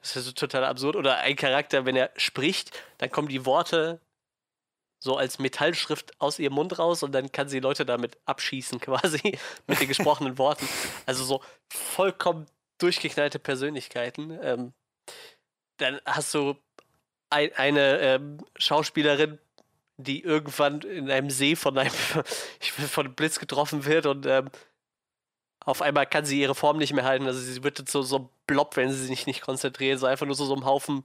Speaker 1: Das ist so total absurd. Oder ein Charakter, wenn er spricht, dann kommen die Worte so als Metallschrift aus ihrem Mund raus und dann kann sie Leute damit abschießen, quasi, mit den gesprochenen Worten. Also so vollkommen durchgeknallte Persönlichkeiten. Ähm, dann hast du ein, eine ähm, Schauspielerin, die irgendwann in einem See von einem, von einem Blitz getroffen wird und ähm, auf einmal kann sie ihre Form nicht mehr halten. Also sie wird jetzt so, so Blob, wenn sie sich nicht konzentriert. So einfach nur so, so ein Haufen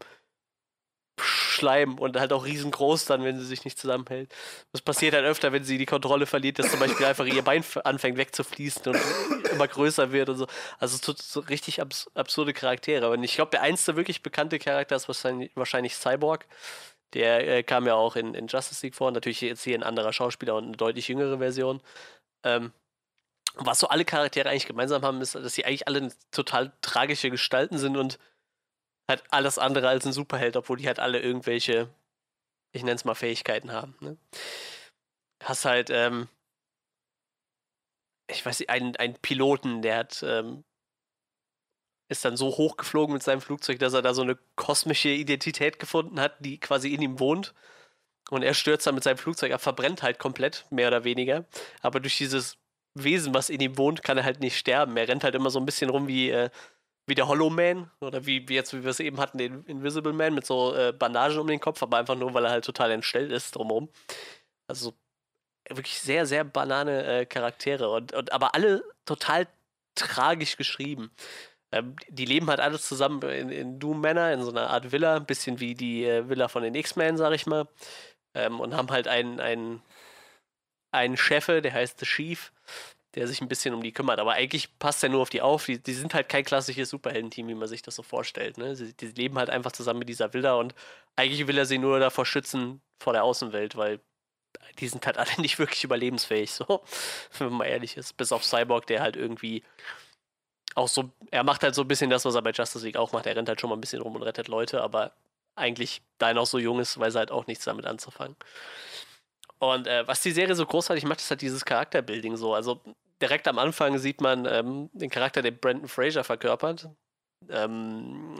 Speaker 1: Schleim und halt auch riesengroß dann, wenn sie sich nicht zusammenhält. Das passiert halt öfter, wenn sie die Kontrolle verliert, dass zum Beispiel einfach ihr Bein anfängt wegzufließen und immer größer wird und so. Also so, so richtig abs absurde Charaktere. Und ich glaube, der einzige wirklich bekannte Charakter ist wahrscheinlich, wahrscheinlich Cyborg. Der äh, kam ja auch in, in Justice League vor. Natürlich jetzt hier ein anderer Schauspieler und eine deutlich jüngere Version. Ähm, was so alle Charaktere eigentlich gemeinsam haben, ist, dass sie eigentlich alle total tragische Gestalten sind und halt alles andere als ein Superheld, obwohl die halt alle irgendwelche, ich nenne es mal Fähigkeiten haben. Ne? Hast halt, ähm, ich weiß nicht, einen, einen Piloten, der hat, ähm, ist dann so hochgeflogen mit seinem Flugzeug, dass er da so eine kosmische Identität gefunden hat, die quasi in ihm wohnt. Und er stürzt dann mit seinem Flugzeug ab, verbrennt halt komplett, mehr oder weniger. Aber durch dieses Wesen, was in ihm wohnt, kann er halt nicht sterben. Er rennt halt immer so ein bisschen rum wie, äh, wie der Hollow Man oder wie, wie jetzt, wie wir es eben hatten, den Invisible Man mit so äh, Bandagen um den Kopf, aber einfach nur, weil er halt total entstellt ist drumherum. Also wirklich sehr, sehr banane äh, Charaktere und, und aber alle total tragisch geschrieben. Ähm, die leben halt alle zusammen in, in Doom Manor, in so einer Art Villa, ein bisschen wie die äh, Villa von den X-Men, sag ich mal. Ähm, und haben halt einen, einen, einen Chefe, der heißt The Chief, der sich ein bisschen um die kümmert. Aber eigentlich passt er nur auf die auf. Die, die sind halt kein klassisches Superheldenteam, wie man sich das so vorstellt. Ne? Sie, die leben halt einfach zusammen mit dieser Villa und eigentlich will er sie nur davor schützen vor der Außenwelt, weil die sind halt alle nicht wirklich überlebensfähig, so, wenn man mal ehrlich ist. Bis auf Cyborg, der halt irgendwie auch so, er macht halt so ein bisschen das, was er bei Justice League auch macht. Er rennt halt schon mal ein bisschen rum und rettet Leute, aber eigentlich, da er noch so jung ist, weiß er halt auch nichts damit anzufangen. Und äh, was die Serie so großartig macht, ist halt dieses Charakterbuilding so. Also direkt am Anfang sieht man ähm, den Charakter, den Brandon Fraser verkörpert. Ähm,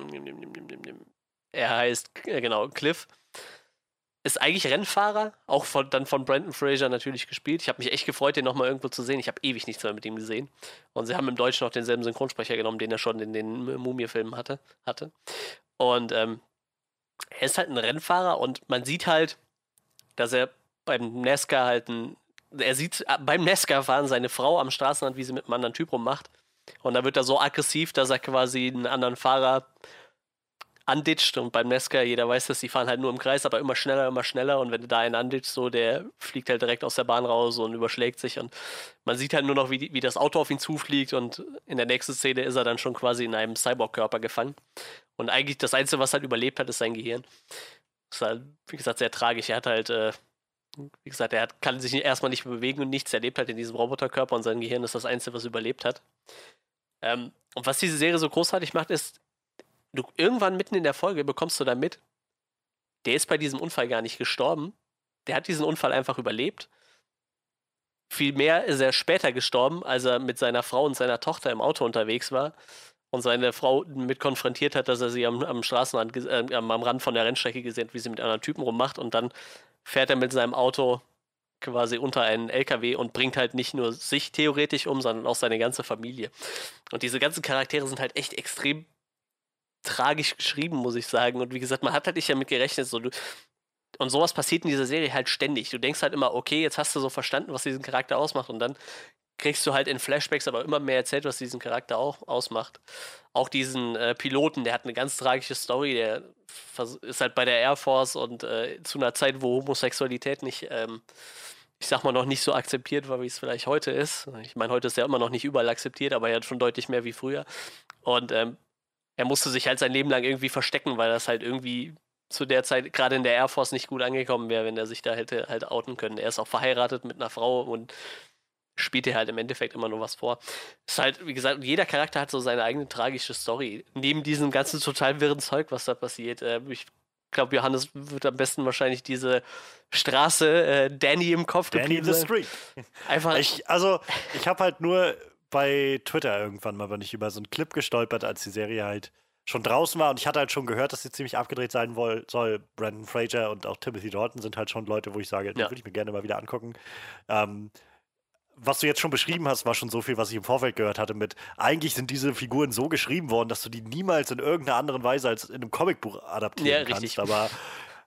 Speaker 1: er heißt, äh, genau, Cliff. Ist eigentlich Rennfahrer, auch von, dann von Brandon Fraser natürlich gespielt. Ich habe mich echt gefreut, den nochmal irgendwo zu sehen. Ich habe ewig nichts mehr mit ihm gesehen. Und sie haben im Deutschen noch denselben Synchronsprecher genommen, den er schon in den Mumie-Filmen hatte, hatte. Und ähm, er ist halt ein Rennfahrer und man sieht halt, dass er beim NASCAR halt ein. Er sieht äh, beim NASCAR-Fahren seine Frau am Straßenrand, wie sie mit einem anderen Typ rummacht. Und da wird er so aggressiv, dass er quasi einen anderen Fahrer anditscht. Und beim NASCAR, jeder weiß das, die fahren halt nur im Kreis, aber immer schneller, immer schneller. Und wenn du da einen anditscht, so, der fliegt halt direkt aus der Bahn raus und überschlägt sich. Und man sieht halt nur noch, wie, wie das Auto auf ihn zufliegt. Und in der nächsten Szene ist er dann schon quasi in einem Cyborg-Körper gefangen. Und eigentlich das Einzige, was halt überlebt hat, ist sein Gehirn. Das ist halt, wie gesagt, sehr tragisch. Er hat halt, äh, wie gesagt, er hat, kann sich erstmal nicht bewegen und nichts. Er lebt halt in diesem Roboterkörper und sein Gehirn ist das Einzige, was überlebt hat. Ähm, und was diese Serie so großartig macht, ist, du irgendwann mitten in der Folge bekommst du da mit, der ist bei diesem Unfall gar nicht gestorben. Der hat diesen Unfall einfach überlebt. Vielmehr ist er später gestorben, als er mit seiner Frau und seiner Tochter im Auto unterwegs war und seine Frau mit konfrontiert hat, dass er sie am, am Straßenrand, äh, am, am Rand von der Rennstrecke gesehen hat, wie sie mit anderen Typen rummacht und dann fährt er mit seinem Auto quasi unter einen LKW und bringt halt nicht nur sich theoretisch um, sondern auch seine ganze Familie. Und diese ganzen Charaktere sind halt echt extrem tragisch geschrieben, muss ich sagen. Und wie gesagt, man hat halt nicht damit gerechnet, so du, und sowas passiert in dieser Serie halt ständig. Du denkst halt immer, okay, jetzt hast du so verstanden, was diesen Charakter ausmacht und dann kriegst du halt in Flashbacks aber immer mehr erzählt, was diesen Charakter auch ausmacht. Auch diesen äh, Piloten, der hat eine ganz tragische Story, der ist halt bei der Air Force und äh, zu einer Zeit, wo Homosexualität nicht, ähm, ich sag mal, noch nicht so akzeptiert war, wie es vielleicht heute ist. Ich meine, heute ist er immer noch nicht überall akzeptiert, aber er hat schon deutlich mehr wie früher. Und ähm, er musste sich halt sein Leben lang irgendwie verstecken, weil das halt irgendwie zu der Zeit gerade in der Air Force nicht gut angekommen wäre, wenn er sich da hätte halt outen können. Er ist auch verheiratet mit einer Frau und spielt dir halt im Endeffekt immer nur was vor. Ist halt, wie gesagt, jeder Charakter hat so seine eigene tragische Story. Neben diesem ganzen total wirren Zeug, was da passiert. Äh, ich glaube, Johannes wird am besten wahrscheinlich diese Straße äh, Danny im Kopf
Speaker 2: Danny the. Street.
Speaker 1: Einfach,
Speaker 2: Ich, also, ich habe halt nur bei Twitter irgendwann mal, wenn ich über so einen Clip gestolpert, als die Serie halt schon draußen war und ich hatte halt schon gehört, dass sie ziemlich abgedreht sein woll, soll. Brandon Fraser und auch Timothy Dalton sind halt schon Leute, wo ich sage, die
Speaker 1: Ja.
Speaker 2: würde ich mir gerne mal wieder angucken. Ähm, was du jetzt schon beschrieben hast, war schon so viel, was ich im Vorfeld gehört hatte mit, eigentlich sind diese Figuren so geschrieben worden, dass du die niemals in irgendeiner anderen Weise als in einem Comicbuch adaptieren
Speaker 1: Ja,
Speaker 2: kannst.
Speaker 1: richtig.
Speaker 2: Aber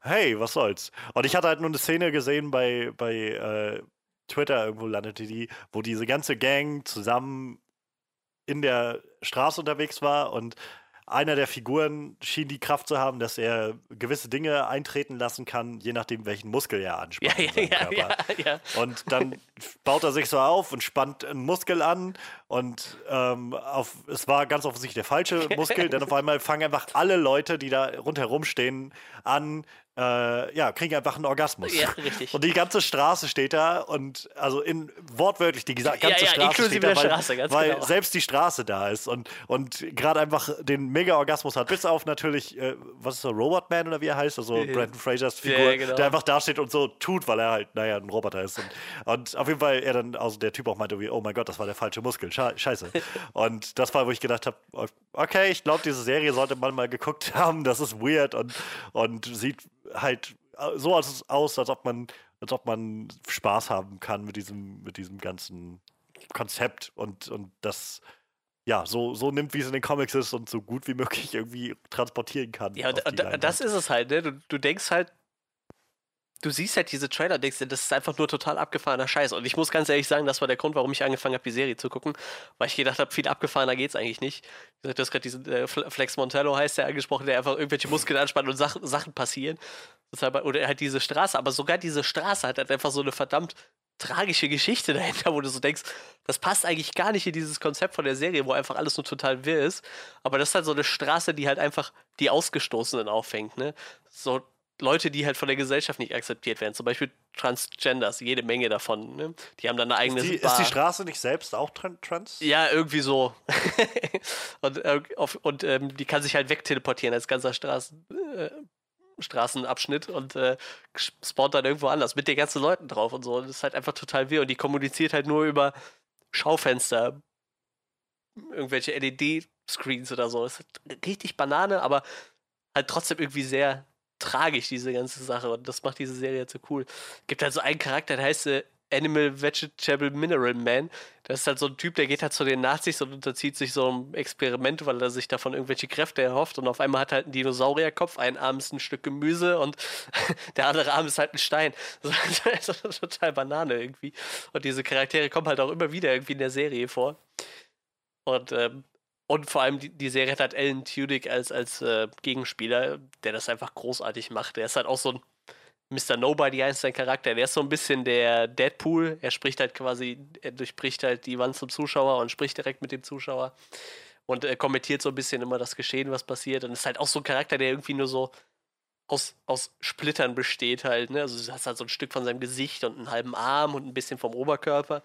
Speaker 2: hey, was soll's. Und ich hatte halt nur eine Szene gesehen bei, bei äh, Twitter, irgendwo landete die, wo diese ganze Gang zusammen in der Straße unterwegs war und einer der Figuren schien die Kraft zu haben, dass er gewisse Dinge eintreten lassen kann, je nachdem, welchen Muskel er anspannt.
Speaker 1: ja, ja, ja, ja, ja.
Speaker 2: Und dann baut er sich so auf und spannt einen Muskel an und ähm, auf, es war ganz offensichtlich der falsche Muskel, denn auf einmal fangen einfach alle Leute, die da rundherum stehen, an, äh, ja, kriegen einfach einen Orgasmus.
Speaker 1: Ja, richtig.
Speaker 2: Und die ganze Straße steht da und also in wortwörtlich die ganze
Speaker 1: Ja, ja,
Speaker 2: Straße steht da,
Speaker 1: der
Speaker 2: weil,
Speaker 1: Straße,
Speaker 2: weil
Speaker 1: genau.
Speaker 2: selbst die Straße da ist und, und gerade einfach den Mega-Orgasmus hat, bis auf natürlich, äh, was ist so, Robotman oder wie er heißt, also
Speaker 1: Ja.
Speaker 2: Brandon Frasers Figur,
Speaker 1: genau.
Speaker 2: der einfach da steht und so tut, weil er halt, naja, ein Roboter ist. Und, und auf jeden Fall er dann, also der Typ auch meinte, wie, oh mein Gott, das war der falsche Muskel, Sche Scheiße. und das war, wo ich gedacht habe, okay, ich glaube, diese Serie sollte man mal geguckt haben, das ist weird und, und sieht halt so aus, als ob man, als ob man Spaß haben kann mit diesem, mit diesem ganzen Konzept und, und das ja, so, so nimmt, wie es in den Comics ist und so gut wie möglich irgendwie transportieren kann.
Speaker 1: Ja, und, und das ist es halt, ne? Du, du denkst halt, du siehst halt diese Trailer, denkst dir, das ist einfach nur total abgefahrener Scheiß. Und ich muss ganz ehrlich sagen, das war der Grund, warum ich angefangen habe, die Serie zu gucken, weil ich gedacht habe, viel abgefahrener geht's eigentlich nicht. Du hast gerade diesen äh, Fle- Flex Montello heißt der angesprochen, der einfach irgendwelche Muskeln anspannt und Sachen, Sachen passieren. Oder halt diese Straße, aber sogar diese Straße hat halt einfach so eine verdammt tragische Geschichte dahinter, wo du so denkst, das passt eigentlich gar nicht in dieses Konzept von der Serie, wo einfach alles nur total wirr ist. Aber das ist halt so eine Straße, die halt einfach die Ausgestoßenen auffängt, ne? So Leute, die halt von der Gesellschaft nicht akzeptiert werden. Zum Beispiel Transgenders, jede Menge davon, ne? Die haben dann eine eigene
Speaker 2: ist, die, ist die Straße nicht selbst auch tran trans?
Speaker 1: ja, irgendwie so. und äh, auf, und ähm, die kann sich halt wegteleportieren als ganzer Straßen, äh, Straßenabschnitt und äh, spawnt dann irgendwo anders mit den ganzen Leuten drauf und so. Und das ist halt einfach total wirr. Und die kommuniziert halt nur über Schaufenster, irgendwelche LED-Screens oder so. Das ist halt richtig Banane, aber halt trotzdem irgendwie sehr tragisch, diese ganze Sache. Und das macht diese Serie halt so cool. Gibt halt so einen Charakter, der heißt äh, Animal Vegetable Mineral Man. Das ist halt so ein Typ, der geht halt zu den Nazis und unterzieht sich so einem Experiment, weil er sich davon irgendwelche Kräfte erhofft. Und auf einmal hat halt ein Dinosaurierkopf, ein Arm ist ein Stück Gemüse und der andere Arm ist halt ein Stein. Das ist total Banane irgendwie. Und diese Charaktere kommen halt auch immer wieder irgendwie in der Serie vor. Und, ähm, und vor allem die, die Serie hat halt Alan Tudyk als, als äh, Gegenspieler, der das einfach großartig macht. Der ist halt auch so ein Mr. Nobody heißt sein Charakter. Der ist so ein bisschen der Deadpool. Er spricht halt quasi, er durchbricht halt die Wand zum Zuschauer und spricht direkt mit dem Zuschauer. Und äh, kommentiert so ein bisschen immer das Geschehen, was passiert. Und ist halt auch so ein Charakter, der irgendwie nur so aus, aus Splittern besteht halt. Ne? Also du hast halt so ein Stück von seinem Gesicht und einen halben Arm und ein bisschen vom Oberkörper.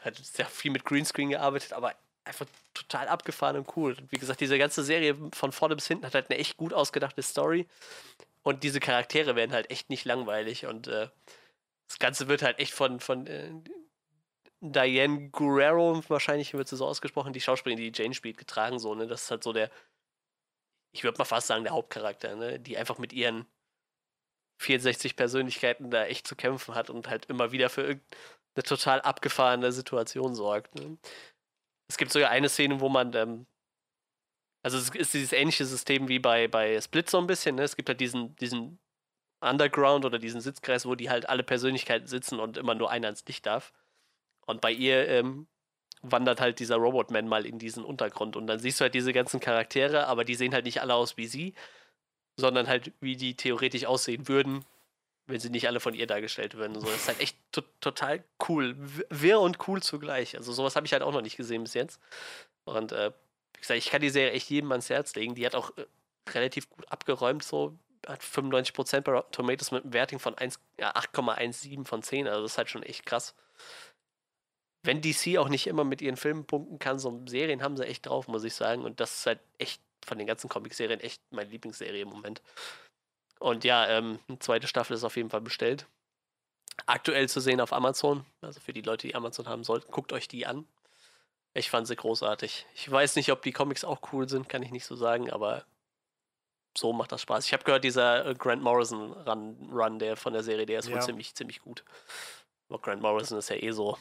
Speaker 1: Hat sehr viel mit Greenscreen gearbeitet, aber einfach total abgefahren und cool. Und wie gesagt, diese ganze Serie von vorne bis hinten hat halt eine echt gut ausgedachte Story. Und diese Charaktere werden halt echt nicht langweilig. Und äh, das Ganze wird halt echt von, von äh, Diane Guerrero, wahrscheinlich wird sie so ausgesprochen, die Schauspielerin, die Jane spielt, getragen. So, ne? Das ist halt so der, ich würde mal fast sagen, der Hauptcharakter, ne? die einfach mit ihren 64 Persönlichkeiten da echt zu kämpfen hat und halt immer wieder für irgendeine total abgefahrene Situation sorgt. Ne? Es gibt sogar eine Szene, wo man ähm, also es ist dieses ähnliche System wie bei, bei Split so ein bisschen. Ne? Es gibt halt diesen, diesen Underground oder diesen Sitzkreis, wo die halt alle Persönlichkeiten sitzen und immer nur einer ins Licht darf. Und bei ihr ähm, wandert halt dieser Robotman mal in diesen Untergrund. Und dann siehst du halt diese ganzen Charaktere, aber die sehen halt nicht alle aus wie sie, sondern halt wie die theoretisch aussehen würden, wenn sie nicht alle von ihr dargestellt würden. So, das ist halt echt to total cool. Wirr und cool zugleich. Also sowas habe ich halt auch noch nicht gesehen bis jetzt. Und äh, wie gesagt, ich kann die Serie echt jedem ans Herz legen. Die hat auch äh, relativ gut abgeräumt, so hat 95% bei Rotten Tomatoes mit einem Werting von 1 ja, 8,17 von 10. Also das ist halt schon echt krass. Wenn DC auch nicht immer mit ihren Filmen punkten kann, so Serien haben sie echt drauf, muss ich sagen. Und das ist halt echt von den ganzen Comic-Serien echt meine Lieblingsserie im Moment. Und ja, ähm, eine zweite Staffel ist auf jeden Fall bestellt. Aktuell zu sehen auf Amazon. Also für die Leute, die Amazon haben sollten, guckt euch die an. Ich fand sie großartig. Ich weiß nicht, ob die Comics auch cool sind, kann ich nicht so sagen, aber so macht das Spaß. Ich habe gehört, dieser äh, Grant Morrison Run, Run, der von der Serie, der ist wohl
Speaker 2: Ja.
Speaker 1: ziemlich, ziemlich gut. Aber Grant Morrison ist ja eh so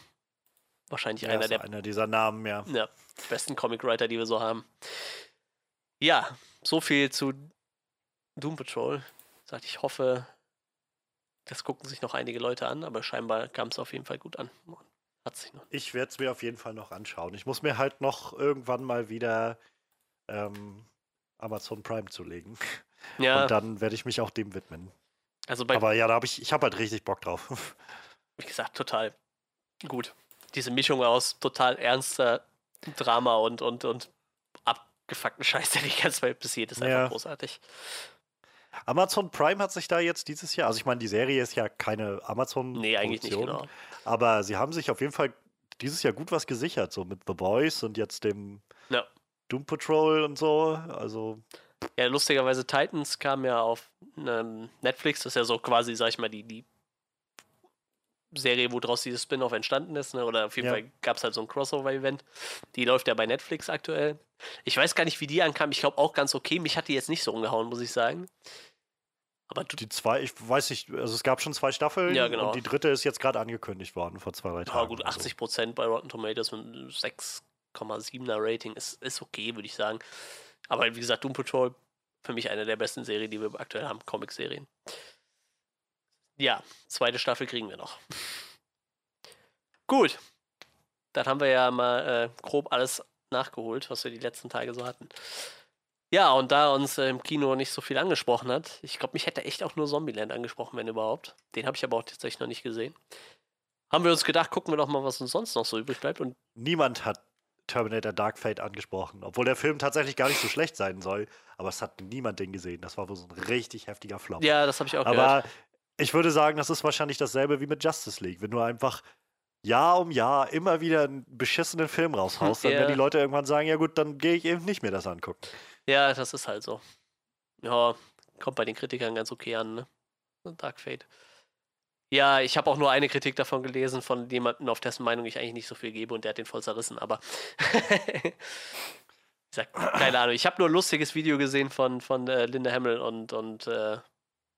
Speaker 1: wahrscheinlich
Speaker 2: Ja,
Speaker 1: einer der
Speaker 2: einer dieser Namen, ja.
Speaker 1: ja, besten Comic-Writer, die wir so haben. Ja, so viel zu Doom Patrol. Gesagt, ich hoffe, das gucken sich noch einige Leute an, aber scheinbar kam es auf jeden Fall gut an. Hat sich noch.
Speaker 2: Ich werde es mir auf jeden Fall noch anschauen. Ich muss mir halt noch irgendwann mal wieder ähm, Amazon Prime zulegen.
Speaker 1: Ja,
Speaker 2: Und dann werde ich mich auch dem widmen.
Speaker 1: also bei,
Speaker 2: Aber ja, da habe ich, ich habe halt richtig Bock drauf.
Speaker 1: wie gesagt, total gut. Diese Mischung aus total ernster Drama und, und, und abgefuckten Scheiß, der die ganze Zeit passiert, ist einfach
Speaker 2: Ja.
Speaker 1: großartig.
Speaker 2: Amazon Prime hat sich da jetzt dieses Jahr, also ich meine, die Serie ist ja keine Amazon
Speaker 1: Nee, eigentlich nicht, genau.
Speaker 2: aber sie haben sich auf jeden Fall dieses Jahr gut was gesichert, so mit The Boys und jetzt dem
Speaker 1: Ja.
Speaker 2: Doom Patrol und so. Also
Speaker 1: Ja, lustigerweise Titans kam ja auf ähm, Netflix, das ist ja so quasi, sag ich mal, die, die Serie, wo draus dieses Spin-off entstanden ist, ne? oder auf jeden
Speaker 2: Ja.
Speaker 1: Fall gab es halt so ein Crossover-Event. Die läuft ja bei Netflix aktuell. Ich weiß gar nicht, wie die ankam. Ich glaube auch ganz okay. Mich hat die jetzt nicht so umgehauen, muss ich sagen. Aber du,
Speaker 2: die zwei, ich weiß nicht, also es gab schon zwei Staffeln
Speaker 1: Ja, genau.
Speaker 2: und die dritte ist jetzt gerade angekündigt worden vor zwei, drei Tagen.
Speaker 1: ja, gut,
Speaker 2: oder so.
Speaker 1: 80% bei Rotten Tomatoes mit einem 6,7er Rating ist, ist okay, würde ich sagen. Aber wie gesagt, Doom Patrol für mich eine der besten Serien, die wir aktuell haben, Comic-Serien. Ja, zweite Staffel kriegen wir noch. Gut. Dann haben wir ja mal äh, grob alles nachgeholt, was wir die letzten Tage so hatten. Ja, und da uns äh, im Kino nicht so viel angesprochen hat, ich glaube, mich hätte echt auch nur Zombieland angesprochen, wenn überhaupt. Den habe ich aber auch tatsächlich noch nicht gesehen. Haben wir uns gedacht, gucken wir doch mal, was uns sonst noch so übrig bleibt. Und
Speaker 2: Niemand hat Terminator Dark Fate angesprochen, obwohl der Film tatsächlich gar nicht so schlecht sein soll, aber es hat niemand den gesehen. Das war wohl so ein richtig heftiger Flop.
Speaker 1: ja, das habe ich auch
Speaker 2: Aber
Speaker 1: gehört.
Speaker 2: Ich würde sagen, das ist wahrscheinlich dasselbe wie mit Justice League. Wenn du einfach Jahr um Jahr immer wieder einen beschissenen Film raushaust, dann
Speaker 1: Ja.
Speaker 2: werden die Leute irgendwann sagen, ja gut, dann gehe ich eben nicht mehr das angucken.
Speaker 1: Ja, das ist halt so. Ja, kommt bei den Kritikern ganz okay an, ne? Dark Fate. Ja, ich habe auch nur eine Kritik davon gelesen von jemandem, auf dessen Meinung ich eigentlich nicht so viel gebe und der hat den voll zerrissen, aber ich sag, keine Ahnung. Ich habe nur ein lustiges Video gesehen von, von äh, Linda Hamill und, und äh,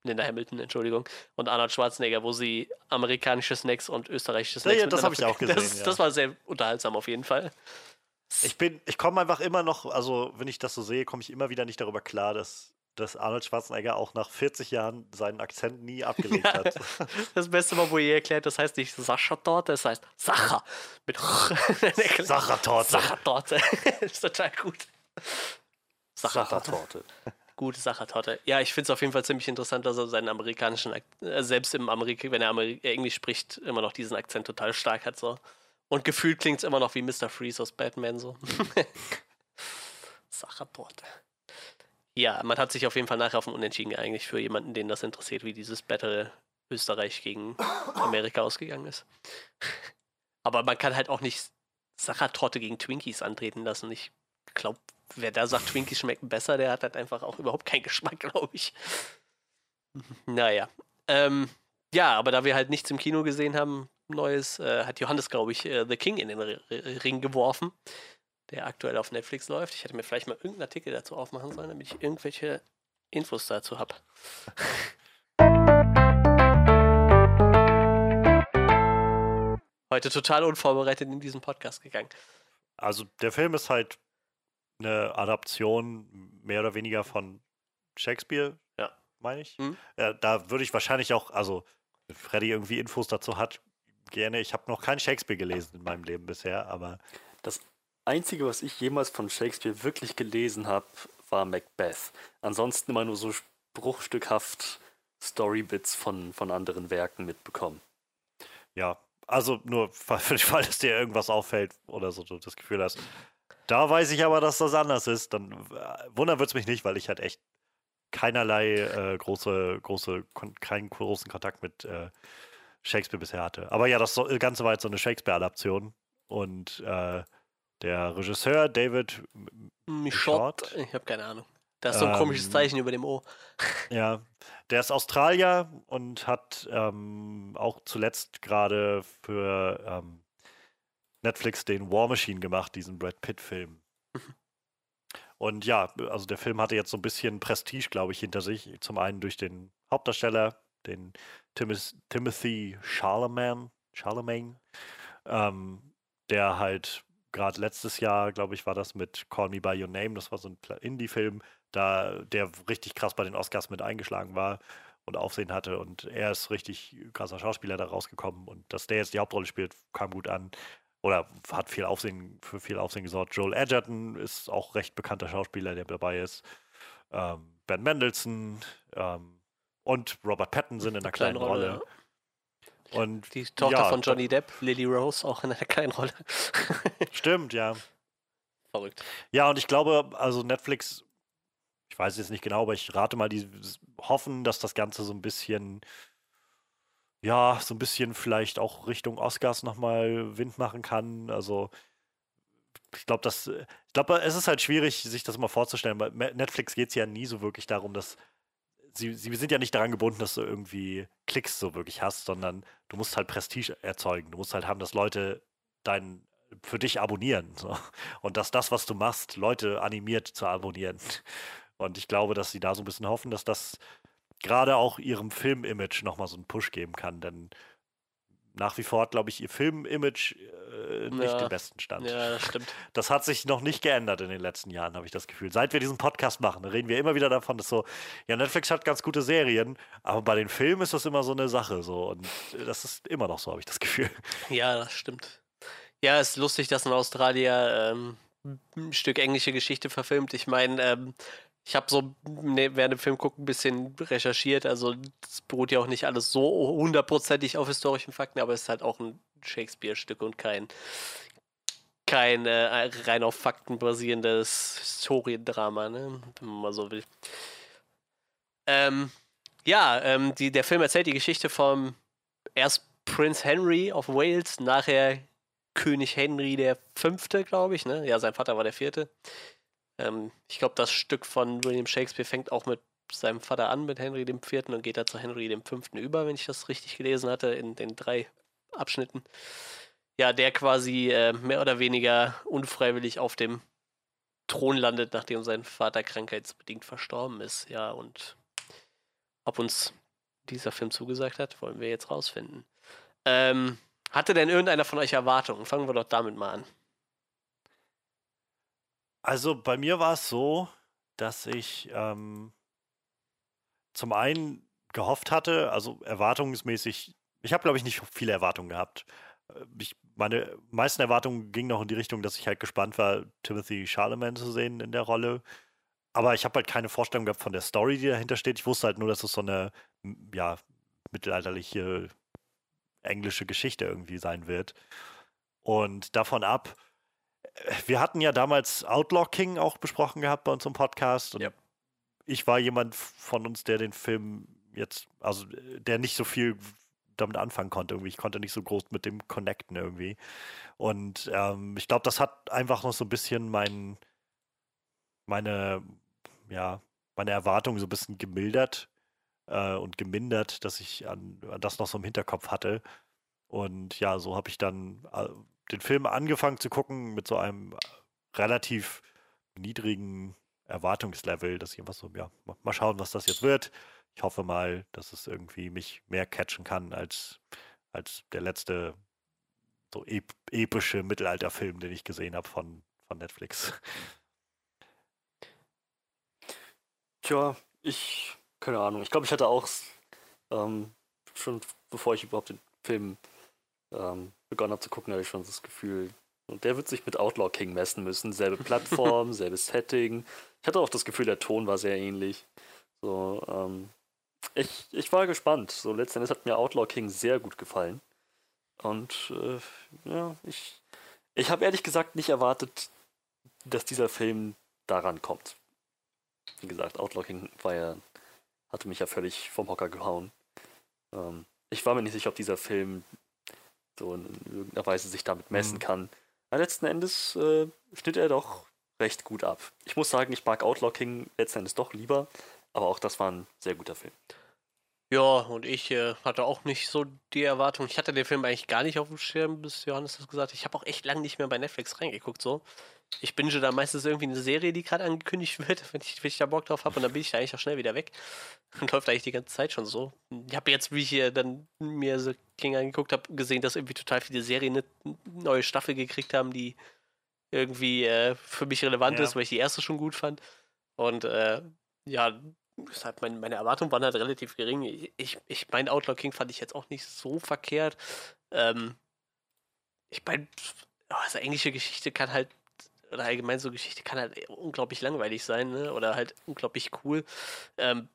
Speaker 1: Linda Hamilton, Entschuldigung, und Arnold Schwarzenegger, wo sie amerikanische Snacks und österreichische Snacks
Speaker 2: ja, das hab
Speaker 1: miteinander
Speaker 2: ich auch gesehen,
Speaker 1: Das,
Speaker 2: ja.
Speaker 1: das war sehr unterhaltsam auf jeden Fall.
Speaker 2: Ich bin, ich komme einfach immer noch, also wenn ich das so sehe, komme ich immer wieder nicht darüber klar, dass, dass Arnold Schwarzenegger auch nach 40 Jahren seinen Akzent nie abgelegt hat.
Speaker 1: Das Beste war, wo ihr erklärt, das heißt nicht Sascha-Torte, das heißt Sacher. Mit
Speaker 2: Sachertorte.
Speaker 1: Sachertorte. ist total gut. Sachertorte. Gute Sachertorte. Ja, ich finde es auf jeden Fall ziemlich interessant, dass er seinen amerikanischen, äh, selbst im Amerika, wenn er Ameri äh, Englisch spricht, immer noch diesen Akzent total stark hat. So. Und gefühlt klingt es immer noch wie Mr. Freeze aus Batman so. Sachertorte. Ja, man hat sich auf jeden Fall nachher auf ein Unentschieden geeinigt für jemanden, den das interessiert, wie dieses Battle Österreich gegen Amerika ausgegangen ist. Aber man kann halt auch nicht Sachertorte gegen Twinkies antreten lassen. Ich glaube, wer da sagt, Twinkies schmecken besser, der hat halt einfach auch überhaupt keinen Geschmack, glaube ich. Naja. Ähm, ja, aber da wir halt nichts im Kino gesehen haben, Neues, äh, hat Johannes, glaube ich, äh, The King in den R R Ring geworfen, der aktuell auf Netflix läuft. Ich hätte mir vielleicht mal irgendeinen Artikel dazu aufmachen sollen, damit ich irgendwelche Infos dazu habe. Heute total unvorbereitet in diesen Podcast gegangen.
Speaker 2: Also der Film ist halt eine Adaption mehr oder weniger von Shakespeare,
Speaker 1: Ja.
Speaker 2: meine ich.
Speaker 1: Mhm.
Speaker 2: Ja, da würde ich wahrscheinlich auch, also wenn Freddy irgendwie Infos dazu hat, gerne. Ich habe noch keinen Shakespeare gelesen in meinem Leben bisher, aber
Speaker 3: Das Einzige, was ich jemals von Shakespeare wirklich gelesen habe, war Macbeth. Ansonsten immer nur so bruchstückhaft Storybits von, von anderen Werken mitbekommen.
Speaker 2: ja, also nur für den Fall, dass dir irgendwas auffällt oder so du das Gefühl hast. Da weiß ich aber, dass das anders ist. Dann äh, wundern wird es mich nicht, weil ich halt echt keinerlei äh, große, große, keinen großen Kontakt mit äh, Shakespeare bisher hatte. Aber ja, das so- Ganze war jetzt so eine Shakespeare-Adaption. Und äh, der Regisseur David
Speaker 1: Michot,
Speaker 2: Michot?
Speaker 1: ich habe keine Ahnung. Da ist so ein komisches
Speaker 2: Ähm,
Speaker 1: Zeichen über dem O.
Speaker 2: Ja, der ist Australier und hat ähm, auch zuletzt gerade für ähm, Netflix den War Machine gemacht, diesen Brad Pitt-Film. Und ja, also der Film hatte jetzt so ein bisschen Prestige, glaube ich, hinter sich. Zum einen durch den Hauptdarsteller, den Timoth Timothy Charlemagne, Charlemagne. Ähm, der halt gerade letztes Jahr, glaube ich, war das mit Call Me By Your Name, das war so ein Indie-Film, da der richtig krass bei den Oscars mit eingeschlagen war und Aufsehen hatte. Und er ist richtig krasser Schauspieler da rausgekommen. Und dass der jetzt die Hauptrolle spielt, kam gut an oder hat viel Aufsehen, für viel Aufsehen gesorgt. Joel Edgerton ist auch recht bekannter Schauspieler, der dabei ist. Ähm, ben Mendelssohn ähm, und Robert Pattinson in einer kleinen
Speaker 1: Kleine Rolle,
Speaker 2: Rolle. Und
Speaker 1: Die Tochter
Speaker 2: ja,
Speaker 1: von Johnny Depp, Lily Rose, auch in einer kleinen Rolle.
Speaker 2: Stimmt, ja.
Speaker 1: Verrückt.
Speaker 2: Ja, und ich glaube, also Netflix, ich weiß jetzt nicht genau, aber ich rate mal, die hoffen, dass das Ganze so ein bisschen, ja, so ein bisschen vielleicht auch Richtung Oscars nochmal Wind machen kann. Also, ich glaube, das, ich glaube, es ist halt schwierig, sich das mal vorzustellen. Me- Netflix geht es ja nie so wirklich darum, dass sie, sie sind ja nicht daran gebunden, dass du irgendwie Klicks so wirklich hast, sondern du musst halt Prestige erzeugen. Du musst halt haben, dass Leute dein für dich abonnieren. So. Und dass das, was du machst, Leute animiert zu abonnieren. Und ich glaube, dass sie da so ein bisschen hoffen, dass das gerade auch ihrem Film-Image nochmal so einen Push geben kann. Denn nach wie vor hat, glaube ich, ihr Film-Image äh, nicht
Speaker 1: Ja.
Speaker 2: den besten Stand.
Speaker 1: Ja, das stimmt.
Speaker 2: Das hat sich noch nicht geändert in den letzten Jahren, habe ich das Gefühl. Seit wir diesen Podcast machen, reden wir immer wieder davon, dass so, ja, Netflix hat ganz gute Serien, aber bei den Filmen ist das immer so eine Sache. So. Und das ist immer noch so, habe ich das Gefühl.
Speaker 1: Ja, das stimmt. Ja, ist lustig, dass ein Australier ähm, ein Stück englische Geschichte verfilmt. Ich meine, ähm, ich habe so ne, während dem Film gucken ein bisschen recherchiert. Also es beruht ja auch nicht alles so hundertprozentig auf historischen Fakten, aber es ist halt auch ein Shakespeare-Stück und kein kein äh, rein auf Fakten basierendes Historiendrama, ne? wenn man mal so will. Ähm, ja, ähm, die, der Film erzählt die Geschichte vom erst Prince Henry of Wales, nachher König Henry der Fünfte, glaube ich. Ne? Ja, sein Vater war der Vierte. Ähm, ich glaube, das Stück von William Shakespeare fängt auch mit seinem Vater an, mit Henry Vierten und geht dann zu Henry dem Fünften über, wenn ich das richtig gelesen hatte, in den drei Abschnitten. Ja, der quasi äh, mehr oder weniger unfreiwillig auf dem Thron landet, nachdem sein Vater krankheitsbedingt verstorben ist. Ja, und ob uns dieser Film zugesagt hat, wollen wir jetzt rausfinden. Ähm, hatte denn irgendeiner von euch Erwartungen? Fangen wir doch damit mal an.
Speaker 2: Also bei mir war es so, dass ich ähm, zum einen gehofft hatte, also erwartungsmäßig, ich habe glaube ich nicht viele Erwartungen gehabt. Äh, Ich, meine meisten Erwartungen gingen noch in die Richtung, dass ich halt gespannt war, Timothy Charlemagne zu sehen in der Rolle. Aber ich habe halt keine Vorstellung gehabt von der Story, die dahinter steht. Ich wusste halt nur, dass es so eine, ja, mittelalterliche englische Geschichte irgendwie sein wird. Und davon ab, wir hatten ja damals Outlaw King auch besprochen gehabt bei uns im Podcast. Und
Speaker 1: Ja.
Speaker 2: ich war jemand von uns, der den Film jetzt, also der nicht so viel damit anfangen konnte irgendwie. Ich konnte nicht so groß mit dem connecten irgendwie. Und ähm, ich glaube, das hat einfach noch so ein bisschen mein, meine, ja, meine Erwartungen so ein bisschen gemildert äh, und gemindert, dass ich an, an das noch so im Hinterkopf hatte. Und ja, so habe ich dann äh, den Film angefangen zu gucken mit so einem relativ niedrigen Erwartungslevel, dass ich einfach so, ja, ma- mal schauen, was das jetzt wird. Ich hoffe mal, dass es irgendwie mich mehr catchen kann als, als der letzte so ep epische Mittelalterfilm, den ich gesehen habe von, von Netflix.
Speaker 3: Tja, ich, keine Ahnung. Ich glaube, ich hatte auch ähm, schon bevor ich überhaupt den Film ähm, begonnen habe zu gucken, habe ich schon das Gefühl, und der wird sich mit Outlaw King messen müssen. Selbe Plattform, selbes Setting. Ich hatte auch das Gefühl, der Ton war sehr ähnlich. So, ähm, ich, ich war gespannt. So, letztendlich hat mir Outlaw King sehr gut gefallen. Und äh, ja, ich, ich habe ehrlich gesagt nicht erwartet, dass dieser Film daran kommt. Wie gesagt, Outlaw King war ja, hatte mich ja völlig vom Hocker gehauen. Ähm, ich war mir nicht sicher, ob dieser Film so in irgendeiner Weise sich damit messen mhm. kann. Aber letzten Endes äh, schnitt er doch recht gut ab. Ich muss sagen, ich mag Outlaw King letzten Endes doch lieber, aber auch das war ein sehr guter Film.
Speaker 1: Ja, und ich äh, hatte auch nicht so die Erwartung. Ich hatte den Film eigentlich gar nicht auf dem Schirm, bis Johannes das gesagt hat. Ich habe auch echt lange nicht mehr bei Netflix reingeguckt, so. Ich binge da meistens irgendwie eine Serie, die gerade angekündigt wird, wenn ich, wenn ich da Bock drauf habe, und dann bin ich da eigentlich auch schnell wieder weg. Und läuft eigentlich die ganze Zeit schon so. Ich habe jetzt, wie ich hier dann mir so King angeguckt habe, gesehen, dass irgendwie total viele Serien eine neue Staffel gekriegt haben, die irgendwie äh, für mich relevant ja. ist, weil ich die erste schon gut fand. Und äh, ja, deshalb meine, meine Erwartungen waren halt relativ gering. Ich, ich, ich mein Outlaw King fand ich jetzt auch nicht so verkehrt. Ähm, ich meine, oh, also englische Geschichte kann halt, oder allgemein so Geschichte kann halt unglaublich langweilig sein, ne? Oder halt unglaublich cool. Ähm,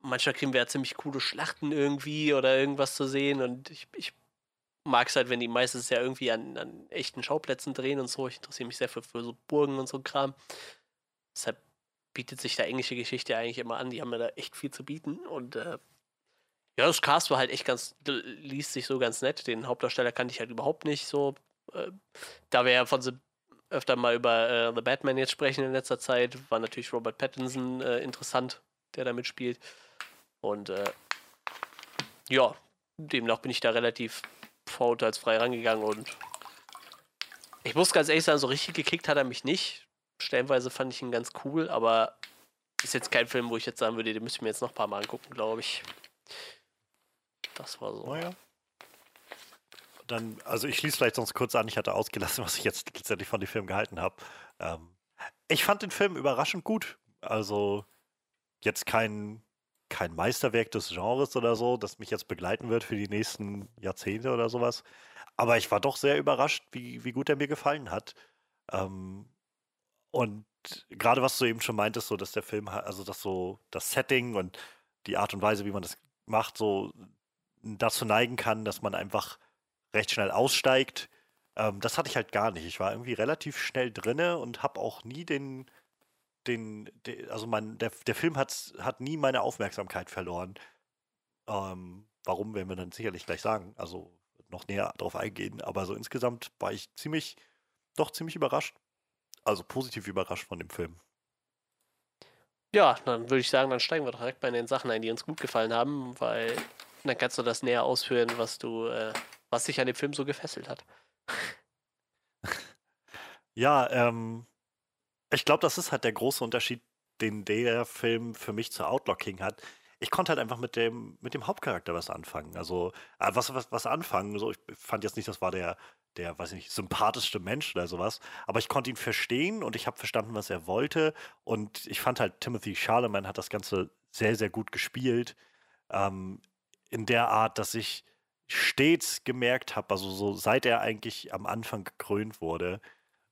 Speaker 1: manchmal kriegen wir ja ziemlich coole Schlachten irgendwie oder irgendwas zu sehen und ich, ich mag es halt, wenn die meistens ja irgendwie an, an echten Schauplätzen drehen und so. Ich interessiere mich sehr für, für so Burgen und so Kram. Deshalb bietet sich da englische Geschichte eigentlich immer an. Die haben ja da echt viel zu bieten. Und äh, ja, das Cast war halt echt ganz, liest sich so ganz nett. Den Hauptdarsteller kannte ich halt überhaupt nicht so. Äh, da wir ja von The, öfter mal über äh, The Batman jetzt sprechen in letzter Zeit, war natürlich Robert Pattinson äh, interessant, der da mitspielt. Und äh, ja, demnach bin ich da relativ vorurteilsfrei rangegangen und ich muss ganz ehrlich sagen, so richtig gekickt hat er mich nicht stellenweise fand ich ihn ganz cool, aber ist jetzt kein Film, wo ich jetzt sagen würde, den müsste ich mir jetzt noch ein paar Mal angucken, glaube ich. Das war so.
Speaker 2: Naja. Dann, also ich schließe vielleicht sonst kurz an, ich hatte ausgelassen, was ich jetzt letztendlich von dem Film gehalten habe. Ähm, ich fand den Film überraschend gut. Also jetzt kein, kein Meisterwerk des Genres oder so, das mich jetzt begleiten wird für die nächsten Jahrzehnte oder sowas. Aber ich war doch sehr überrascht, wie, wie gut er mir gefallen hat. Ähm, und gerade was du eben schon meintest, so dass der Film, also dass so das Setting und die Art und Weise, wie man das macht, so dazu neigen kann, dass man einfach recht schnell aussteigt. Ähm, das hatte ich halt gar nicht. Ich war irgendwie relativ schnell drinne und habe auch nie den, den, den, also mein, der, der Film hat, hat nie meine Aufmerksamkeit verloren. Ähm, warum, werden wir dann sicherlich gleich sagen. Also noch näher darauf eingehen. Aber so insgesamt war ich ziemlich, doch ziemlich überrascht also positiv überrascht von dem Film.
Speaker 1: Ja, dann würde ich sagen, dann steigen wir direkt bei den Sachen ein, die uns gut gefallen haben, weil dann kannst du das näher ausführen, was du, äh, was dich an dem Film so gefesselt hat.
Speaker 2: Ja, ähm, ich glaube, das ist halt der große Unterschied, den der Film für mich zu Outlaw King hat. Ich konnte halt einfach mit dem, mit dem Hauptcharakter was anfangen. Also, äh, was, was, was anfangen. So, ich fand jetzt nicht, das war der, der, weiß ich nicht, sympathischste Mensch oder sowas. Aber ich konnte ihn verstehen und ich habe verstanden, was er wollte. Und ich fand halt, Timothy Charlemagne hat das Ganze sehr, sehr gut gespielt. Ähm, in der Art, dass ich stets gemerkt habe, also so seit er eigentlich am Anfang gekrönt wurde,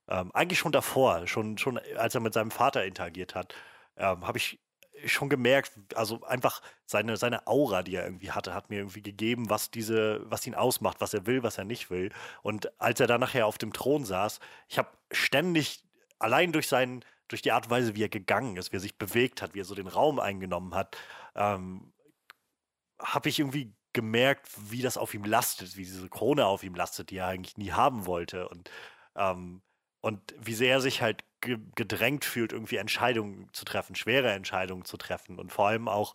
Speaker 2: ähm, eigentlich schon davor, schon, schon als er mit seinem Vater interagiert hat, ähm, habe ich schon gemerkt, also einfach seine, seine Aura, die er irgendwie hatte, hat mir irgendwie gegeben, was diese, was ihn ausmacht, was er will, was er nicht will. Und als er dann nachher auf dem Thron saß, ich habe ständig, allein durch seinen, durch die Art und Weise, wie er gegangen ist, wie er sich bewegt hat, wie er so den Raum eingenommen hat, ähm, habe ich irgendwie gemerkt, wie das auf ihm lastet, wie diese Krone auf ihm lastet, die er eigentlich nie haben wollte. Und ähm, und wie sehr er sich halt ge gedrängt fühlt, irgendwie Entscheidungen zu treffen, schwere Entscheidungen zu treffen und vor allem auch,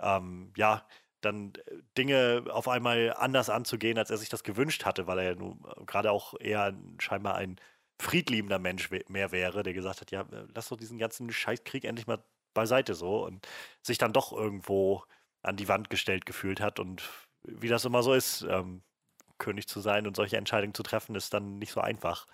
Speaker 2: ähm, ja, dann äh, Dinge auf einmal anders anzugehen, als er sich das gewünscht hatte, weil er ja nun äh, gerade auch eher scheinbar ein friedliebender Mensch mehr wäre, der gesagt hat, ja, äh, lass doch diesen ganzen Scheißkrieg endlich mal beiseite so und sich dann doch irgendwo an die Wand gestellt gefühlt hat und wie das immer so ist, ähm, König zu sein und solche Entscheidungen zu treffen, ist dann nicht so einfach.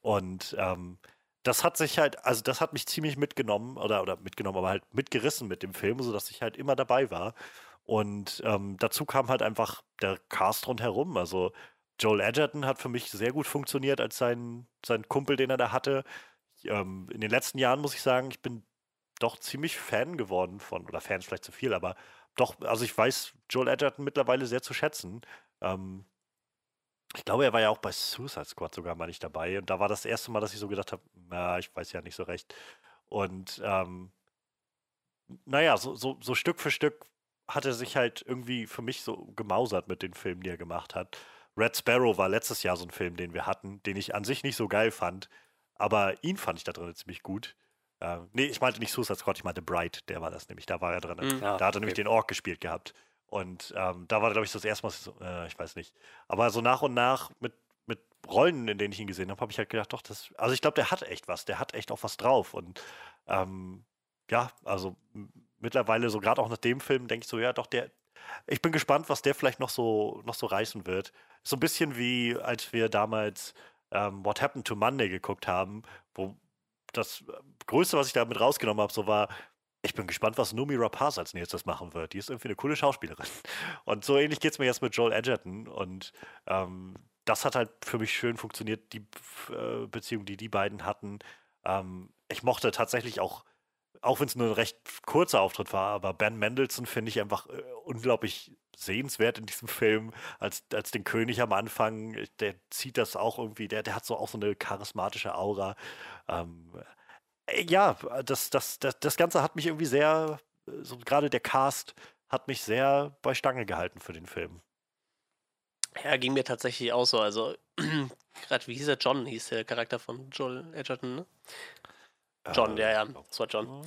Speaker 2: Und ähm, das hat sich halt, also das hat mich ziemlich mitgenommen oder, oder mitgenommen, aber halt mitgerissen mit dem Film, sodass ich halt immer dabei war. Und ähm, dazu kam halt einfach der Cast rundherum. Also Joel Edgerton hat für mich sehr gut funktioniert als sein, sein Kumpel, den er da hatte. Ähm, in den letzten Jahren muss ich sagen, ich bin doch ziemlich Fan geworden von, oder Fans vielleicht zu viel, aber doch, also ich weiß Joel Edgerton mittlerweile sehr zu schätzen. Ähm, ich glaube, er war ja auch bei Suicide Squad sogar mal nicht dabei. Und da war das erste Mal, dass ich so gedacht habe, na, ich weiß ja nicht so recht. Und ähm, naja, so, so, so Stück für Stück hat er sich halt irgendwie für mich so gemausert mit den Filmen, die er gemacht hat. Red Sparrow war letztes Jahr so ein Film, den wir hatten, den ich an sich nicht so geil fand. Aber ihn fand ich da drin ziemlich gut. Äh, nee, ich meinte nicht Suicide Squad, ich meinte Bright, der war das nämlich, da war er drin.
Speaker 1: Mhm.
Speaker 3: Ah,
Speaker 2: da hat er nämlich
Speaker 3: okay.
Speaker 2: den Ork gespielt gehabt. Und ähm, da war, glaube ich, das erste Mal, so, äh, ich weiß nicht. Aber so nach und nach mit, mit Rollen, in denen ich ihn gesehen habe, habe ich halt gedacht, doch, das, also ich glaube, der hat echt was, der hat echt auch was drauf. Und ähm, ja, also mittlerweile, so gerade auch nach dem Film, denke ich so, ja, doch, der, ich bin gespannt, was der vielleicht noch so, noch so reißen wird. So ein bisschen wie, als wir damals ähm, What Happened to Monday geguckt haben, wo das äh, Größte, was ich damit rausgenommen habe, so war, ich bin gespannt, was Numi Rapaz als nächstes machen wird. Die ist irgendwie eine coole Schauspielerin. Und so ähnlich geht es mir jetzt mit Joel Edgerton. Und ähm, das hat halt für mich schön funktioniert, die äh, Beziehung, die die beiden hatten. Ähm, ich mochte tatsächlich auch, auch wenn es nur ein recht kurzer Auftritt war, aber Ben Mendelssohn finde ich einfach äh, unglaublich sehenswert in diesem Film, als, als den König am Anfang. Der zieht das auch irgendwie, der, der hat so auch so eine charismatische Aura. Ähm, äh, ja, das, das, das, das Ganze hat mich irgendwie sehr, äh, so gerade der Cast hat mich sehr bei Stange gehalten für den Film.
Speaker 1: Ja, ging mir tatsächlich auch so. Also, gerade wie hieß er? John hieß der Charakter von Joel Edgerton, ne? John,
Speaker 2: Äh,
Speaker 1: ja, ja, das war John.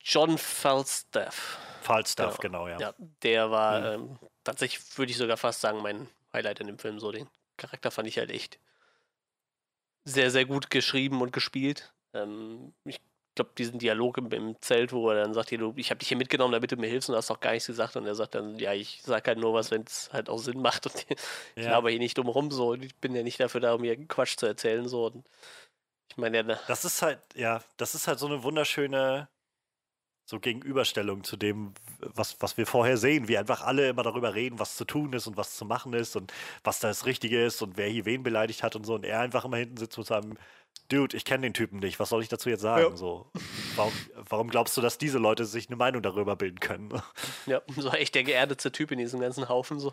Speaker 1: John Falstaff.
Speaker 2: Falstaff,
Speaker 1: Genau.
Speaker 2: genau, ja.
Speaker 1: Ja, der war
Speaker 2: Mhm.
Speaker 1: ähm, tatsächlich, würde ich sogar fast sagen, mein Highlight in dem Film. So, den Charakter fand ich halt echt sehr, sehr gut geschrieben und gespielt. Ähm, ich glaube, diesen Dialog im, im Zelt, wo er dann sagt, hier, du, ich habe dich hier mitgenommen, damit du mir hilfst und du hast doch gar nichts gesagt. Und er sagt dann, ja, ich sag halt nur was, wenn es halt auch Sinn macht. Und ich
Speaker 2: Ja.
Speaker 1: laber hier nicht dumm rum, so. Ich bin ja nicht dafür da, um hier Quatsch zu erzählen, so. Und meine, ja,
Speaker 2: Das ist halt, ja, das ist halt so eine wunderschöne so Gegenüberstellung zu dem, was, was wir vorher sehen, wie einfach alle immer darüber reden, was zu tun ist und was zu machen ist und was das Richtige ist und wer hier wen beleidigt hat und so. Und er einfach immer hinten sitzt mit seinem Dude, ich kenne den Typen nicht, was soll ich dazu jetzt sagen?
Speaker 1: Ja.
Speaker 2: So, warum, warum glaubst du, dass diese Leute sich eine Meinung darüber bilden können?
Speaker 1: Ja, so echt der geerdete Typ in diesem ganzen Haufen. So.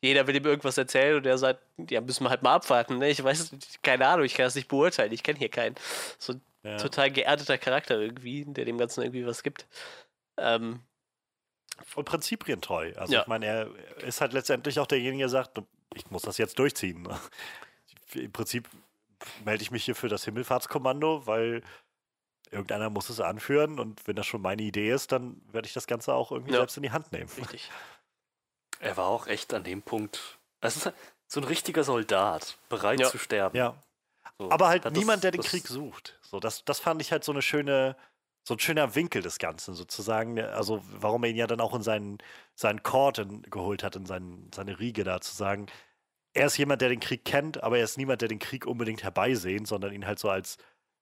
Speaker 1: Jeder will ihm irgendwas erzählen und der sagt, ja, müssen wir halt mal abwarten. Ne? Ich weiß, keine Ahnung, ich kann das nicht beurteilen. Ich kenne hier keinen. So ein
Speaker 2: Ja.
Speaker 1: total geerdeter Charakter irgendwie, der dem Ganzen irgendwie was gibt. Ähm,
Speaker 2: Und prinzipientreu. Also
Speaker 1: Ja.
Speaker 2: ich meine, er ist halt letztendlich auch derjenige, der sagt, ich muss das jetzt durchziehen. Im Prinzip melde ich mich hier für das Himmelfahrtskommando, weil irgendeiner muss es anführen und wenn das schon meine Idee ist, dann werde ich das Ganze auch irgendwie
Speaker 1: Ja.
Speaker 2: selbst in die Hand nehmen.
Speaker 1: richtig.
Speaker 3: Er war auch echt an dem Punkt. Es ist so ein richtiger Soldat, bereit
Speaker 1: Ja.
Speaker 3: zu sterben.
Speaker 2: Ja.
Speaker 3: So,
Speaker 2: Aber halt
Speaker 3: das-
Speaker 2: niemand, der den
Speaker 3: das-
Speaker 2: Krieg sucht. So, das, das fand ich halt so eine schöne, so ein schöner Winkel des Ganzen, sozusagen. Also, warum er ihn ja dann auch in seinen, seinen Court in, geholt hat, in seinen, seine Riege da, zu sagen, er ist jemand, der den Krieg kennt, aber er ist niemand, der den Krieg unbedingt herbeisehnt, sondern ihn halt so als,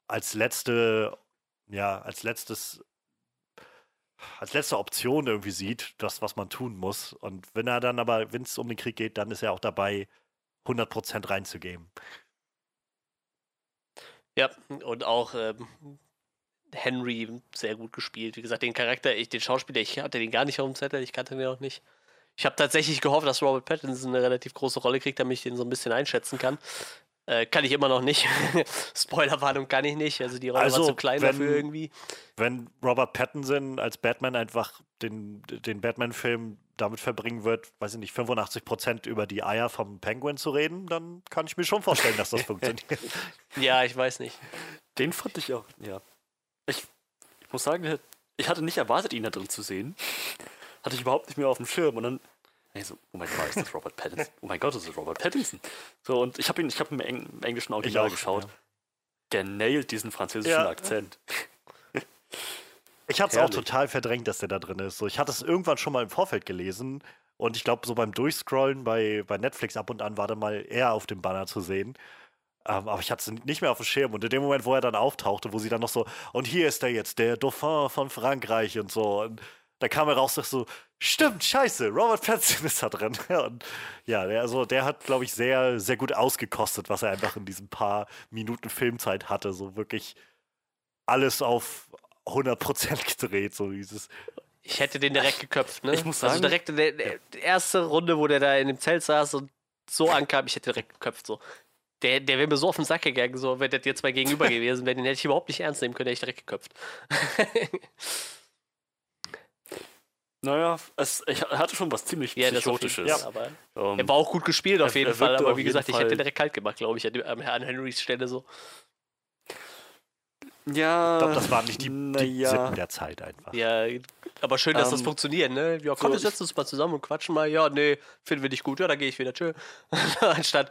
Speaker 2: als letzte, ja, als letztes, als letzte Option irgendwie sieht, das, was man tun muss. Und wenn er dann aber, wenn es um den Krieg geht, dann ist er auch dabei, 100% reinzugeben.
Speaker 1: Ja, und auch ähm, Henry sehr gut gespielt. Wie gesagt, den Charakter, ich, den Schauspieler, ich hatte den gar nicht auf dem Zettel, ich kannte den auch nicht. Ich habe tatsächlich gehofft, dass Robert Pattinson eine relativ große Rolle kriegt, damit ich den so ein bisschen einschätzen kann. Äh, kann ich immer noch nicht. Spoilerwarnung kann ich nicht. Also die Rolle
Speaker 2: Also,
Speaker 1: war zu klein
Speaker 2: wenn-
Speaker 1: dafür irgendwie.
Speaker 2: wenn Robert Pattinson als Batman einfach den, den Batman-Film damit verbringen wird, weiß ich nicht, 85% über die Eier vom Penguin zu reden, dann kann ich mir schon vorstellen, dass das funktioniert.
Speaker 1: Ja, ich weiß nicht.
Speaker 3: Den fand ich auch, ja. Ich, ich muss sagen, ich hatte nicht erwartet, ihn da drin zu sehen. Hatte ich überhaupt nicht mehr auf dem Schirm. Und dann, nee, so, oh mein Gott, ist das Robert Pattinson? Oh mein Gott, ist das Robert Pattinson? So, und ich habe ihn, ich habe im, Eng, im englischen Original
Speaker 2: auch,
Speaker 3: geschaut.
Speaker 2: ja.
Speaker 3: Der nailt diesen französischen
Speaker 2: Ja.
Speaker 3: Akzent.
Speaker 2: Ich hatte es auch total verdrängt, dass der da drin ist. So, ich hatte es irgendwann schon mal im Vorfeld gelesen und ich glaube, so beim Durchscrollen bei, bei Netflix ab und an war da mal er auf dem Banner zu sehen. Ähm, aber ich hatte es nicht mehr auf dem Schirm. Und in dem Moment, wo er dann auftauchte, wo sie dann noch so, und hier ist er jetzt, der Dauphin von Frankreich und so. Und Da kam er raus, so, stimmt, scheiße, Robert Pattinson ist da drin. Und ja, der, also, der hat, glaube ich, sehr, sehr gut ausgekostet, was er einfach in diesen paar Minuten Filmzeit hatte. So wirklich alles auf 100% gedreht, so dieses.
Speaker 1: Ich hätte den direkt geköpft, ne?
Speaker 3: Ich muss
Speaker 1: Also
Speaker 3: sagen-
Speaker 1: direkt in der, der erste Runde, wo der da in dem Zelt saß und so ankam, ich hätte direkt geköpft, so. Der, der wäre mir so auf den Sack gegangen, so, wenn das jetzt mal gegenüber gewesen wäre, den hätte ich überhaupt nicht ernst nehmen können, hätte ich direkt geköpft.
Speaker 3: Naja, es, ich er hatte schon was ziemlich
Speaker 1: ja, das auf jeden
Speaker 3: Psychotisches.
Speaker 1: Fall, aber
Speaker 3: Ähm,
Speaker 1: er war auch gut gespielt auf
Speaker 3: er-
Speaker 1: jeden
Speaker 3: er
Speaker 1: Fall, aber wie gesagt, ich
Speaker 3: Fall-
Speaker 1: hätte direkt kalt gemacht, glaube ich, an, Henrys Stelle so.
Speaker 3: ja,
Speaker 2: Ich glaube, das waren nicht die, die
Speaker 3: naja.
Speaker 2: Sitten der Zeit einfach.
Speaker 1: Ja, aber schön, dass das
Speaker 3: Ähm,
Speaker 1: funktioniert, ne? Ja, komm,
Speaker 3: so,
Speaker 1: wir setzen uns mal zusammen und quatschen mal. Ja, nee, finden wir dich gut. Ja, dann gehe ich wieder. Tschö. Anstatt,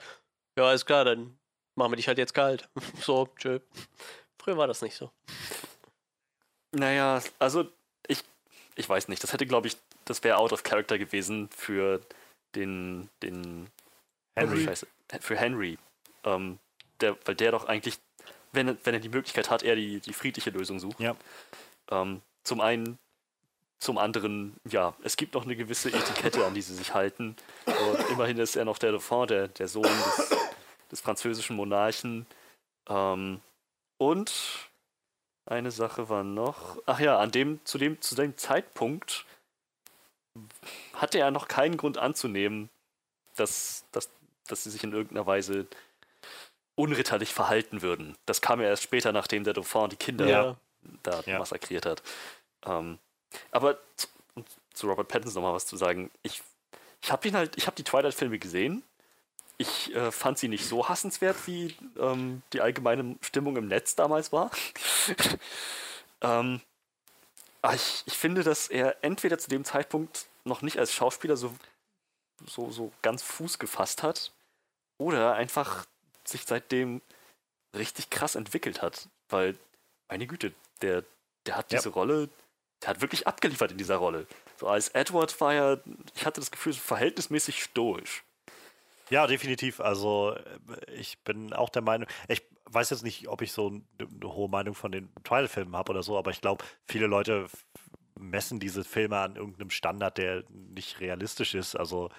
Speaker 1: ja, alles klar, dann machen wir dich halt jetzt kalt. So, tschö. Früher war das nicht so.
Speaker 3: Naja, also ich, weiß nicht. Das hätte, glaube ich, das wäre out of character gewesen für den, den
Speaker 2: Henry.
Speaker 3: Scheiße, für Henry. Ähm, der, weil der doch eigentlich, wenn, er- wenn er die Möglichkeit hat, er die, die friedliche Lösung sucht.
Speaker 2: Ja.
Speaker 3: Ähm, zum einen, zum anderen, ja, es gibt noch eine gewisse Etikette, an die sie sich halten. Und immerhin ist er noch der Dauphin, der, der Sohn des, des französischen Monarchen. Ähm, und eine Sache war noch. Ach ja, an dem, zu dem, zu dem Zeitpunkt hatte er noch keinen Grund anzunehmen, dass, dass, dass sie sich in irgendeiner Weise unritterlich verhalten würden. Das kam ja erst später, nachdem der Dauphin die Kinder
Speaker 1: Ja.
Speaker 3: da
Speaker 2: Ja.
Speaker 3: massakriert hat. Ähm, aber zu, um zu Robert Pattinson noch mal was zu sagen. Ich, ich habe ihn halt, ich habe die Twilight-Filme gesehen. Ich äh, fand sie nicht so hassenswert, wie ähm, die allgemeine Stimmung im Netz damals war. ähm, aber ich, ich finde, dass er entweder zu dem Zeitpunkt noch nicht als Schauspieler so, so, so ganz Fuß gefasst hat oder einfach sich seitdem richtig krass entwickelt hat. Weil, meine Güte, der, der hat
Speaker 2: Ja.
Speaker 3: diese Rolle, der hat wirklich abgeliefert in dieser Rolle. So als Edward war er, ich hatte das Gefühl, so verhältnismäßig stoisch.
Speaker 2: Ja, definitiv. Also äh, ich bin auch der Meinung, ich weiß jetzt nicht, ob ich so eine hohe Meinung von den Twilight-Filmen habe oder so, aber ich glaube, viele Leute messen diese Filme an irgendeinem Standard, der nicht realistisch ist. Also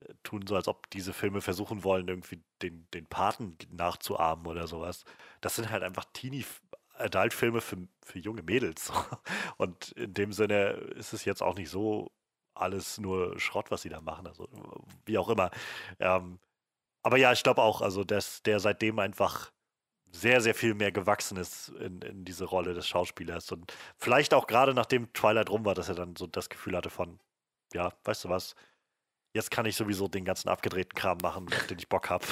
Speaker 2: äh, tun so, als ob diese Filme versuchen wollen, irgendwie den, den Paten nachzuahmen oder sowas. Das sind halt einfach Teenie-Adult-Filme für, für junge Mädels. Und in dem Sinne ist es jetzt auch nicht so alles nur Schrott, was sie da machen. Also wie auch immer. Ähm, aber ja, ich glaube auch, also dass der seitdem einfach sehr, sehr viel mehr gewachsen ist in, in diese Rolle des Schauspielers. Und vielleicht auch gerade nachdem Twilight rum war, dass er dann so das Gefühl hatte von, ja, weißt du was, jetzt kann ich sowieso den ganzen abgedrehten Kram machen, den ich Bock habe.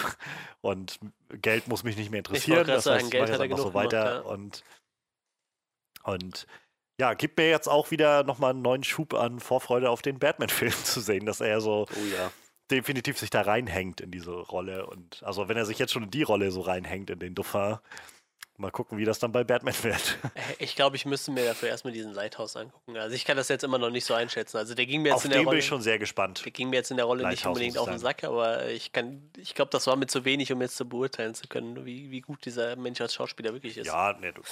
Speaker 2: Und Geld muss mich nicht mehr interessieren. Das heißt, ich
Speaker 1: Geld hat er
Speaker 2: einfach so
Speaker 1: genug gemacht,
Speaker 2: weiter.
Speaker 1: ja.
Speaker 2: Und, und ja, gibt mir jetzt auch wieder nochmal einen neuen Schub an Vorfreude auf den Batman-Film zu sehen, dass er so
Speaker 3: Oh ja.
Speaker 2: definitiv sich da reinhängt in diese Rolle. Und also wenn er sich jetzt schon in die Rolle so reinhängt, in den Dauphin, mal gucken, wie das dann bei Batman wird.
Speaker 1: Äh, Ich glaube, ich müsste mir dafür erstmal diesen Lighthouse angucken. Also ich kann das jetzt immer noch nicht so einschätzen. Also der ging mir jetzt
Speaker 2: Auf
Speaker 1: in der
Speaker 2: bin
Speaker 1: Rolle.
Speaker 2: ich schon sehr gespannt.
Speaker 1: Der ging mir jetzt in der Rolle nicht
Speaker 2: Lighthouse
Speaker 1: unbedingt
Speaker 2: muss
Speaker 1: auf den Sack, aber ich kann, ich glaube, das war mir zu wenig, um jetzt zu beurteilen zu können, wie, wie gut dieser Mensch als Schauspieler wirklich ist.
Speaker 2: Ja, nee, du.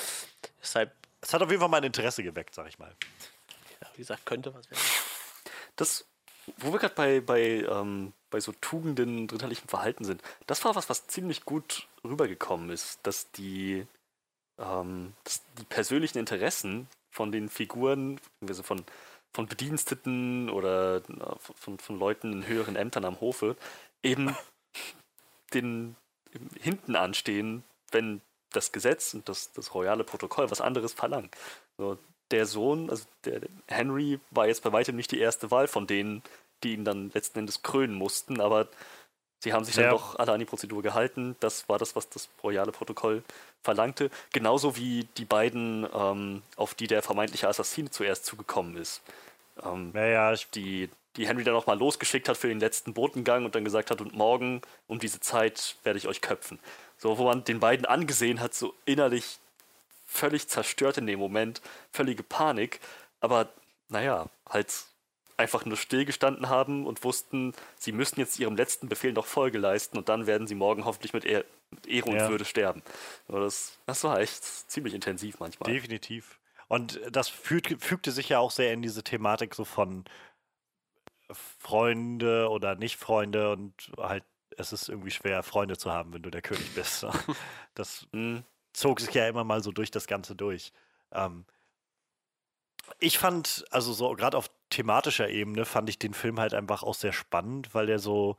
Speaker 1: Deshalb,
Speaker 2: Es hat auf jeden Fall mein Interesse geweckt, sag ich mal.
Speaker 1: ja, wie gesagt, könnte was werden.
Speaker 3: Das, wo wir gerade bei, bei, ähm, bei so Tugenden, ritterlichen Verhalten sind, das war was, was ziemlich gut rübergekommen ist, dass die, ähm, dass die persönlichen Interessen von den Figuren, also von, von Bediensteten oder äh, von, von Leuten in höheren Ämtern am Hofe, eben den eben hinten anstehen, wenn das Gesetz und das, das royale Protokoll was anderes verlangt. So, der Sohn, also der Henry, war jetzt bei weitem nicht die erste Wahl von denen, die ihn dann letzten Endes krönen mussten, aber sie haben sich dann
Speaker 2: Ja.
Speaker 3: doch alle an die Prozedur gehalten. Das war das, was das royale Protokoll verlangte. Genauso wie die beiden, ähm, auf die der vermeintliche Assassine zuerst zugekommen ist. Ähm,
Speaker 2: Naja,
Speaker 3: die, die Henry dann nochmal losgeschickt hat für den letzten Botengang und dann gesagt hat, und morgen um diese Zeit werde ich euch köpfen. So, wo man den beiden angesehen hat, so innerlich völlig zerstört in dem Moment, völlige Panik, aber naja, halt einfach nur stillgestanden haben und wussten, sie müssen jetzt ihrem letzten Befehl noch Folge leisten und dann werden sie morgen hoffentlich mit, Ehr mit Ehre und
Speaker 2: Ja.
Speaker 3: Würde sterben. Aber das, das war echt ziemlich intensiv manchmal.
Speaker 2: definitiv. Und das füg, fügte sich ja auch sehr in diese Thematik so von Freunde oder Nicht-Freunde und halt, es ist irgendwie schwer, Freunde zu haben, wenn du der König bist. Das
Speaker 3: Mhm.
Speaker 2: zog sich ja immer mal so durch das Ganze durch. Ähm, ich fand, also so gerade auf thematischer Ebene, fand ich den Film halt einfach auch sehr spannend, weil der so,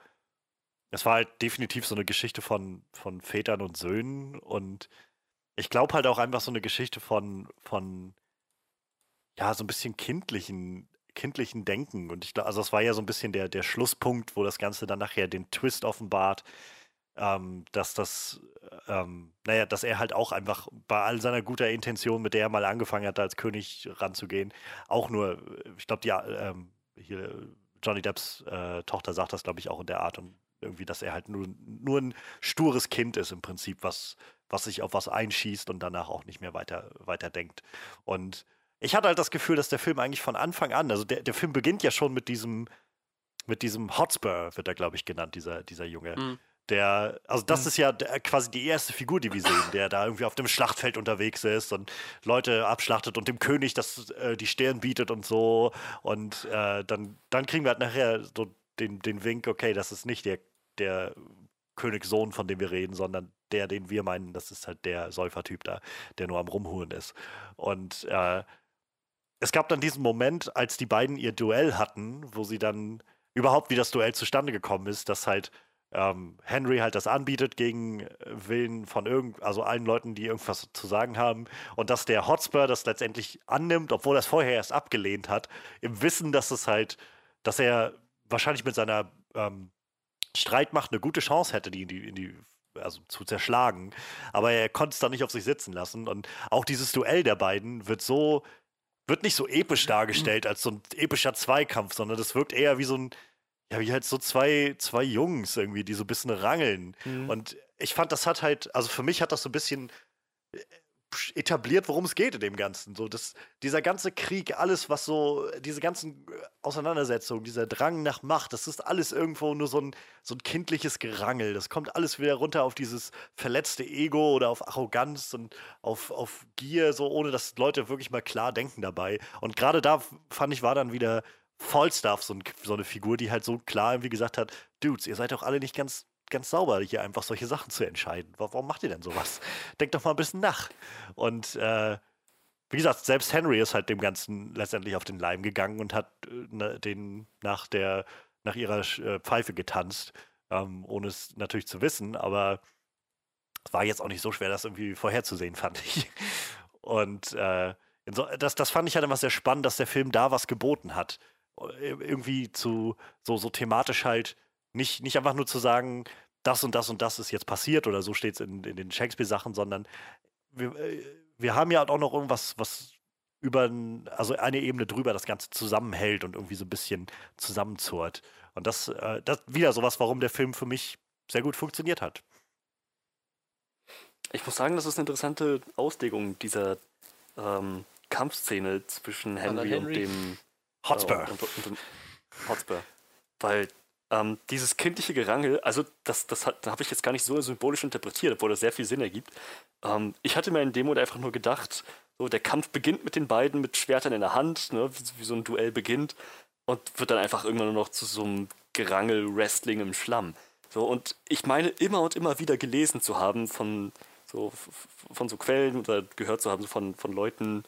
Speaker 2: es war halt definitiv so eine Geschichte von, von Vätern und Söhnen und ich glaube halt auch einfach so eine Geschichte von, von, ja, so ein bisschen kindlichen, kindlichen Denken. Und ich glaube, also es war ja so ein bisschen der, der Schlusspunkt, wo das Ganze dann nachher den Twist offenbart, ähm, dass das, ähm, naja, dass er halt auch einfach bei all seiner guter Intention, mit der er mal angefangen hat, als König ranzugehen, auch nur, ich glaube, die, ähm, hier, Johnny Depps äh, Tochter sagt das, glaube ich, auch in der Art und irgendwie, dass er halt nur, nur ein stures Kind ist im Prinzip, was, was sich auf was einschießt und danach auch nicht mehr weiter, weiter denkt. Und ich hatte halt das Gefühl, dass der Film eigentlich von Anfang an, also der, der Film beginnt ja schon mit diesem, mit diesem Hotspur, wird er, glaube ich, genannt, dieser, dieser Junge.
Speaker 1: Mhm.
Speaker 2: Der, also das ist ja der, quasi die erste Figur, die wir sehen, der da irgendwie auf dem Schlachtfeld unterwegs ist und Leute abschlachtet und dem König das, äh, die Stirn bietet und so. Und äh, dann, dann kriegen wir halt nachher so den, den Wink, okay, das ist nicht der, der Königssohn, von dem wir reden, sondern der, den wir meinen, das ist halt der Säufertyp da, der nur am Rumhuren ist. Und äh, es gab dann diesen Moment, als die beiden ihr Duell hatten, wo sie dann überhaupt, wie das Duell zustande gekommen ist, dass halt ähm, Henry halt das anbietet gegen äh, Willen von irgend, also allen Leuten, die irgendwas zu sagen haben, und dass der Hotspur das letztendlich annimmt, obwohl er es vorher erst abgelehnt hat, im Wissen, dass es halt, dass er wahrscheinlich mit seiner ähm, Streitmacht eine gute Chance hätte, die in die, in die also zu zerschlagen. Aber er konnte es dann nicht auf sich sitzen lassen. Und auch dieses Duell der beiden wird so, wird nicht so episch dargestellt als so ein epischer Zweikampf, sondern das wirkt eher wie so ein, ja, wie halt so zwei, zwei Jungs irgendwie, die so ein bisschen rangeln.
Speaker 3: Mhm.
Speaker 2: Und ich fand, das hat halt, also für mich hat das so ein bisschen etabliert, worum es geht in dem Ganzen. So, das, dieser ganze Krieg, alles, was so, diese ganzen äh, Auseinandersetzungen, dieser Drang nach Macht, das ist alles irgendwo nur so ein, so ein kindliches Gerangel. Das kommt alles wieder runter auf dieses verletzte Ego oder auf Arroganz und auf, auf Gier, so ohne dass Leute wirklich mal klar denken dabei. Und gerade da fand ich, war dann wieder Falstaff so, ein, so eine Figur, die halt so klar irgendwie gesagt hat, Dudes, ihr seid doch alle nicht ganz ganz sauber, hier einfach solche Sachen zu entscheiden. Warum macht ihr denn sowas? Denkt doch mal ein bisschen nach. Und äh, wie gesagt, selbst Henry ist halt dem Ganzen letztendlich auf den Leim gegangen und hat äh, ne, den nach der nach ihrer äh, Pfeife getanzt, ähm, ohne es natürlich zu wissen, aber es war jetzt auch nicht so schwer, das irgendwie vorherzusehen, fand ich. Und äh, das, das fand ich halt immer sehr spannend, dass der Film da was geboten hat. Irgendwie zu so, so thematisch halt nicht, nicht einfach nur zu sagen, das und das und das ist jetzt passiert oder so steht es in, in den Shakespeare-Sachen, sondern wir, äh, wir haben ja auch noch irgendwas, was über, also eine Ebene drüber das Ganze zusammenhält und irgendwie so ein bisschen zusammenzurrt. Und das, äh, das wieder sowas, warum der Film für mich sehr gut funktioniert hat.
Speaker 3: Ich muss sagen, das ist eine interessante Auslegung dieser ähm, Kampfszene zwischen Henry, und
Speaker 1: Henry.
Speaker 3: dem
Speaker 2: Hotspur.
Speaker 3: äh, und, und dem Hotspur. Weil ähm, dieses kindliche Gerangel, also das, das habe ich jetzt gar nicht so symbolisch interpretiert, obwohl das sehr viel Sinn ergibt. Ähm, ich hatte mir in dem Moment einfach nur gedacht, so der Kampf beginnt mit den beiden mit Schwertern in der Hand, ne, wie, wie so ein Duell beginnt und wird dann einfach irgendwann nur noch zu so einem Gerangel-Wrestling im Schlamm. So, und ich meine immer und immer wieder gelesen zu haben von so, von so Quellen oder gehört zu haben so von, von Leuten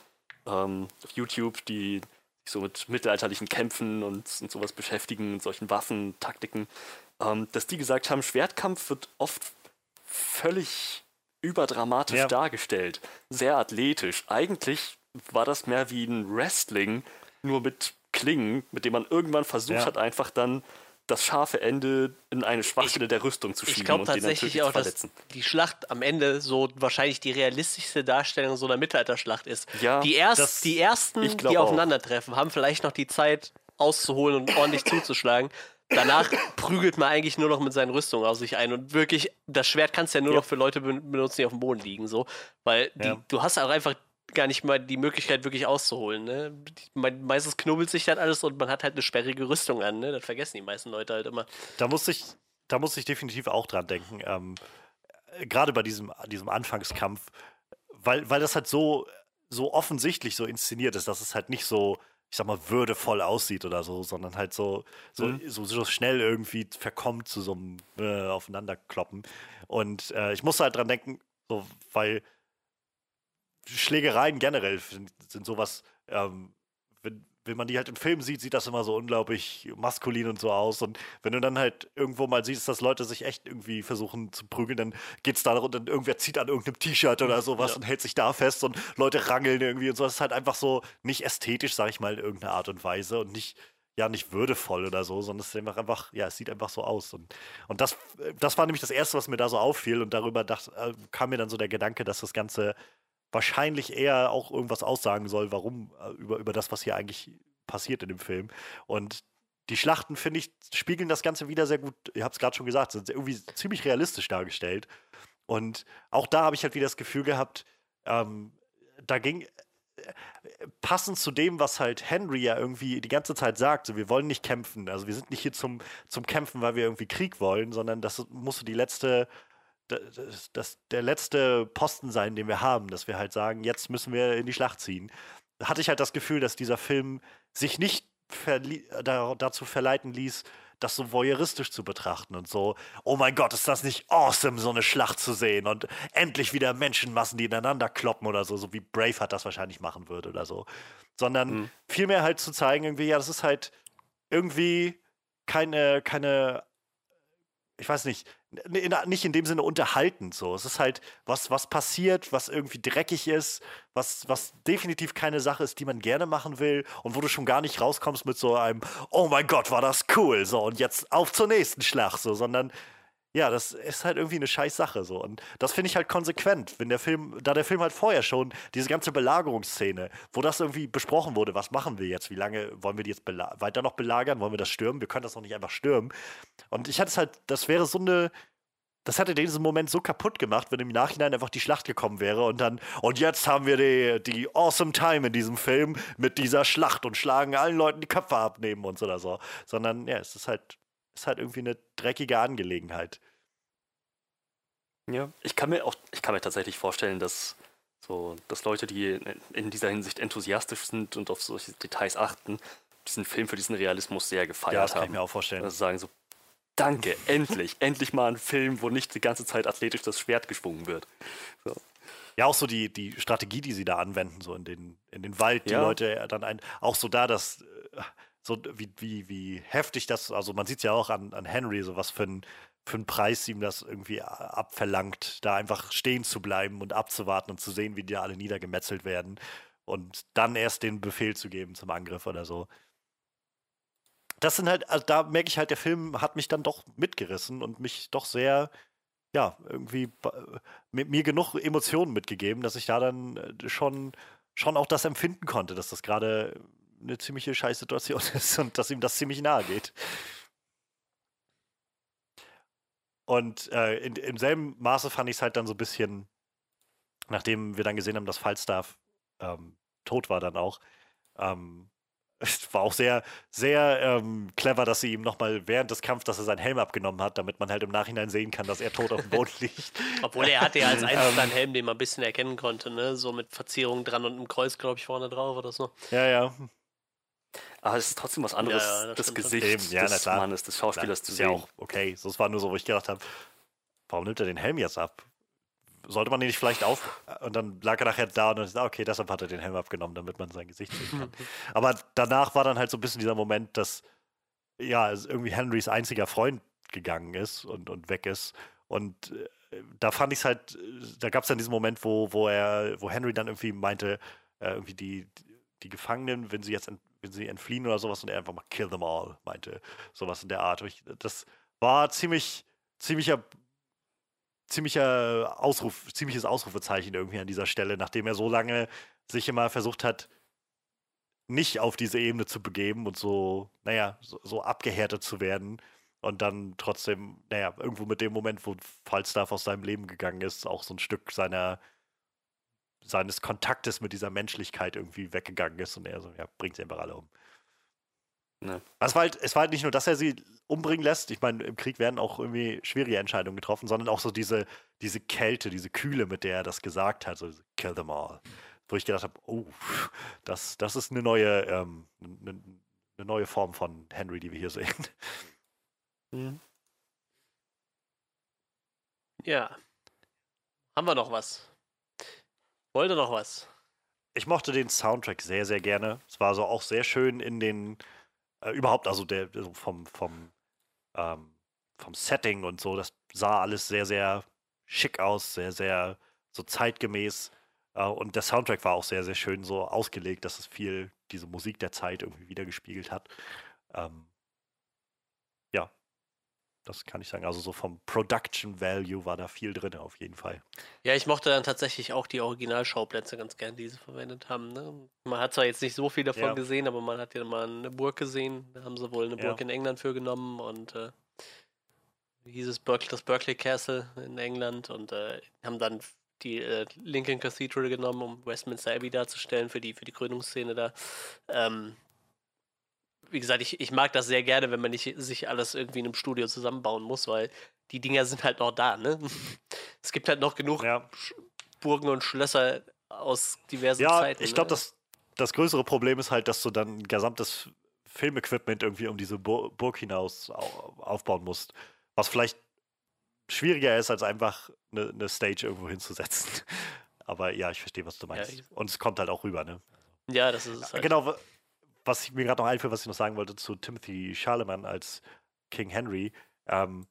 Speaker 3: ähm, auf YouTube, die sich so mit mittelalterlichen Kämpfen und, und sowas beschäftigen, und solchen Waffen, Taktiken, ähm, dass die gesagt haben, Schwertkampf wird oft völlig überdramatisch
Speaker 2: Ja.
Speaker 3: dargestellt, sehr athletisch. Eigentlich war das mehr wie ein Wrestling, nur mit Klingen, mit dem man irgendwann versucht
Speaker 2: Ja.
Speaker 3: hat, einfach dann das scharfe Ende in eine Schwachstelle der Rüstung zu
Speaker 1: Ich
Speaker 3: schieben
Speaker 1: glaube
Speaker 3: und den
Speaker 1: tatsächlich
Speaker 3: tödlich
Speaker 1: auch,
Speaker 3: zu
Speaker 1: dass
Speaker 3: verletzen.
Speaker 1: die Schlacht am Ende so wahrscheinlich die realistischste Darstellung so einer Mittelalterschlacht ist.
Speaker 3: Ja,
Speaker 1: die, erst,
Speaker 2: das-
Speaker 1: die ersten,
Speaker 3: ich
Speaker 1: die
Speaker 3: auch.
Speaker 1: aufeinandertreffen, haben vielleicht noch die Zeit auszuholen und ordentlich zuzuschlagen. Danach prügelt man eigentlich nur noch mit seinen Rüstungen aus sich ein und wirklich, das Schwert kannst du ja nur
Speaker 2: Ja.
Speaker 1: noch für Leute ben- benutzen, die auf dem Boden liegen, so. Weil die,
Speaker 2: Ja.
Speaker 1: du hast auch einfach gar nicht mal die Möglichkeit, wirklich auszuholen. Ne? Meistens knubbelt sich das alles und man hat halt eine sperrige Rüstung an. Ne? Das vergessen die meisten Leute halt immer.
Speaker 2: Da muss ich, da muss ich definitiv auch dran denken. Ähm, äh, Gerade bei diesem, diesem Anfangskampf, weil, weil das halt so, so offensichtlich so inszeniert ist, dass es halt nicht so, ich sag mal, würdevoll aussieht oder so, sondern halt so, so,
Speaker 3: Mhm.
Speaker 2: so, so schnell irgendwie verkommt zu so einem äh, Aufeinanderkloppen. Und äh, ich musste halt dran denken, so, weil Schlägereien generell sind, sind sowas, ähm, wenn, wenn man die halt im Film sieht, sieht das immer so unglaublich maskulin und so aus. Und wenn du dann halt irgendwo mal siehst, dass Leute sich echt irgendwie versuchen zu prügeln, dann geht's da und dann irgendwer zieht an irgendeinem T-Shirt oder sowas
Speaker 1: Ja.
Speaker 2: und hält sich da fest und Leute rangeln irgendwie und so. Das ist halt einfach so nicht ästhetisch, sag ich mal, in irgendeiner Art und Weise und nicht ja nicht würdevoll oder so, sondern es ist einfach, einfach ja, es sieht einfach so aus. Und, und das, das war nämlich das Erste, was mir da so auffiel und darüber dacht, äh, kam mir dann so der Gedanke, dass das Ganze wahrscheinlich eher auch irgendwas aussagen soll, warum, äh, über, über das, was hier eigentlich passiert in dem Film. Und die Schlachten, finde ich, spiegeln das Ganze wieder sehr gut, ihr habt es gerade schon gesagt, sind irgendwie ziemlich realistisch dargestellt. Und auch da habe ich halt wieder das Gefühl gehabt, ähm, da ging, äh, passend zu dem, was halt Henry ja irgendwie die ganze Zeit sagt, so wir wollen nicht kämpfen, also wir sind nicht hier zum, zum Kämpfen, weil wir irgendwie Krieg wollen, sondern das musste die letzte, das, das der letzte Posten sein, den wir haben, dass wir halt sagen, jetzt müssen wir in die Schlacht ziehen. Da hatte ich halt das Gefühl, dass dieser Film sich nicht da, dazu verleiten ließ, das so voyeuristisch zu betrachten und so, oh mein Gott, ist das nicht awesome, so eine Schlacht zu sehen und endlich wieder Menschenmassen, die ineinander kloppen oder so, so wie Braveheart das wahrscheinlich machen würde oder so. Sondern
Speaker 3: Mhm.
Speaker 2: vielmehr halt zu zeigen, irgendwie, ja, das ist halt irgendwie keine, keine, ich weiß nicht, in, nicht in dem Sinne unterhaltend so. Es ist halt was, was passiert, was irgendwie dreckig ist, was, was definitiv keine Sache ist, die man gerne machen will und wo du schon gar nicht rauskommst mit so einem, oh mein Gott, war das cool, so und jetzt auf zur nächsten Schlacht, so, sondern ja, das ist halt irgendwie eine scheiß Sache so. Und das finde ich halt konsequent, wenn der Film, da der Film halt vorher schon diese ganze Belagerungsszene, wo das irgendwie besprochen wurde, was machen wir jetzt, wie lange wollen wir die jetzt weiter noch belagern, wollen wir das stürmen, wir können das noch nicht einfach stürmen. Und ich hatte es halt, das wäre so eine, das hätte diesen Moment so kaputt gemacht, wenn im Nachhinein einfach die Schlacht gekommen wäre und dann, und jetzt haben wir die, die awesome time in diesem Film mit dieser Schlacht und schlagen allen Leuten die Köpfe ab neben uns oder so. Sondern ja, es ist halt, ist halt irgendwie eine dreckige Angelegenheit.
Speaker 3: Ja, ich kann mir auch, ich kann mir tatsächlich vorstellen, dass so, dass Leute, die in dieser Hinsicht enthusiastisch sind und auf solche Details achten, diesen Film für diesen Realismus sehr gefeiert
Speaker 2: Ja, das kann ich
Speaker 3: haben.
Speaker 2: mir auch vorstellen.
Speaker 3: Also sagen so, danke, endlich, endlich mal ein Film, wo nicht die ganze Zeit athletisch das Schwert geschwungen wird.
Speaker 2: Ja, auch so die, die Strategie, die sie da anwenden, so in den, in den Wald, die
Speaker 3: Ja.
Speaker 2: Leute dann ein, auch so da, dass, äh, so wie, wie, wie heftig das, also man sieht ja auch an, an Henry, so was für ein, für einen Preis ihm das irgendwie a- abverlangt, da einfach stehen zu bleiben und abzuwarten und zu sehen, wie die alle niedergemetzelt werden und dann erst den Befehl zu geben zum Angriff oder so. Das sind halt, also da merke ich halt, der Film hat mich dann doch mitgerissen und mich doch sehr, ja, irgendwie ba- mit mir genug Emotionen mitgegeben, dass ich da dann äh, schon, schon auch das empfinden konnte, dass das gerade eine ziemliche Scheißsituation ist und dass ihm das ziemlich nahe geht. Und äh, in, im selben Maße fand ich es halt dann so ein bisschen, nachdem wir dann gesehen haben, dass Falstaff ähm, tot war dann auch, ähm, es war auch sehr, sehr ähm, clever, dass sie ihm nochmal während des Kampfs, dass er seinen Helm abgenommen hat, damit man halt im Nachhinein sehen kann, dass er tot auf dem Boden liegt.
Speaker 1: Obwohl er hatte ja als einziger einen Helm, den man ein bisschen erkennen konnte, ne? So mit Verzierungen dran und einem Kreuz, glaube ich, vorne drauf oder so.
Speaker 2: Ja, ja.
Speaker 3: Aber es ist trotzdem was anderes,
Speaker 1: Ja, ja, das
Speaker 3: das. Gesicht
Speaker 2: Eben, ja,
Speaker 3: des
Speaker 2: klar.
Speaker 3: Mannes, des Schauspielers zu
Speaker 2: ist
Speaker 3: sehen.
Speaker 2: ja auch okay. So, es war nur so, wo ich gedacht habe, warum nimmt er den Helm jetzt ab? Sollte man den nicht vielleicht auf? Und dann lag er nachher da und dann ist, ah, okay, deshalb hat er den Helm abgenommen, damit man sein Gesicht sehen kann. Aber danach war dann halt so ein bisschen dieser Moment, dass ja, es irgendwie Henrys einziger Freund gegangen ist und, und weg ist. Und äh, da fand ich es halt, da gab es dann diesen Moment, wo, wo er, wo Henry dann irgendwie meinte, äh, irgendwie die, die Gefangenen, wenn sie jetzt wenn sie entfliehen oder sowas und er einfach mal kill them all, meinte. Sowas in der Art. Ich, das war ziemlich, ziemlicher, ziemlicher Ausruf, ziemliches Ausrufezeichen irgendwie an dieser Stelle, nachdem er so lange sich immer versucht hat, nicht auf diese Ebene zu begeben und so, naja, so, so abgehärtet zu werden und dann trotzdem, naja, irgendwo mit dem Moment, wo Falstaff aus seinem Leben gegangen ist, auch so ein Stück seiner seines Kontaktes mit dieser Menschlichkeit irgendwie weggegangen ist und er so, ja, bringt sie einfach alle um.
Speaker 3: Ne.
Speaker 2: Es war, halt, es war halt nicht nur, dass er sie umbringen lässt. Ich meine, im Krieg werden auch irgendwie schwierige Entscheidungen getroffen, sondern auch so diese, diese Kälte, diese Kühle, mit der er das gesagt hat. So, kill them all. wo ich gedacht habe, oh, das, das ist eine neue, ähm, eine, eine neue Form von Henry, die wir hier sehen.
Speaker 1: Ja. Haben wir noch was? Wollte noch was?
Speaker 2: Ich mochte den Soundtrack sehr, sehr gerne. Es war so auch sehr schön in den, äh, überhaupt, also der so vom, vom, ähm, vom Setting und so, das sah alles sehr, sehr schick aus, sehr, sehr so zeitgemäß. Äh, und der Soundtrack war auch sehr, sehr schön so ausgelegt, dass es viel diese Musik der Zeit irgendwie wiedergespiegelt hat. Ähm, das kann ich sagen. Also so vom Production Value war da viel drin auf jeden Fall.
Speaker 1: Ja, ich mochte dann tatsächlich auch die Originalschauplätze ganz gern, die sie verwendet haben. Ne? Man hat zwar jetzt nicht so viel davon
Speaker 2: Ja.
Speaker 1: gesehen, aber man hat ja mal eine Burg gesehen. Da haben sie wohl eine
Speaker 2: Ja.
Speaker 1: Burg in England für genommen und äh, wie hieß es Berkeley, das Berkeley Castle in England und äh, haben dann die äh, Lincoln Cathedral genommen, um Westminster Abbey darzustellen für die, für die Krönungsszene da. Ähm, wie gesagt, ich, ich mag das sehr gerne, wenn man nicht sich alles irgendwie in einem Studio zusammenbauen muss, weil die Dinger sind halt noch da, ne? Es gibt halt noch genug
Speaker 2: Ja,
Speaker 1: Burgen und Schlösser aus diversen
Speaker 2: ja
Speaker 1: Zeiten.
Speaker 2: ich glaube,
Speaker 1: ne?
Speaker 2: das, das größere Problem ist halt, dass du dann ein gesamtes Filmequipment irgendwie um diese Bur Burg hinaus au aufbauen musst. Was vielleicht schwieriger ist, als einfach eine, eine Stage irgendwo hinzusetzen. Aber ja, ich verstehe, was du meinst.
Speaker 1: ich-
Speaker 2: Und es kommt halt auch rüber, ne?
Speaker 1: Ja, das ist es halt.
Speaker 2: Genau, was ich mir gerade noch einfällt, was ich noch sagen wollte zu Timothy Charlemagne als King Henry. Ähm,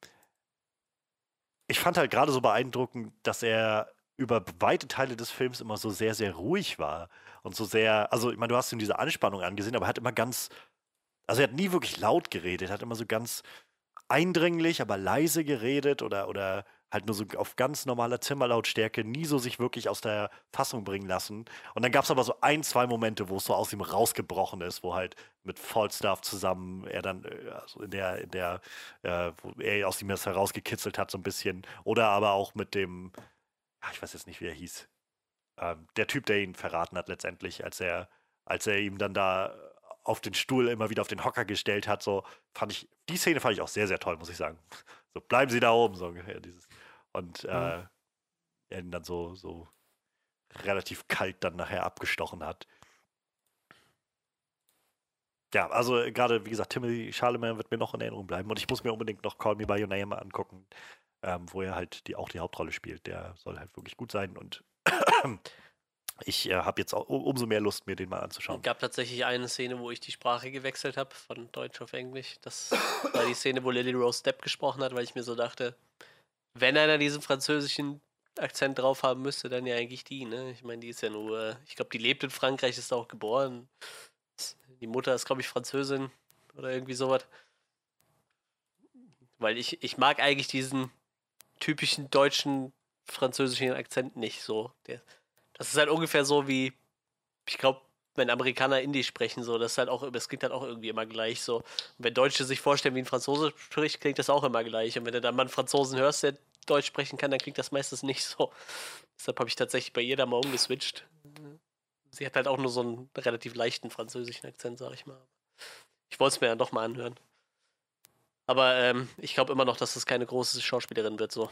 Speaker 2: ich fand halt gerade so beeindruckend, dass er über weite Teile des Films immer so sehr, sehr ruhig war. Und so sehr, also ich meine, du hast ihm diese Anspannung angesehen, aber er hat immer ganz, also er hat nie wirklich laut geredet, er hat immer so ganz eindringlich, aber leise geredet oder, oder halt nur so auf ganz normaler Zimmerlautstärke, nie so sich wirklich aus der Fassung bringen lassen. Und dann gab es aber so ein, zwei Momente, wo es so aus ihm rausgebrochen ist, wo halt mit Falstaff zusammen er dann äh, also in der, in der, äh, wo er aus ihm das herausgekitzelt hat, so ein bisschen. Oder aber auch mit dem, ah, ich weiß jetzt nicht, wie er hieß. Ähm, der Typ, der ihn verraten hat letztendlich, als er, als er ihm dann da auf den Stuhl immer wieder auf den Hocker gestellt hat, so fand ich, die Szene fand ich auch sehr, sehr toll, muss ich sagen. So, bleiben Sie da oben, so ungefähr. Dieses. Und äh, er ihn dann so, so relativ kalt dann nachher abgestochen hat. Ja, also äh, gerade, wie gesagt, Timothy Charlemagne wird mir noch in Erinnerung bleiben und ich muss mir unbedingt noch Call Me By Your Name angucken, ähm, wo er halt die, auch die Hauptrolle spielt. Der soll halt wirklich gut sein und ich äh, habe jetzt auch umso mehr Lust, mir den mal anzuschauen.
Speaker 1: Es gab tatsächlich eine Szene, wo ich die Sprache gewechselt habe, von Deutsch auf Englisch. Das war die Szene, wo Lily Rose Depp gesprochen hat, weil ich mir so dachte, wenn einer diesen französischen Akzent drauf haben müsste, dann ja eigentlich die, ne? Ich meine, die ist ja nur, ich glaube, die lebt in Frankreich, ist da auch geboren. Die Mutter ist, glaube ich, Französin oder irgendwie sowas. Weil ich, ich mag eigentlich diesen typischen deutschen französischen Akzent nicht so. Der, das ist halt ungefähr so wie, ich glaube, wenn Amerikaner Indisch sprechen, so, das ist halt auch, das klingt halt auch irgendwie immer gleich so. Und wenn Deutsche sich vorstellen, wie ein Franzose spricht, klingt das auch immer gleich. Und wenn du dann mal einen Franzosen hörst, der Deutsch sprechen kann, dann klingt das meistens nicht so. Deshalb habe ich tatsächlich bei ihr da mal umgeswitcht. Sie hat halt auch nur so einen relativ leichten französischen Akzent, sag ich mal. Ich wollte es mir ja doch mal anhören. Aber ähm, ich glaube immer noch, dass das keine große Schauspielerin wird, so.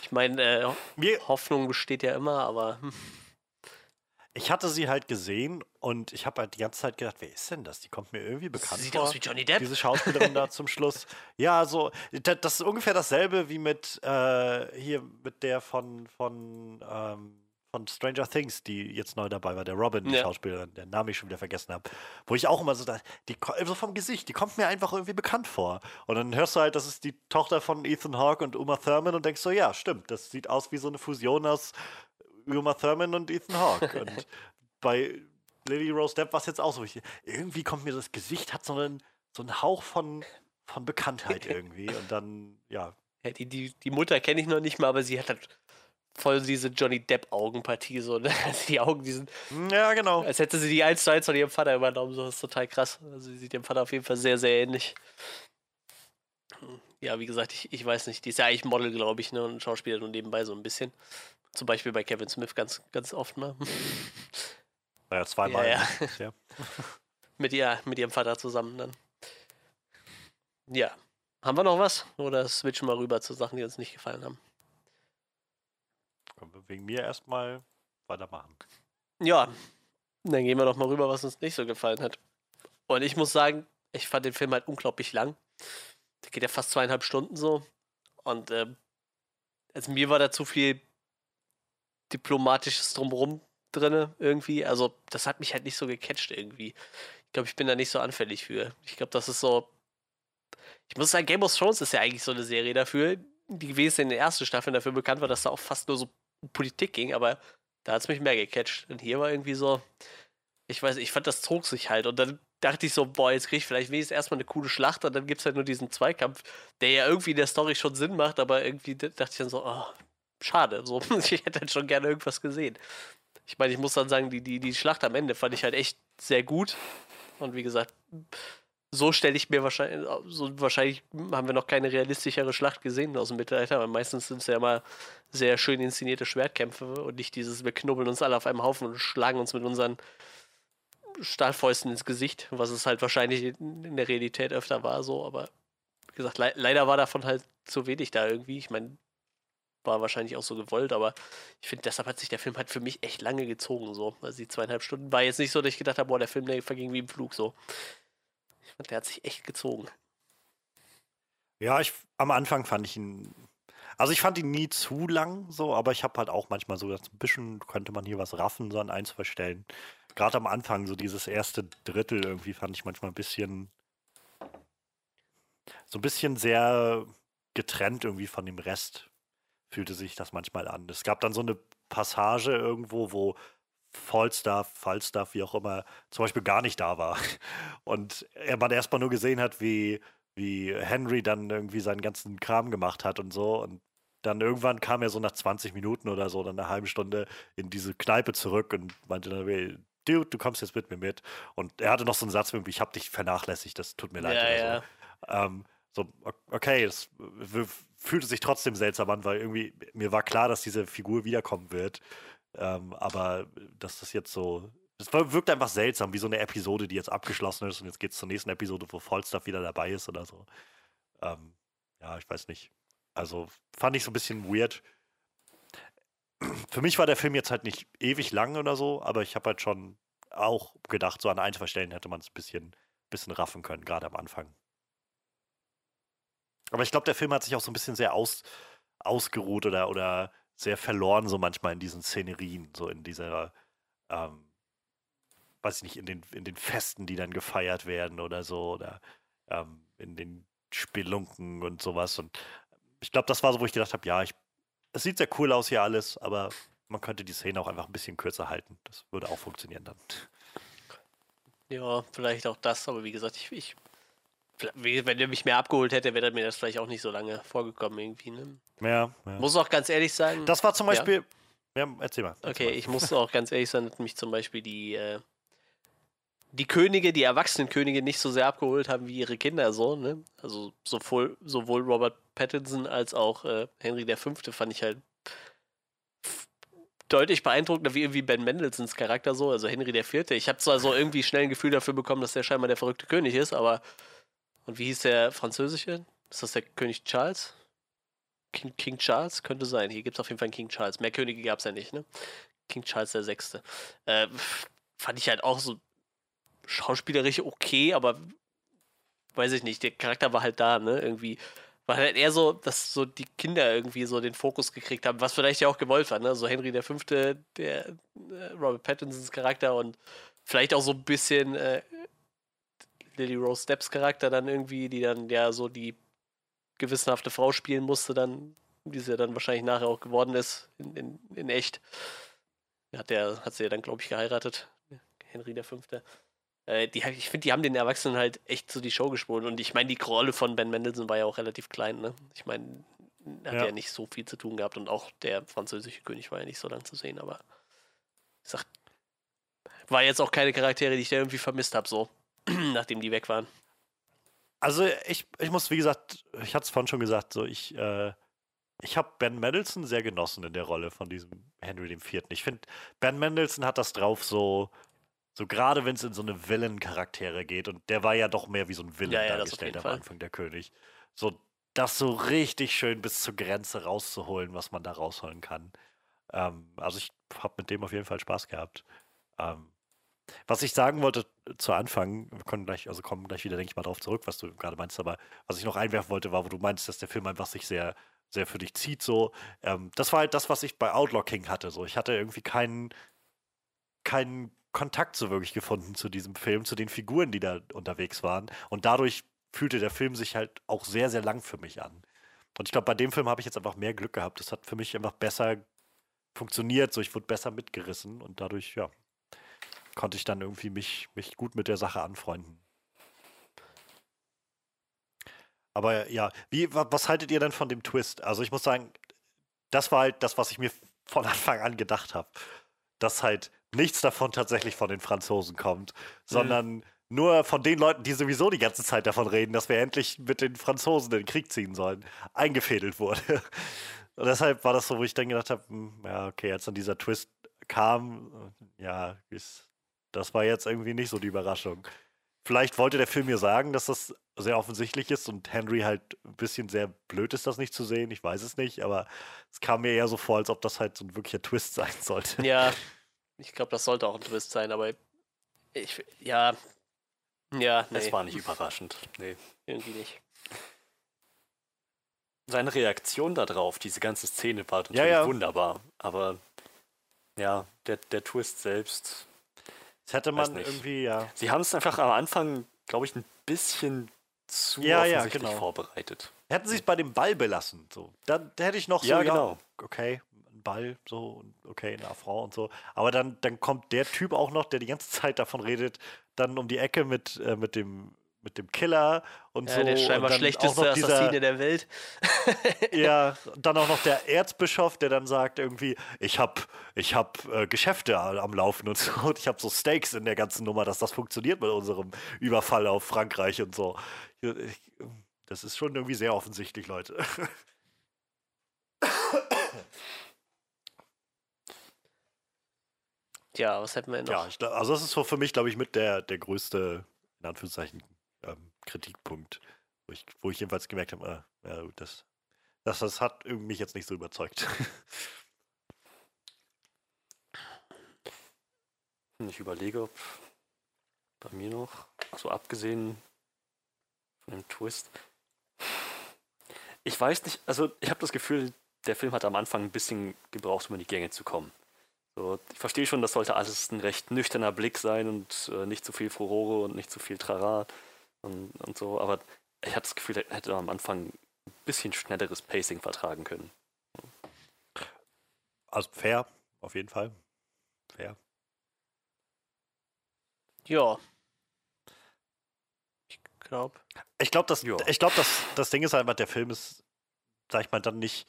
Speaker 1: Ich meine, äh,
Speaker 2: Mir,
Speaker 1: Hoffnung besteht ja immer, aber hm,
Speaker 2: ich hatte sie halt gesehen und ich habe halt die ganze Zeit gedacht, wer ist denn das? Die kommt mir irgendwie bekannt
Speaker 1: sieht
Speaker 2: vor.
Speaker 1: aus wie Johnny Depp.
Speaker 2: Diese Schauspielerin da zum Schluss. Ja, so, da- das ist ungefähr dasselbe wie mit äh, hier mit der von, von, ähm, von Stranger Things, die jetzt neu dabei war, der Robin, die
Speaker 1: Ja.
Speaker 2: Schauspielerin, der Name ich schon wieder vergessen habe. Wo ich auch immer so dachte, die so vom Gesicht, die kommt mir einfach irgendwie bekannt vor. Und dann hörst du halt, das ist die Tochter von Ethan Hawke und Uma Thurman und denkst so, ja, stimmt, das sieht aus wie so eine Fusion aus Uma Thurman und Ethan Hawke. und bei Lily Rose Depp war es jetzt auch so. Ich, irgendwie kommt mir das Gesicht, hat so einen, so einen Hauch von, von Bekanntheit irgendwie. Und dann, ja.
Speaker 1: Ja, die, die, die Mutter kenne ich noch nicht mal, aber sie hat halt voll diese Johnny Depp-Augenpartie. So, ne? Also die Augen, die sind,
Speaker 2: Ja, genau.
Speaker 1: als hätte sie die eins zu eins von ihrem Vater übernommen. So, das ist total krass. Also sie sieht ihrem Vater auf jeden Fall sehr, sehr ähnlich. Ja, wie gesagt, ich, ich weiß nicht. Die ist ja eigentlich Model, glaube ich, ne? Und Schauspieler nur nebenbei so ein bisschen. Zum Beispiel bei Kevin Smith ganz, ganz oft mal.
Speaker 2: Naja, zweimal.
Speaker 1: Ja,
Speaker 2: Ja,
Speaker 1: mit, ihr, mit ihrem Vater zusammen dann. Ja. Haben wir noch was? Oder switchen wir rüber zu Sachen, die uns nicht gefallen haben?
Speaker 2: Können wir wegen mir erstmal weitermachen.
Speaker 1: Ja, dann gehen wir doch mal rüber, was uns nicht so gefallen hat. Und ich muss sagen, ich fand den Film halt unglaublich lang. Der geht ja fast zweieinhalb Stunden so. Und ähm, also mir war da zu viel diplomatisches Drumherum drin irgendwie. Also das hat mich halt nicht so gecatcht irgendwie. Ich glaube, ich bin da nicht so anfällig für. Ich glaube, das ist so. Ich muss sagen, Game of Thrones ist ja eigentlich so eine Serie dafür, die gewesen in den ersten Staffeln dafür bekannt war, dass da auch fast nur so Politik ging, aber da hat es mich mehr gecatcht. Und hier war irgendwie so, ich weiß, ich fand, das zog sich halt. Und dann dachte ich so, boah, jetzt krieg ich vielleicht wenigstens erstmal eine coole Schlacht und dann gibt es halt nur diesen Zweikampf, der ja irgendwie in der Story schon Sinn macht, aber irgendwie dachte ich dann so, oh, schade. So, ich hätte halt schon gerne irgendwas gesehen. Ich meine, ich muss dann sagen, die, die, die Schlacht am Ende fand ich halt echt sehr gut. Und wie gesagt, so stelle ich mir wahrscheinlich, so wahrscheinlich haben wir noch keine realistischere Schlacht gesehen aus dem Mittelalter, weil meistens sind es ja immer sehr schön inszenierte Schwertkämpfe und nicht dieses, wir knubbeln uns alle auf einem Haufen und schlagen uns mit unseren Stahlfäusten ins Gesicht, was es halt wahrscheinlich in der Realität öfter war, so, aber wie gesagt, le leider war davon halt zu wenig da irgendwie. Ich meine, war wahrscheinlich auch so gewollt, aber ich finde, deshalb hat sich der Film halt für mich echt lange gezogen, so. Also die zweieinhalb Stunden war jetzt nicht so, dass ich gedacht habe, boah, der Film, der verging wie im Flug, so. Ich fand, der hat sich echt gezogen.
Speaker 2: Ja, ich, am Anfang fand ich ihn, also ich fand ihn nie zu lang, so, aber ich habe halt auch manchmal so gedacht, ein bisschen könnte man hier was raffen, so an ein, zwei Stellen. Gerade am Anfang, so dieses erste Drittel irgendwie fand ich manchmal ein bisschen, so ein bisschen sehr getrennt irgendwie von dem Rest fühlte sich das manchmal an. Es gab dann so eine Passage irgendwo, wo Falstaff, Falstaff, wie auch immer, zum Beispiel gar nicht da war. Und er man erstmal nur gesehen hat, wie, wie Henry dann irgendwie seinen ganzen Kram gemacht hat und so. Und dann irgendwann kam er so nach 20 Minuten oder so, dann eine halbe Stunde in diese Kneipe zurück und meinte dann, Dude, du kommst jetzt mit mir mit. Und er hatte noch so einen Satz mir, ich habe dich vernachlässigt, das tut mir leid.
Speaker 1: Ja, ja.
Speaker 2: So. Ähm, so, okay, es w- fühlte sich trotzdem seltsam an, weil irgendwie mir war klar, dass diese Figur wiederkommen wird. Ähm, aber dass das jetzt so. Es wirkt einfach seltsam, wie so eine Episode, die jetzt abgeschlossen ist und jetzt geht es zur nächsten Episode, wo Falstaff wieder dabei ist oder so. Ähm, ja, ich weiß nicht. Also fand ich so ein bisschen weird. Für mich war der Film jetzt halt nicht ewig lang oder so, aber ich habe halt schon auch gedacht, so an ein, zwei Stellen hätte man es ein bisschen, bisschen raffen können, gerade am Anfang. Aber ich glaube, der Film hat sich auch so ein bisschen sehr aus, ausgeruht oder, oder sehr verloren, so manchmal in diesen Szenerien, so in dieser, ähm, weiß ich nicht, in den, in den Festen, die dann gefeiert werden oder so, oder ähm, in den Spelunken und sowas. Und ich glaube, das war so, wo ich gedacht habe, ja, ich, es sieht sehr cool aus hier alles, aber man könnte die Szene auch einfach ein bisschen kürzer halten. Das würde auch funktionieren dann.
Speaker 1: Ja, vielleicht auch das, aber wie gesagt, ich, ich wenn er mich mehr abgeholt hätte, wäre mir das vielleicht auch nicht so lange vorgekommen irgendwie. Ne?
Speaker 2: Ja, ja.
Speaker 1: Muss auch ganz ehrlich sagen.
Speaker 2: Das war zum
Speaker 1: Ja.
Speaker 2: Beispiel. Ja, erzähl mal. erzähl
Speaker 1: Okay,
Speaker 2: mal.
Speaker 1: ich muss auch ganz ehrlich sein, dass mich zum Beispiel die, äh, die Könige, die erwachsenen Könige nicht so sehr abgeholt haben wie ihre Kinder so, ne? Also sowohl, sowohl Robert Pattinson als auch äh, Henry V. fand ich halt deutlich beeindruckender wie irgendwie Ben Mendelssohns Charakter so, also Henry IV. Ich habe zwar so irgendwie schnell ein Gefühl dafür bekommen, dass der scheinbar der verrückte König ist, aber und wie hieß der französische? Ist das der König Charles? King, King Charles? Könnte sein. Hier gibt es auf jeden Fall einen King Charles. Mehr Könige gab es ja nicht, ne? King Charles Sechste. Äh, fand ich halt auch so schauspielerisch okay, aber weiß ich nicht, der Charakter war halt da, ne? Irgendwie war halt eher so, dass so die Kinder irgendwie so den Fokus gekriegt haben, was vielleicht ja auch gewollt war, ne? So Henry der der äh, Robert Pattinsons Charakter und vielleicht auch so ein bisschen äh, Lily Rose Depps Charakter dann irgendwie, die dann ja so die gewissenhafte Frau spielen musste, dann, die sie ja dann wahrscheinlich nachher auch geworden ist, in, in, in echt. Hat, der, hat sie ja dann, glaube ich, geheiratet. Henry der Fünfte. Äh, die, ich finde, die haben den Erwachsenen halt echt so die Show gespielt. Und ich meine, die Rolle von Ben Mendelssohn war ja auch relativ klein, ne? Ich meine, hat ja.
Speaker 2: Ja.
Speaker 1: nicht so viel zu tun gehabt und auch der französische König war ja nicht so lang zu sehen, aber ich sag, war jetzt auch keine Charaktere, die ich da irgendwie vermisst habe, so, nachdem die weg waren.
Speaker 2: Also ich, ich muss, wie gesagt, ich hatte es vorhin schon gesagt, so ich, äh, ich habe Ben Mendelsohn sehr genossen in der Rolle von diesem Henry IV. Ich finde, Ben Mendelsohn hat das drauf, so, so gerade wenn es in so eine Villain-Charaktere geht, und der war ja doch mehr wie so ein Villain
Speaker 1: Ja, ja,
Speaker 2: dargestellt am
Speaker 1: Fall.
Speaker 2: Anfang, der König. So, das so richtig schön bis zur Grenze rauszuholen, was man da rausholen kann. Ähm, also ich habe mit dem auf jeden Fall Spaß gehabt. Ähm, was ich sagen wollte zu Anfang, wir können gleich, also kommen gleich wieder, denke ich mal, drauf zurück, was du gerade meinst, aber was ich noch einwerfen wollte, war, wo du meinst, dass der Film einfach sich sehr, sehr für dich zieht, so. Ähm, das war halt das, was ich bei Outlaw King hatte, so. Ich hatte irgendwie keinen, keinen Kontakt so wirklich gefunden zu diesem Film, zu den Figuren, die da unterwegs waren. Und dadurch fühlte der Film sich halt auch sehr, sehr lang für mich an. Und ich glaube, bei dem Film habe ich jetzt einfach mehr Glück gehabt. Das hat für mich einfach besser funktioniert, so ich wurde besser mitgerissen und dadurch, ja, konnte ich dann irgendwie mich, mich gut mit der Sache anfreunden. Aber ja, wie, wa- was haltet ihr denn von dem Twist? Also ich muss sagen, das war halt das, was ich mir von Anfang an gedacht habe. Dass halt nichts davon tatsächlich von den Franzosen kommt, sondern nur von den Leuten, die sowieso die ganze Zeit davon reden, dass wir endlich mit den Franzosen in den Krieg ziehen sollen, eingefädelt wurde. Und deshalb war das so, wo ich dann gedacht habe, hm, ja, okay, als dann dieser Twist kam, äh, ja, ist, das war jetzt irgendwie nicht so die Überraschung. Vielleicht wollte der Film mir sagen, dass das sehr offensichtlich ist und Henry halt ein bisschen sehr blöd ist, das nicht zu sehen. Ich weiß es nicht, aber es kam mir eher so vor, als ob das halt so ein wirklicher Twist sein sollte.
Speaker 1: Ja, ich glaube, das sollte auch ein Twist sein, aber ich, ja, ja, nee,
Speaker 3: Es war nicht überraschend. Nee.
Speaker 1: irgendwie nicht.
Speaker 3: Seine Reaktion darauf, diese ganze Szene war natürlich
Speaker 2: Ja, ja.
Speaker 3: wunderbar. Aber ja, der, der Twist selbst.
Speaker 2: Das hätte man irgendwie, ja.
Speaker 3: Sie haben es einfach am Anfang, glaube ich, ein bisschen zu
Speaker 2: Ja, ja,
Speaker 3: offensichtlich
Speaker 2: genau.
Speaker 3: vorbereitet.
Speaker 2: Hätten sie es bei dem Ball belassen, so. Dann da hätte ich noch so,
Speaker 3: Ja, genau.
Speaker 2: okay, ein Ball, so, und okay, eine Frau und so. Aber dann, dann kommt der Typ auch noch, der die ganze Zeit davon redet, dann um die Ecke mit, äh, mit dem mit dem Killer und
Speaker 1: Ja,
Speaker 2: so.
Speaker 1: der scheinbar schlechteste Assassine der Welt.
Speaker 2: Ja, und dann auch noch der Erzbischof, der dann sagt irgendwie, ich hab, ich hab äh, Geschäfte am Laufen und so, und ich hab so Stakes in der ganzen Nummer, dass das funktioniert mit unserem Überfall auf Frankreich und so. Das ist schon irgendwie sehr offensichtlich, Leute.
Speaker 1: Tja, was hätten wir noch?
Speaker 2: Ja, ich, also das ist so für mich, glaube ich, mit der, der größte, in Anführungszeichen, ähm, Kritikpunkt, wo ich, wo ich jedenfalls gemerkt habe, äh, ja, das, das, das hat mich jetzt nicht so überzeugt.
Speaker 3: Ich überlege, ob bei mir noch, so abgesehen von dem Twist. Ich weiß nicht, also ich habe das Gefühl, der Film hat am Anfang ein bisschen gebraucht, um in die Gänge zu kommen. So, ich verstehe schon, das sollte alles ein recht nüchterner Blick sein und äh, nicht zu viel Furore und nicht zu viel Trara und, und so, aber ich hatte das Gefühl, er hätte am Anfang ein bisschen schnelleres Pacing vertragen können.
Speaker 2: Also fair, auf jeden Fall. Fair.
Speaker 1: Ja. Ich glaube.
Speaker 2: Ich glaube, das,
Speaker 3: Ja.
Speaker 2: ich glaub, das, das Ding ist einfach, der Film ist, sag ich mal, dann nicht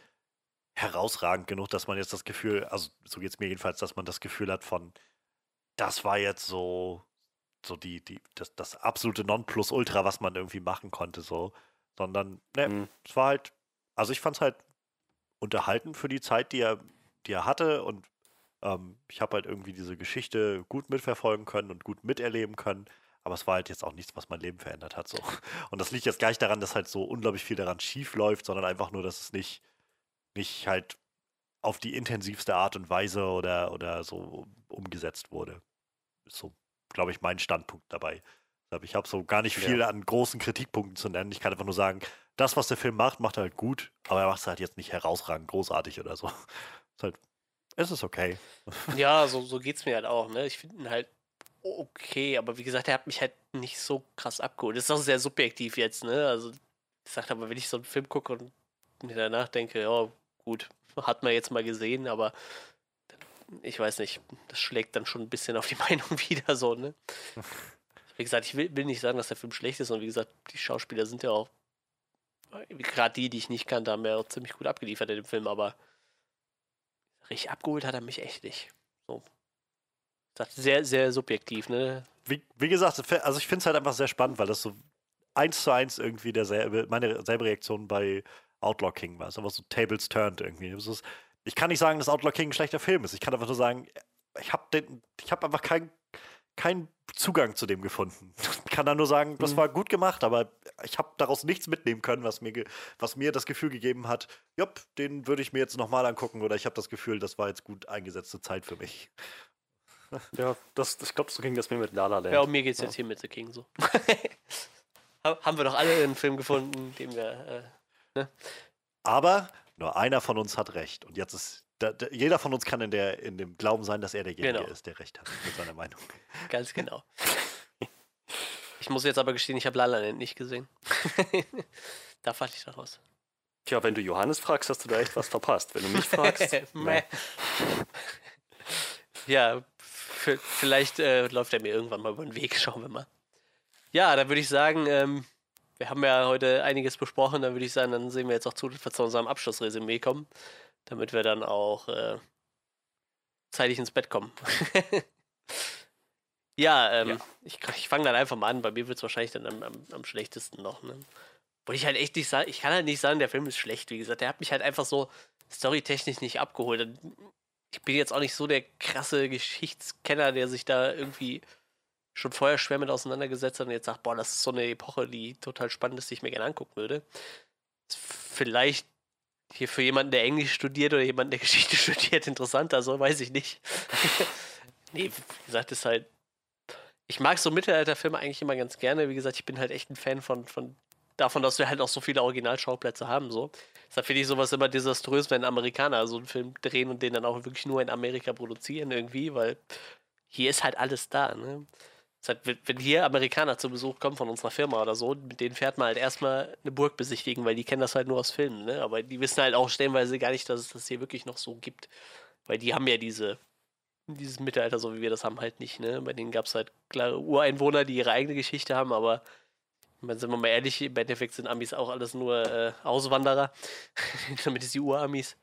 Speaker 2: herausragend genug, dass man jetzt das Gefühl, also so geht es mir jedenfalls, dass man das Gefühl hat von, das war jetzt so, so die, die, das, das absolute Nonplusultra, was man irgendwie machen konnte, so. Sondern, ne,
Speaker 3: Mhm.
Speaker 2: es war halt, also ich fand es halt unterhalten für die Zeit, die er, die er hatte und ähm, ich habe halt irgendwie diese Geschichte gut mitverfolgen können und gut miterleben können. Aber es war halt jetzt auch nichts, was mein Leben verändert hat. So. Und das liegt jetzt gar nicht daran, dass halt so unglaublich viel daran schief läuft, sondern einfach nur, dass es nicht, nicht halt auf die intensivste Art und Weise oder, oder so umgesetzt wurde. So, glaube ich, mein Standpunkt dabei. Deshalb, Ich habe so gar nicht viel an großen Kritikpunkten zu nennen. Ich kann einfach nur sagen, das, was der Film macht, macht er halt gut, aber er macht es halt jetzt nicht herausragend großartig oder so. Ist halt, es ist okay.
Speaker 1: Ja, so, so geht es mir halt auch. Ne? Ich finde ihn halt okay, aber wie gesagt, er hat mich halt nicht so krass abgeholt. Das ist auch sehr subjektiv jetzt, ne? Also, ich sag aber, wenn ich so einen Film gucke und mir danach denke, ja, gut, hat man jetzt mal gesehen, aber ich weiß nicht, das schlägt dann schon ein bisschen auf die Meinung wieder so, ne? Wie gesagt, ich will, will nicht sagen, dass der Film schlecht ist und wie gesagt, die Schauspieler sind ja auch, gerade die, die ich nicht kannte, haben ja auch ziemlich gut abgeliefert in dem Film, aber richtig abgeholt hat er mich echt nicht. So. Das ist sehr, sehr subjektiv, ne?
Speaker 2: Wie, wie gesagt, also ich finde es halt einfach sehr spannend, weil das so eins zu eins irgendwie derselbe, meine selbe Reaktion bei Outlaw King war. Es ist einfach so Tables turned irgendwie. Es ist, ich kann nicht sagen, dass Outlaw King ein schlechter Film ist. Ich kann einfach nur sagen, ich habe hab einfach kein, keinen Zugang zu dem gefunden. Kann da nur sagen, das
Speaker 1: Mhm.
Speaker 2: war gut gemacht, aber ich habe daraus nichts mitnehmen können, was mir, was mir das Gefühl gegeben hat, jopp, den würde ich mir jetzt nochmal angucken oder ich habe das Gefühl, das war jetzt gut eingesetzte Zeit für mich.
Speaker 3: Ja, das, ich glaube, so ging das mir mit La La Land.
Speaker 1: Ja, und mir geht's jetzt hier mit The King so. Ha- Haben wir doch alle einen Film gefunden, den wir. Äh,
Speaker 2: Aber nur einer von uns hat recht. Und jetzt ist, da, da, jeder von uns kann in, der, in dem Glauben sein, dass er derjenige
Speaker 1: Genau.
Speaker 2: ist, der recht hat mit seiner Meinung.
Speaker 1: ganz genau. Ich muss jetzt aber gestehen, ich habe La La Land nicht gesehen. da falle ich daraus.
Speaker 3: Tja, wenn du Johannes fragst, hast du da echt was verpasst. Wenn du mich fragst,
Speaker 1: Meh. ja, vielleicht äh, läuft er mir irgendwann mal über den Weg, schauen wir mal. Ja, dann würde ich sagen, ähm, wir haben ja heute einiges besprochen, dann würde ich sagen, dann sehen wir jetzt auch zu, dass wir zu unserem Abschlussresümee kommen, damit wir dann auch äh, zeitig ins Bett kommen. ja, ähm,
Speaker 3: Ja.
Speaker 1: ich, ich fange dann einfach mal an, bei mir wird es wahrscheinlich dann am, am, am schlechtesten noch. Ne? Wollte ich halt echt nicht sagen, ich kann halt nicht sagen, der Film ist schlecht, wie gesagt, der hat mich halt einfach so storytechnisch nicht abgeholt. Ich bin jetzt auch nicht so der krasse Geschichtskenner, der sich da irgendwie schon vorher schwer mit auseinandergesetzt hat und jetzt sagt, boah, das ist so eine Epoche, die total spannend ist, die ich mir gerne angucken würde. Vielleicht hier für jemanden, der Englisch studiert oder jemanden, der Geschichte studiert, interessanter, so weiß ich nicht. nee, wie gesagt, ist halt. Ich mag so Mittelalterfilme eigentlich immer ganz gerne. Wie gesagt, ich bin halt echt ein Fan von, von davon, dass wir halt auch so viele Originalschauplätze haben. So. Deshalb finde ich sowas immer desaströs, wenn Amerikaner so einen Film drehen und den dann auch wirklich nur in Amerika produzieren irgendwie, weil hier ist halt alles da. Ne? Deshalb, wenn- wenn hier Amerikaner zu Besuch kommen von unserer Firma oder so, mit denen fährt man halt erstmal eine Burg besichtigen, weil die kennen das halt nur aus Filmen. Ne? Aber die wissen halt auch stellenweise gar nicht, dass es das hier wirklich noch so gibt. Weil die haben ja diese, dieses Mittelalter, so wie wir das haben, halt nicht. Ne? Bei denen gab es halt klare Ureinwohner, die ihre eigene Geschichte haben, aber meine, sind wir mal ehrlich, im Endeffekt sind Amis auch alles nur äh, Auswanderer. Damit ist die Uramis.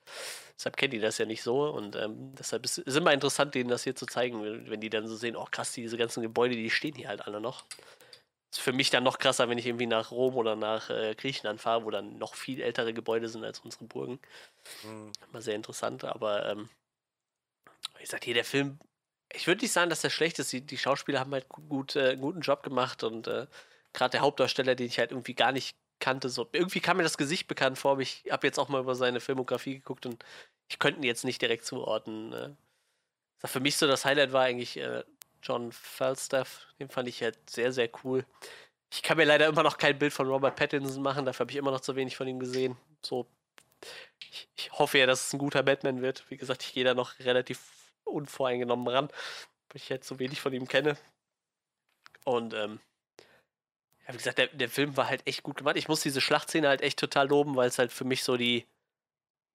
Speaker 1: Deshalb kennen die das ja nicht so und ähm, deshalb ist es immer interessant, denen das hier zu zeigen, wenn die dann so sehen, oh krass, diese ganzen Gebäude, die stehen hier halt alle noch. Ist für mich dann noch krasser, wenn ich irgendwie nach Rom oder nach äh, Griechenland fahre, wo dann noch viel ältere Gebäude sind als unsere Burgen. Immer sehr interessant, aber ähm, wie gesagt, hier der Film, ich würde nicht sagen, dass der schlecht ist. Die, die Schauspieler haben halt gut, gut, äh, einen guten Job gemacht und äh, gerade der Hauptdarsteller, den ich halt irgendwie gar nicht kannte, so irgendwie kam mir das Gesicht bekannt vor, aber ich habe jetzt auch mal über seine Filmografie geguckt und ich könnte ihn jetzt nicht direkt zuordnen. Das Für mich so das Highlight war eigentlich äh, John Falstaff, den fand ich halt sehr, sehr cool. Ich kann mir leider immer noch kein Bild von Robert Pattinson machen, dafür habe ich immer noch zu wenig von ihm gesehen. So, ich, ich hoffe ja, dass es ein guter Batman wird. Wie gesagt, ich gehe da noch relativ unvoreingenommen ran, weil ich halt so wenig von ihm kenne. Und ähm, wie gesagt, der, der Film war halt echt gut gemacht. Ich muss diese Schlachtszene halt echt total loben, weil es halt für mich so die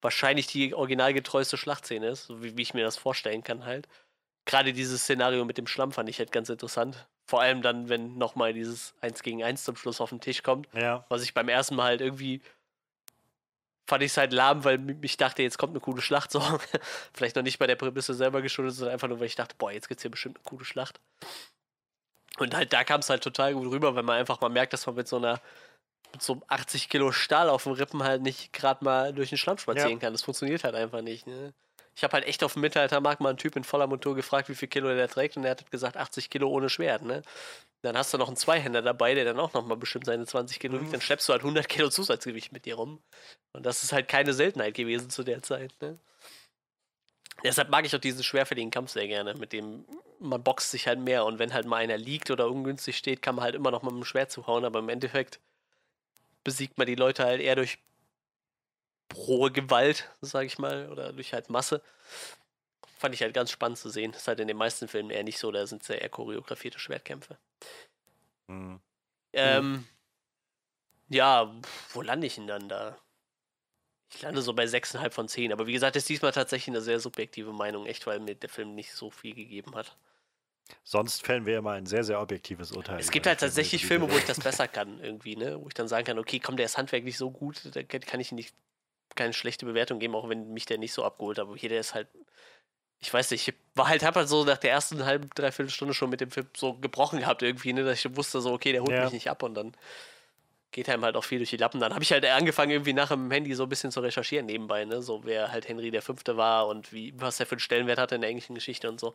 Speaker 1: wahrscheinlich die originalgetreueste Schlachtszene ist, so wie, wie ich mir das vorstellen kann halt. Gerade dieses Szenario mit dem Schlamm fand ich halt ganz interessant. Vor allem dann, wenn nochmal dieses 1 gegen 1 zum Schluss auf den Tisch kommt.
Speaker 2: Ja.
Speaker 1: Was ich beim ersten Mal halt irgendwie fand ich es halt lahm, weil ich dachte, jetzt kommt eine coole Schlacht. So. Vielleicht noch nicht bei der Prämisse selber geschuldet, sondern einfach nur, weil ich dachte, boah, jetzt gibt's hier bestimmt eine coole Schlacht. Und halt da kam es halt total gut rüber, wenn man einfach mal merkt, dass man mit so einer mit so einem 80 Kilo Stahl auf dem Rippen halt nicht gerade mal durch den Schlamm spazieren
Speaker 2: Ja.
Speaker 1: kann. Das funktioniert halt einfach nicht. Ne? Ich habe halt echt auf dem Mittelaltermarkt mal einen Typ in voller Montur gefragt, wie viel Kilo der trägt und er hat gesagt 80 Kilo ohne Schwert. Ne? Dann hast du noch einen Zweihänder dabei, der dann auch noch mal bestimmt seine 20 Kilo wiegt. Dann schleppst du halt 100 Kilo Zusatzgewicht mit dir rum. Und das ist halt keine Seltenheit gewesen zu der Zeit. Ne? Deshalb mag ich auch diesen schwerfälligen Kampf sehr gerne, mit dem man boxt sich halt mehr und wenn halt mal einer liegt oder ungünstig steht, kann man halt immer noch mit dem Schwert zuhauen, aber im Endeffekt besiegt man die Leute halt eher durch rohe Gewalt, sag ich mal, oder durch halt Masse. Fand ich halt ganz spannend zu sehen. ist halt in den meisten Filmen eher nicht so, da sind es ja eher choreografierte Schwertkämpfe.
Speaker 2: Hm.
Speaker 1: Ähm, ja, wo lande ich denn dann da? Ich lande so bei 6,5 von 10. Aber wie gesagt, ist diesmal tatsächlich eine sehr subjektive Meinung, echt, weil mir der Film nicht so viel gegeben hat.
Speaker 2: Sonst fällen wir immer ein sehr, sehr objektives Urteil.
Speaker 1: Es gibt halt tatsächlich Filme, wo ich das besser kann, irgendwie, ne? Wo ich dann sagen kann, okay, komm, der ist handwerklich so gut, da kann kann ich ihm nicht keine schlechte Bewertung geben, auch wenn mich der nicht so abgeholt hat. Aber hier, der ist halt. Ich weiß nicht, ich war halt, hab halt so nach der ersten halben, dreiviertel Stunde schon mit dem Film so gebrochen gehabt irgendwie, ne, dass ich wusste so, okay, der holt
Speaker 2: Ja.
Speaker 1: mich nicht ab und dann geht einem halt auch viel durch die Lappen. Dann habe ich halt angefangen, irgendwie nach dem Handy so ein bisschen zu recherchieren nebenbei, ne, so wer halt Henry der Fünfte war und wie, was er für einen Stellenwert hatte in der englischen Geschichte und so.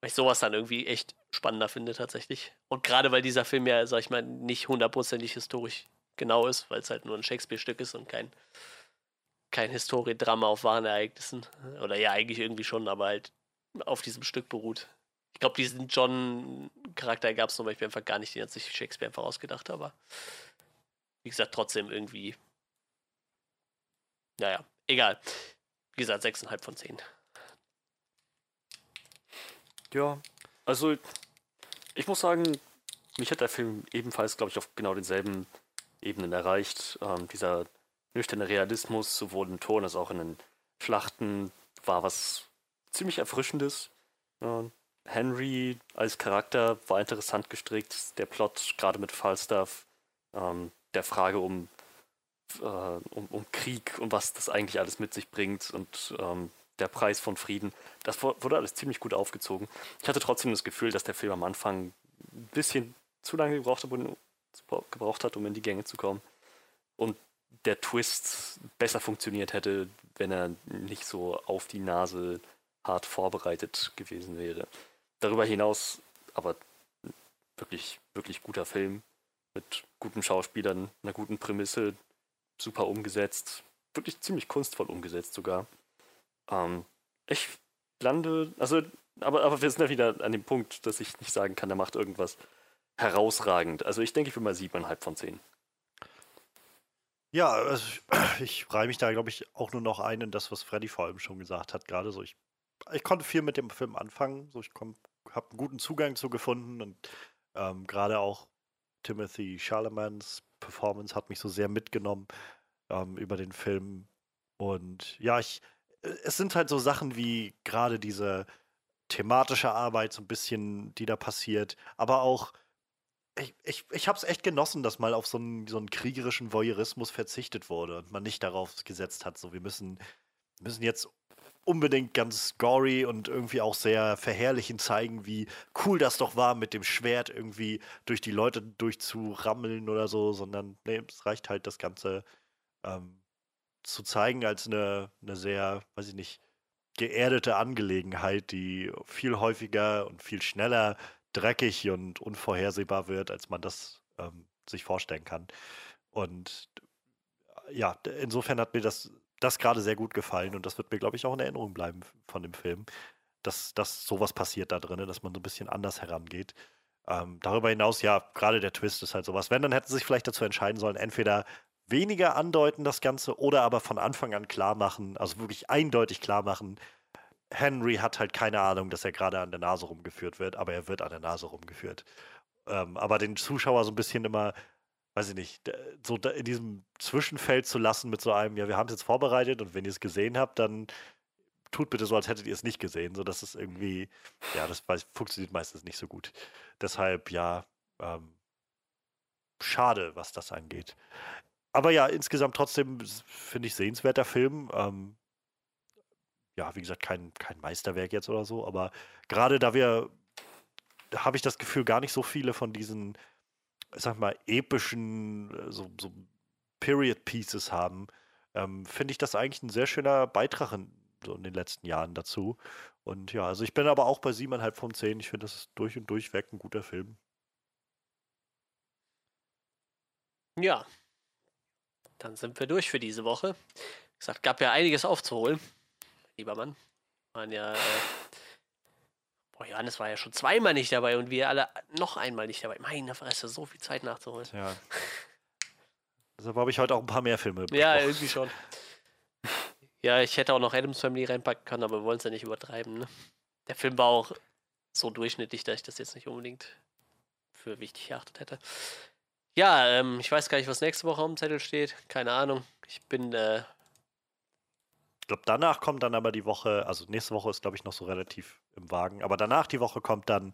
Speaker 1: Weil ich sowas dann irgendwie echt spannender finde tatsächlich. Und gerade weil dieser Film ja, sag ich mal, nicht hundertprozentig historisch genau ist, weil es halt nur ein Shakespeare-Stück ist und kein, kein Historiedrama auf wahren Ereignissen. Oder ja, eigentlich irgendwie schon, aber halt auf diesem Stück beruht. Ich glaube, diesen John-Charakter gab es zum Beispiel einfach gar nicht, den hat sich Shakespeare einfach ausgedacht, aber wie gesagt, trotzdem irgendwie. Naja, egal. Wie gesagt, 6,5 von 10.
Speaker 3: Ja, also ich muss sagen, mich hat der Film ebenfalls, glaube ich, auf genau denselben Ebenen erreicht. Ähm, dieser nüchterne Realismus, sowohl im Ton als auch in den Schlachten, war was ziemlich Erfrischendes. Ja, Henry als Charakter war interessant gestrickt. Der Plot, gerade mit Falstaff, ähm, der Frage um, äh, um, um, Krieg und was das eigentlich alles mit sich bringt und ähm, der Preis von Frieden, das wurde alles ziemlich gut aufgezogen. Ich hatte trotzdem das Gefühl, dass der Film am Anfang ein bisschen zu lange gebraucht hat, gebraucht hat, um in die Gänge zu kommen. Und der Twist besser funktioniert hätte, wenn er nicht so auf die Nase hart vorbereitet gewesen wäre. Darüber hinaus aber wirklich, wirklich guter Film mit guten Schauspielern, einer guten Prämisse, super umgesetzt, wirklich ziemlich kunstvoll umgesetzt sogar. Ähm, ich lande, also, aber, aber wir sind ja wieder an dem Punkt, dass ich nicht sagen kann, der macht irgendwas herausragend. Also ich denke, ich bin mal siebeneinhalb von zehn.
Speaker 2: Ja, also ich reihe mich da, glaube ich, auch nur noch ein in das, was Freddy vor allem schon gesagt hat. Gerade so, ich, ich konnte viel mit dem Film anfangen. So, ich habe einen guten Zugang zu gefunden und ähm, gerade auch Timothy Charlemans Performance hat mich so sehr mitgenommen ähm, über den Film. Und ja, ich, äh, es sind halt so Sachen wie gerade diese thematische Arbeit, so ein bisschen, die da passiert, aber auch ich, ich, ich habe es echt genossen, dass mal auf so einen, so einen kriegerischen Voyeurismus verzichtet wurde und man nicht darauf gesetzt hat, so wir müssen, müssen jetzt unbedingt ganz gory und irgendwie auch sehr verherrlichend zeigen, wie cool das doch war, mit dem Schwert irgendwie durch die Leute durchzurammeln oder so, sondern nee, es reicht halt das Ganze ähm, zu zeigen als eine, eine sehr, weiß ich nicht, geerdete Angelegenheit, die viel häufiger und viel schneller dreckig und unvorhersehbar wird, als man das ähm, sich vorstellen kann. Und ja, insofern hat mir das, das gerade sehr gut gefallen und das wird mir, glaube ich, auch in Erinnerung bleiben von dem Film, dass, dass sowas passiert da drin, dass man so ein bisschen anders herangeht. Ähm, darüber hinaus, ja, gerade der Twist ist halt sowas. Wenn, dann hätten sie sich vielleicht dazu entscheiden sollen, entweder weniger andeuten das Ganze oder aber von Anfang an klar machen, also wirklich eindeutig klar machen, Henry hat halt keine Ahnung, dass er gerade an der Nase rumgeführt wird, aber er wird an der Nase rumgeführt. Ähm, aber den Zuschauer so ein bisschen immer, weiß ich nicht, so in diesem Zwischenfeld zu lassen mit so einem, ja, wir haben es jetzt vorbereitet und wenn ihr es gesehen habt, dann tut bitte so, als hättet ihr es nicht gesehen. So, dass es irgendwie, ja, das weiß, funktioniert meistens nicht so gut. Deshalb, ja, ähm, schade, was das angeht. Aber ja, insgesamt trotzdem finde ich sehenswerter Film. Ähm, ja, wie gesagt, kein, kein Meisterwerk jetzt oder so, aber gerade da wir, habe ich das Gefühl, gar nicht so viele von diesen, sag mal, epischen, äh, so, so Period Pieces haben, ähm, finde ich das eigentlich ein sehr schöner Beitrag in, so in den letzten Jahren dazu. Und ja, also ich bin aber auch bei 7,5 von 10. Ich finde, das ist durch und durch weg ein guter Film.
Speaker 1: Ja, dann sind wir durch für diese Woche. Wie gesagt, gab ja einiges aufzuholen lieber Mann. Waren ja. Äh, boah, Johannes war ja schon zweimal nicht dabei und wir alle noch einmal nicht dabei. Meine Fresse, so viel Zeit nachzuholen.
Speaker 2: Ja. Deshalb habe ich heute auch ein paar mehr Filme.
Speaker 1: Ja, irgendwie schon. Ja, ich hätte auch noch Adams Family reinpacken können, aber wir wollen es ja nicht übertreiben. Ne? Der Film war auch so durchschnittlich, dass ich das jetzt nicht unbedingt für wichtig erachtet hätte. Ja, ähm, ich weiß gar nicht, was nächste Woche am Zettel steht. Keine Ahnung. Ich bin äh,
Speaker 2: glaube, danach kommt dann aber die Woche, also nächste Woche ist, glaube ich, noch so relativ im Wagen, aber danach die Woche kommt dann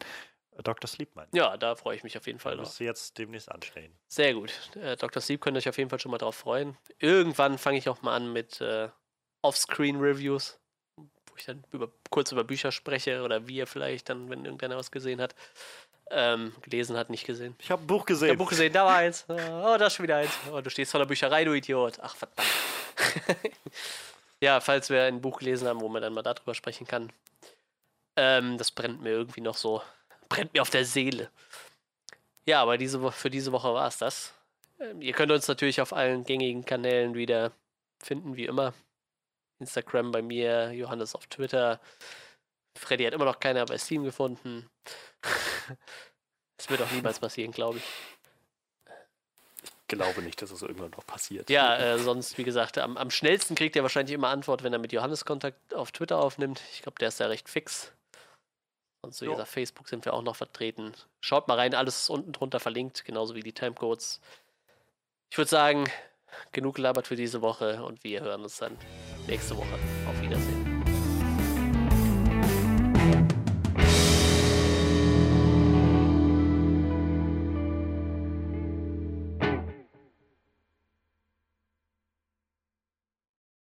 Speaker 2: äh, Dr. Sleep, mein
Speaker 1: Ja, da freue ich mich auf jeden Fall
Speaker 2: drauf. jetzt demnächst anstehen.
Speaker 1: Sehr gut. Äh, Dr. Sleep könnt ihr euch auf jeden Fall schon mal drauf freuen. Irgendwann fange ich auch mal an mit äh, Offscreen-Reviews, wo ich dann über, kurz über Bücher spreche oder wir vielleicht dann, wenn irgendeiner was gesehen hat. Ähm, gelesen hat, nicht gesehen.
Speaker 2: Ich habe ein Buch gesehen.
Speaker 1: Ich habe ein Buch gesehen, da war eins. Oh, da ist schon wieder eins. Oh, du stehst vor der Bücherei, du Idiot. Ach, verdammt. Ja, falls wir ein Buch gelesen haben, wo man dann mal darüber sprechen kann. Ähm, das brennt mir irgendwie noch so. Brennt mir auf der Seele. Ja, aber diese für diese Woche war es das. Ähm, ihr könnt uns natürlich auf allen gängigen Kanälen wieder finden, wie immer. Instagram bei mir, Johannes auf Twitter. Freddy hat immer noch keiner bei Steam gefunden. Das wird auch niemals passieren, glaube ich.
Speaker 3: Ich glaube nicht, dass es irgendwann noch passiert.
Speaker 1: Ja, äh, sonst, wie gesagt, am, am schnellsten kriegt ihr wahrscheinlich immer Antwort, wenn er mit Johannes Kontakt auf Twitter aufnimmt. Ich glaube, der ist da recht fix. Wie
Speaker 2: Ja.
Speaker 1: gesagt, Facebook sind wir auch noch vertreten. Schaut mal rein, alles ist unten drunter verlinkt, genauso wie die Timecodes. Ich würde sagen, genug gelabert für diese Woche und wir hören uns dann nächste Woche. Auf Wiedersehen.